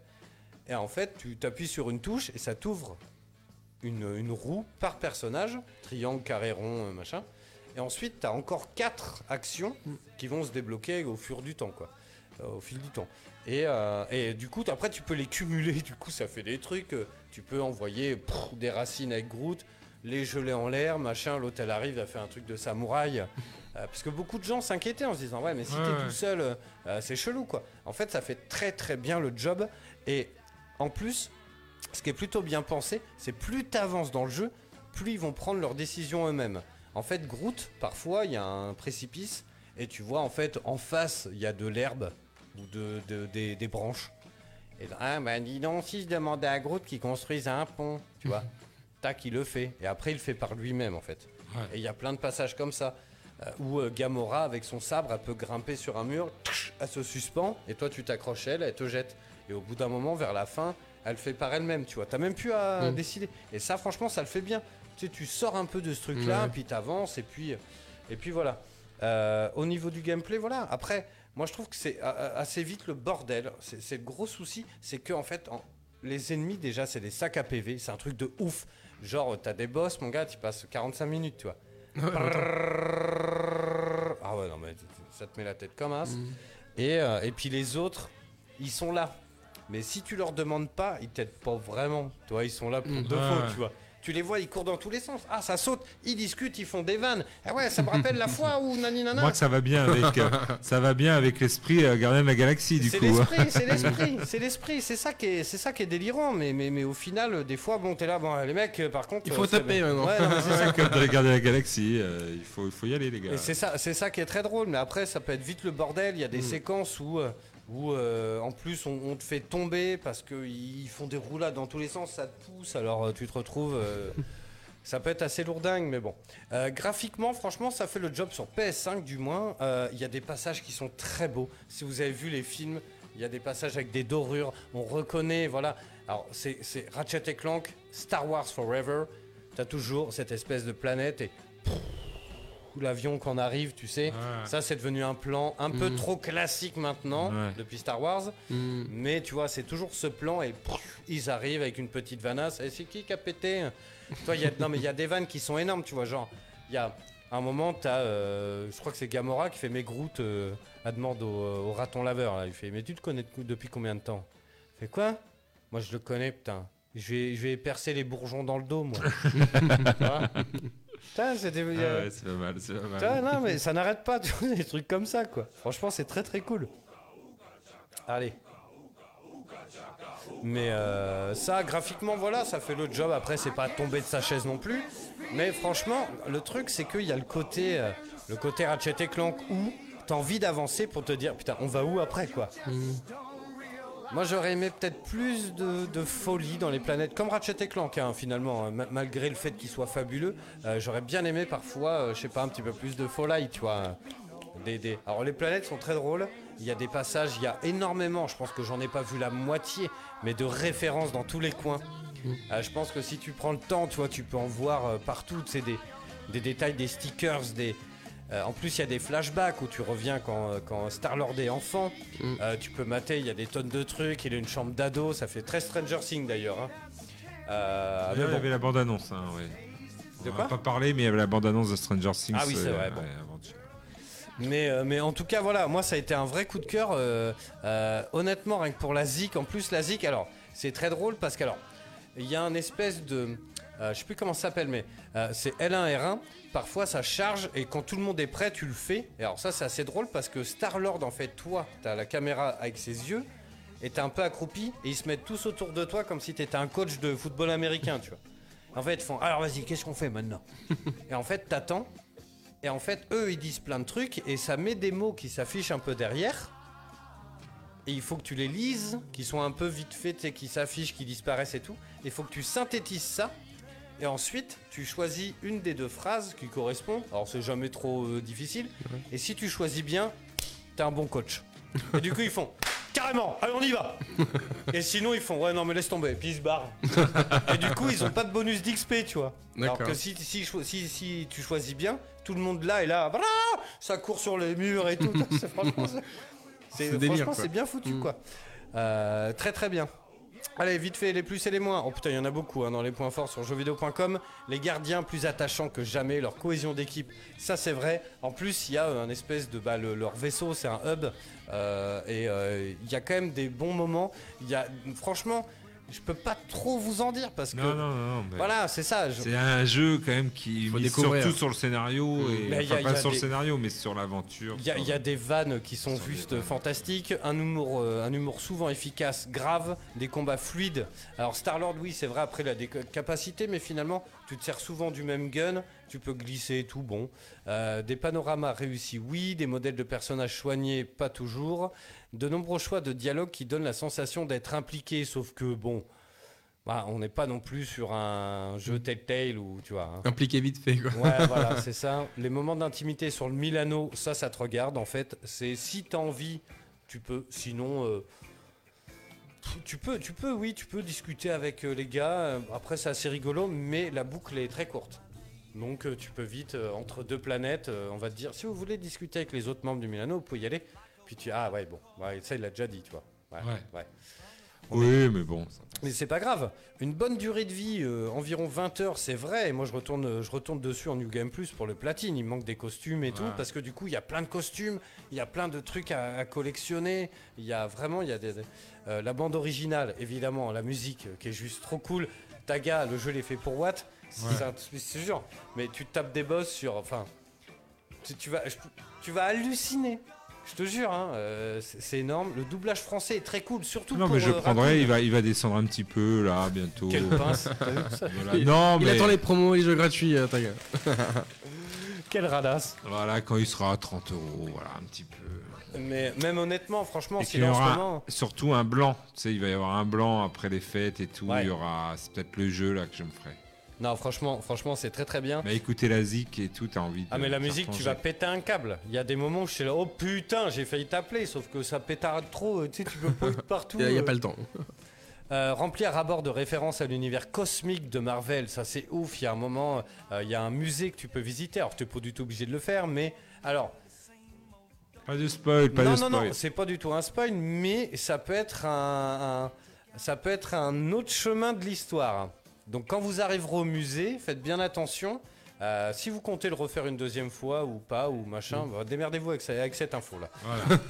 Et en fait, tu t'appuies sur une touche et ça t'ouvre une, une roue par personnage, triangle, carré, rond, euh, machin. Et ensuite, tu as encore quatre actions qui vont se débloquer au fur du temps, quoi. Au fil du temps. Et, euh, et du coup, après, tu peux les cumuler. Du coup, ça fait des trucs. Tu peux envoyer des racines avec Groot, les geler en l'air, machin. L'autre, elle arrive, elle fait un truc de samouraï. Euh, parce que beaucoup de gens s'inquiétaient en se disant, ouais, mais si Ouais, t'es ouais. tout seul, euh, c'est chelou, quoi. En fait, ça fait très très bien le job. Et en plus, ce qui est plutôt bien pensé, c'est plus tu avances dans le jeu, plus ils vont prendre leurs décisions eux-mêmes. En fait, Groot, parfois, il y a un précipice et tu vois, en fait, en face, il y a de l'herbe ou de, de- des, des branches. Et là, ah, bah dis donc, si je demandais à Groot qu'il construise un pont, tu vois, tac, il le fait. Et après, il le fait par lui-même, en fait. Ouais. Et il y a plein de passages comme ça. euh, où euh, Gamora, avec son sabre, elle peut grimper sur un mur, tch, elle se suspend, et toi tu t'accroches à elle, elle te jette. Et au bout d'un moment, vers la fin, elle fait par elle-même, tu vois. T'as même plus à Mm. décider. Et ça, franchement, ça le fait bien. Tu sais, tu sors un peu de ce truc-là, puis t'avances, et puis, et puis voilà. Euh, au niveau du gameplay, voilà. Après, moi, je trouve que c'est euh, assez vite le bordel. C'est le gros souci, c'est que en fait, en- les ennemis déjà, c'est des sacs à PV. C'est un truc de ouf. Genre, t'as des boss, mon gars, tu passes 45 minutes, tu vois. Ah ouais, non, mais ça te met la tête comme as. Et, euh, et puis les autres, ils sont là. Mais si tu leur demandes pas, ils t'aident pas vraiment. Tu vois, ils sont là pour Mm. deux Ouais, ouais. tu vois. Tu les vois, ils courent dans tous les sens. Ah, ça saute, ils discutent, ils font des vannes. Ah ouais, ça me rappelle la fois où nani nana. Moi que ça va bien avec euh, ça va bien avec l'esprit euh, Gardien de la Galaxie du C'est coup. hein. l'esprit, c'est l'esprit, c'est l'esprit. C'est ça qui est, c'est ça qui est délirant. Mais, mais, mais au final, euh, des fois, bon, t'es là, bon, les mecs, euh, par contre. Il euh, faut c'est- taper maintenant. Ouais, c'est ça. Comme dans les Gardiens de la Galaxie, euh, il faut il faut y aller les gars. C'est ça, c'est ça qui est très drôle. Mais après, ça peut être vite le bordel. Il y a des Mm. séquences où, euh, où euh, en plus, on, te fait tomber parce qu'ils font des roulades dans tous les sens, ça te pousse. Alors, euh, tu te retrouves. euh, ça peut être assez lourdingue, mais bon. Graphiquement, franchement, ça fait le job sur PS5 du moins. Il y a des passages qui sont très beaux. Si vous avez vu les films, il y a des passages avec des dorures. On reconnaît, voilà. Alors, c'est c'est Ratchet et Clank, Star Wars Forever. T'as toujours cette espèce de planète et l'avion qu'on arrive, tu sais. Ça, c'est devenu un plan un peu Mm. trop classique maintenant, Ouais. depuis Star Wars. Mm. Mais tu vois, c'est toujours ce plan et pff, ils arrivent avec une petite vanasse. Et c'est qui qui a pété Toi, il y a, non, mais il y a des vannes qui sont énormes, tu vois. Genre, il y a un moment, t'as, euh, je crois que c'est Gamora qui fait mes Groot euh, à demande au, au raton laveur. Là. Il fait, mais tu te connais depuis combien de temps Il fait quoi Moi, je le connais, putain. Je vais, je vais percer les bourgeons dans le dos, moi. Putain, c'était. Ah ouais, c'est pas mal, c'est pas mal. Putain, non, mais ça n'arrête pas, des trucs comme ça, quoi. Franchement, c'est très très cool. Allez. Mais euh, ça, graphiquement, voilà, ça fait le job. Après, c'est pas tomber de sa chaise non plus. Mais franchement, le truc, c'est qu'il y a le côté, euh, le côté Ratchet et Clank où t'as envie d'avancer pour te dire, putain, on va où après, quoi? Moi, j'aurais aimé peut-être plus de, folie dans les planètes, comme Ratchet et Clank, hein, finalement, hein, ma- malgré le fait qu'il soit fabuleux. euh, j'aurais bien aimé parfois, euh, je sais pas, un petit peu plus de folie, tu vois. Alors, les planètes sont très drôles. Il y a des passages, il y a énormément, je pense que j'en ai pas vu la moitié, mais de références dans tous les coins. Euh, je pense que si tu prends le temps, tu vois, tu peux en voir euh, partout, tu sais, des détails, des stickers, des. Euh, en plus, il y a des flashbacks où tu reviens quand, euh, quand Star-Lord est enfant. Mm. Euh, tu peux mater, il y a des tonnes de trucs. Il a une chambre d'ado, ça fait très Stranger Things d'ailleurs. hein. Euh, Ah, mais Il y avait la bande annonce hein, ouais. De On quoi a pas parlé mais il y avait la bande annonce de Stranger Things. Ah oui, c'est euh, vrai, bon. ouais, avant-hier. Mais, euh, mais en tout cas, voilà, moi ça a été un vrai coup de cœur. euh, euh, honnêtement, rien que pour la ZIC, en plus, la ZIC, alors, c'est très drôle parce qu'alors, il y a un espèce de. Euh, je sais plus comment ça s'appelle, mais euh, c'est L1, R1. Parfois ça charge et quand tout le monde est prêt, tu le fais. Et alors, ça, c'est assez drôle parce que Star-Lord, en fait, toi, t'as la caméra avec ses yeux et t'es un peu accroupi et ils se mettent tous autour de toi comme si t'étais un coach de football américain, tu vois. En fait, ils font alors vas-y, qu'est-ce qu'on fait maintenant? Et en fait, t'attends. Et en fait, eux, ils disent plein de trucs et ça met des mots qui s'affichent un peu derrière. Et il faut que tu les lises, qui sont un peu vite faits, qui s'affichent, qui disparaissent et tout. Il faut que tu synthétises ça. Et ensuite, tu choisis une des deux phrases qui correspond. Alors, c'est jamais trop euh, difficile. Et si tu choisis bien, t'es un bon coach. Et du coup, ils font carrément, allez, on y va. Et sinon, ils font ouais, non, mais laisse tomber. Et puis ils se barrent. Et du coup, ils ont pas de bonus d'XP, tu vois. Alors que si, si, si, si tu choisis bien, tout le monde là est là, ça court sur les murs et tout. C'est franchement, c'est bien foutu, Mm. quoi. Euh, très très bien. Allez, vite fait, les plus et les moins. Oh putain, il y en a beaucoup hein, dans les points forts sur jeuxvideo.com. Les gardiens plus attachants que jamais, leur cohésion d'équipe, ça c'est vrai. En plus, il y a un espèce de. Bah, le- leur vaisseau, c'est un hub. euh, et euh, il y a quand même des bons moments. Y a. Franchement, je peux pas trop vous en dire parce que. Non, non, non, mais Voilà, c'est ça. je- C'est un jeu quand même qui Faut mise surtout sur le scénario et enfin, y a- pas y a sur des- le scénario mais sur l'aventure. Il y, a- sur- il y a des vannes qui sont Sur juste fantastiques, un humour, euh, un humour souvent efficace, grave, des combats fluides. Alors Star-Lord, oui, c'est vrai, après il a des ca- capacités, mais finalement, tu te sers souvent du même gun, tu peux glisser et tout, bon. Euh, des panoramas réussis, oui, des modèles de personnages soignés, pas toujours. De nombreux choix de dialogue qui donnent la sensation d'être impliqué, sauf que, bon, bah, on n'est pas non plus sur un jeu Telltale ou, tu vois... hein. Impliqué vite fait, quoi. Ouais, voilà, c'est ça. Les moments d'intimité sur le Milano, ça, ça te regarde en fait. C'est si t'as envie, tu peux. Sinon, euh, Tu peux, tu peux, oui, tu peux discuter avec euh, les gars. Euh, Après, c'est assez rigolo, mais la boucle est très courte. Donc, tu peux vite, euh, entre deux planètes, euh, on va te dire, si vous voulez discuter avec les autres membres du Milano, vous pouvez y aller. Puis tu, ah ouais, bon, ouais, ça, il l'a déjà dit, tu vois. Ouais. Oui, mais bon. Mais c'est pas grave. Une bonne durée de vie, euh, environ 20 heures, c'est vrai. Et moi, je retourne, euh, je retourne dessus en New Game Plus pour le platine. Il manque des costumes et tout. Parce que du coup, il y a plein de costumes, il y a plein de trucs à, à collectionner. Il y a vraiment, il y a des. euh, la bande originale, évidemment, la musique euh, qui est juste trop cool. Taga, le jeu, il est fait pour Watt. C'est sûr. Mais tu tapes des boss sur. Enfin. Tu, tu vas, tu vas halluciner. Je te jure, hein, euh, c'est énorme. Le doublage français est très cool, surtout Non, pour mais je euh, prendrai, il va, il va descendre un petit peu là, bientôt. Quelle pince T'as vu ça Voilà. Il- Non, Il mais attend les promos, les jeux gratuits, euh, Taga. Quelle radasse voilà, quand il sera à 30 euros, voilà, un petit peu. Mais même honnêtement, franchement, Et si qu'il y aura moment... surtout un blanc. Tu sais, il va y avoir un blanc après les fêtes et tout. Ouais. Il y aura, c'est peut-être le jeu là que je me ferai. Non, franchement, franchement, c'est très très bien. Mais écouter la zik et tout, t'as envie de. Ah mais la musique, tu vas péter un câble. Il y a des moments où je suis là, oh putain, j'ai failli t'appeler, sauf que ça pétarde trop, tu sais, tu peux pas être partout. Il n'y a, euh. pas le temps. Euh, remplir à bord de références à l'univers cosmique de Marvel, ça c'est ouf. Il y a un moment, euh, il y a un musée que tu peux visiter. Alors, tu n'es pas du tout obligé de le faire, mais alors, Pas de spoil, pas non, de non, spoil. non, c'est pas du tout un spoil, mais ça peut être un, un- ça peut être un autre chemin de l'histoire. Donc quand vous arriverez au musée, faites bien attention. Euh, si vous comptez le refaire une deuxième fois ou pas ou machin, bah, démerdez-vous avec, cette info là. Voilà.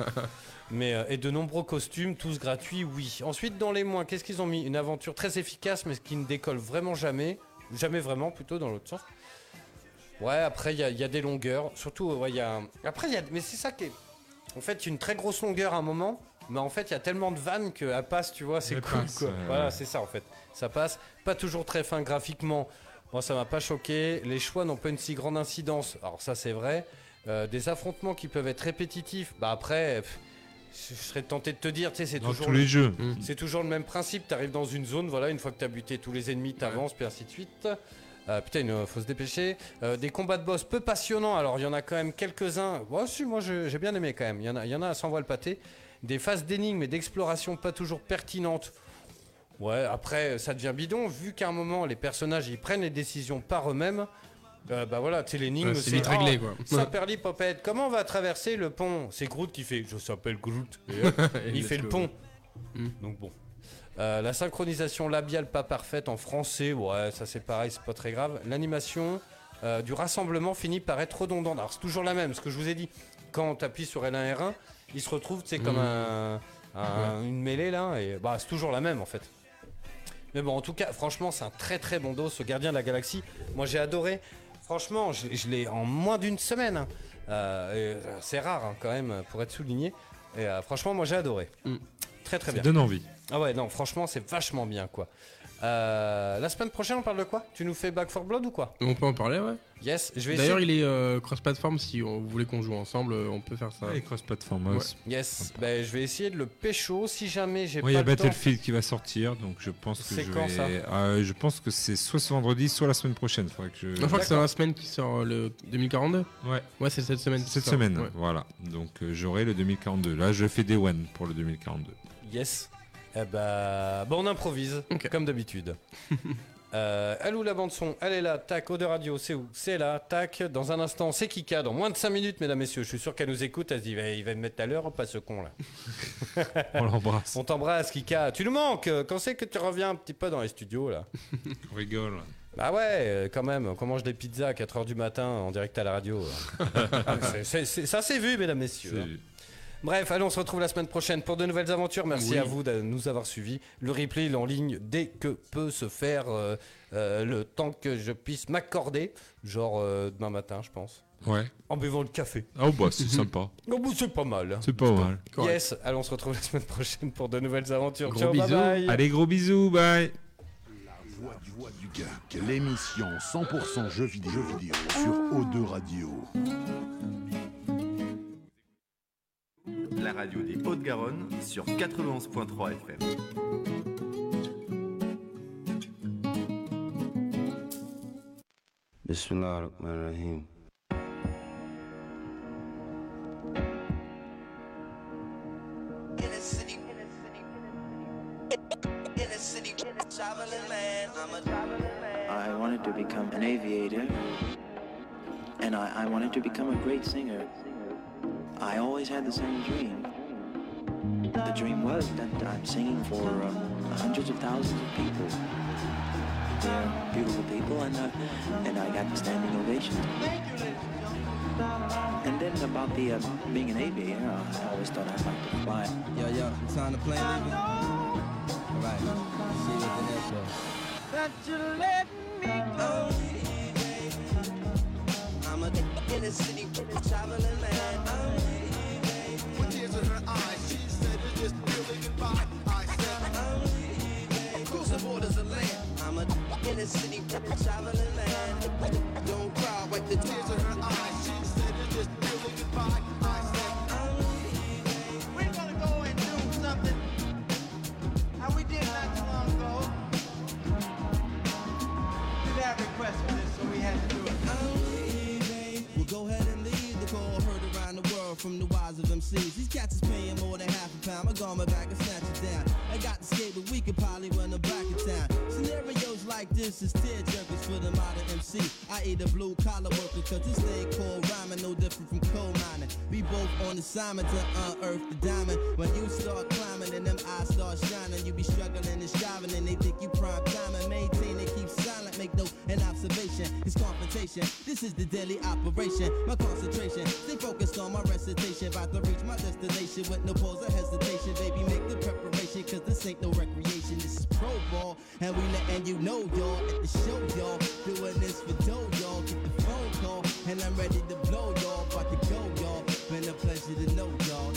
Mais euh, et de nombreux costumes, tous gratuits, oui. Ensuite dans les moins, qu'est-ce qu'ils ont mis? Une aventure très efficace, mais qui ne décolle vraiment jamais, jamais vraiment plutôt dans l'autre sens. Ouais, après il y, a- il y a des longueurs, surtout ouais, il y a. Après il y a, mais c'est ça qui est. En fait, une très grosse longueur à un moment, mais en fait il y a tellement de vannes qu'elle passe, tu vois, c'est cool quoi. ouais, voilà, ouais. c'est ça en fait. Ça passe, pas toujours très fin graphiquement. Moi ça m'a pas choqué. Les choix n'ont pas une si grande incidence. Alors ça c'est vrai. Euh, des affrontements qui peuvent être répétitifs. Bah après, pff, je serais tenté de te dire, tu sais, c'est toujours tous le- les jeux. c'est toujours le même principe, tu arrives dans une zone, voilà, une fois que tu as buté tous les ennemis, tu avances, puis ainsi de suite. Euh, putain, il faut se dépêcher. Euh, des combats de boss peu passionnants, alors il y en a quand même quelques-uns. Moi si, moi j'ai bien aimé quand même, il y en a, il y en a à 100 voix le pâté. Des phases d'énigmes et d'exploration pas toujours pertinentes. Ouais, après ça devient bidon, vu qu'à un moment les personnages ils prennent les décisions par eux-mêmes. euh, bah voilà, tu sais, l'énigme Ouais, c'est c'est vite réglé, oh, quoi. Saperli Popette, comment on va traverser le pont? C'est Groot qui fait Je s'appelle Groot. Et il fait le pont. Mm. Donc bon. Euh, la synchronisation labiale pas parfaite en français, ouais, ça c'est pareil, c'est pas très grave. L'animation euh, du rassemblement finit par être redondante. Alors c'est toujours la même, ce que je vous ai dit. Quand tu appuies sur L1 R1, il se retrouve, c'est comme Mm. un, un- une mêlée là, et bah c'est toujours la même en fait. Mais bon, en tout cas, franchement, c'est un très très bon dos, ce gardien de la galaxie. Moi j'ai adoré. Franchement, je, je l'ai en moins d'une semaine. hein. Euh, euh, c'est rare hein, quand même pour être souligné. Et euh, franchement, moi j'ai adoré. Mm. Très très Ça bien. donne envie. Ah ouais, non, franchement, c'est vachement bien, quoi. Euh, la semaine prochaine, on parle de quoi? Tu nous fais Back for Blood ou quoi? On peut en parler, ouais. Yes, je vais D'ailleurs, essayer. il est euh, cross-platform. Si on- vous voulez qu'on joue ensemble, euh, on peut faire ça. Ouais, les cross-platform aussi. Yes, ben, je vais essayer de le pécho si jamais j'ai Ouais, il y pas a le temps. Battlefield qui va sortir, donc je pense que C'est je quand, vais. ça? Euh, je pense que c'est soit ce vendredi, soit la semaine prochaine. Faudrait que je. Je crois que c'est dans la semaine qui sort le 2042. Ouais. Ouais, c'est cette semaine. Cette sort. semaine, Ouais. voilà. Donc euh, j'aurai le 2042. Là, je fais des one pour le 2042. Yes. Eh ben, bon, on improvise, comme d'habitude. Euh, elle où la bande son Elle est là, tac, Eau de Radio, c'est où C'est là, tac, dans un instant, c'est Kika, dans moins de 5 minutes, mesdames, messieurs, je suis sûr qu'elle nous écoute, elle se dit, il va, me mettre à l'heure, pas ce con là. On l'embrasse. On t'embrasse, Kika, tu nous manques, quand c'est que tu reviens un petit peu dans les studios là On rigole. Bah ouais, euh, quand même, on mange des pizzas à 4h du matin en direct à la radio. Ah, c'est- ça c'est vu, mesdames, messieurs. Bref, allez, on se retrouve la semaine prochaine pour de nouvelles aventures. Merci Oui. à vous de nous avoir suivis. Le replay il est en ligne dès que peut se faire euh, euh, le temps que je puisse m'accorder. Genre euh, demain matin, je pense. Ouais. En buvant le café. Oh bah c'est sympa. Oh, bah, c'est pas mal. C'est pas mal. Correct. Yes, allez, on se retrouve la semaine prochaine pour de nouvelles aventures. Gros Ciao, bye bisous. bye. Allez, gros bisous, bye. La voix du geek, l'émission 100% jeux vidéo, jeux vidéo sur O2 Radio. La radio des Hautes-Garonne sur 91.3 FM. I wanted to become an aviator, and I, I wanted to become a great singer. I always had the same dream. The dream was that I'm singing for um, hundreds of thousands of people. They're beautiful people, and uh, and I got the standing ovation. And then about the uh, being an aviator, I always thought I'd like to fly. Yo, yo, time to play, nigga. All right, see you at the airport. That you let me go. I'm a in the city, traveling man. The city, man. Don't cry, wipe the tears her eyes. she said just goodbye. We're gonna go and do something how we did not too long ago. For this, so we had to do it. We'll go ahead and leave the call heard around the world from the wise of MCs. These cats is paying more than half a pound. My back and snatch it down. I got to skate, but we could probably run them back town. Like this is tear jerkers for the modern MC. I eat a blue collar worker cause this thing called rhyming no different from coal mining. We both on assignment to unearth the diamond. When you start climbing and them eyes start shining, you be struggling and striving and they think you prime and maintain and keep silent. Make no an observation. It's confrontation. This is the daily operation. My concentration. Stay focused on my recitation. About to reach my destination with no pause or hesitation. Baby, make the preparation. Cause this ain't no recreation. This is pro ball. And we letting you know, y'all. At the show, y'all. Doing this for dough, y'all. Get the phone call. And I'm ready to blow, y'all. About to go, y'all. Been a pleasure to know, y'all.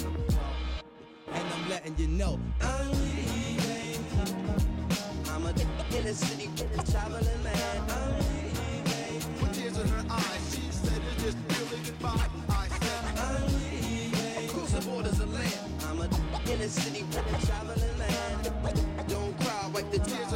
And I'm letting you know. I'm leaving. I'm a in the city, traveling man. I'm leaving. With tears in her eyes, she said it's just really goodbye. I said, I'm leaving. Across the borders of land. I'm a in the city, traveling tears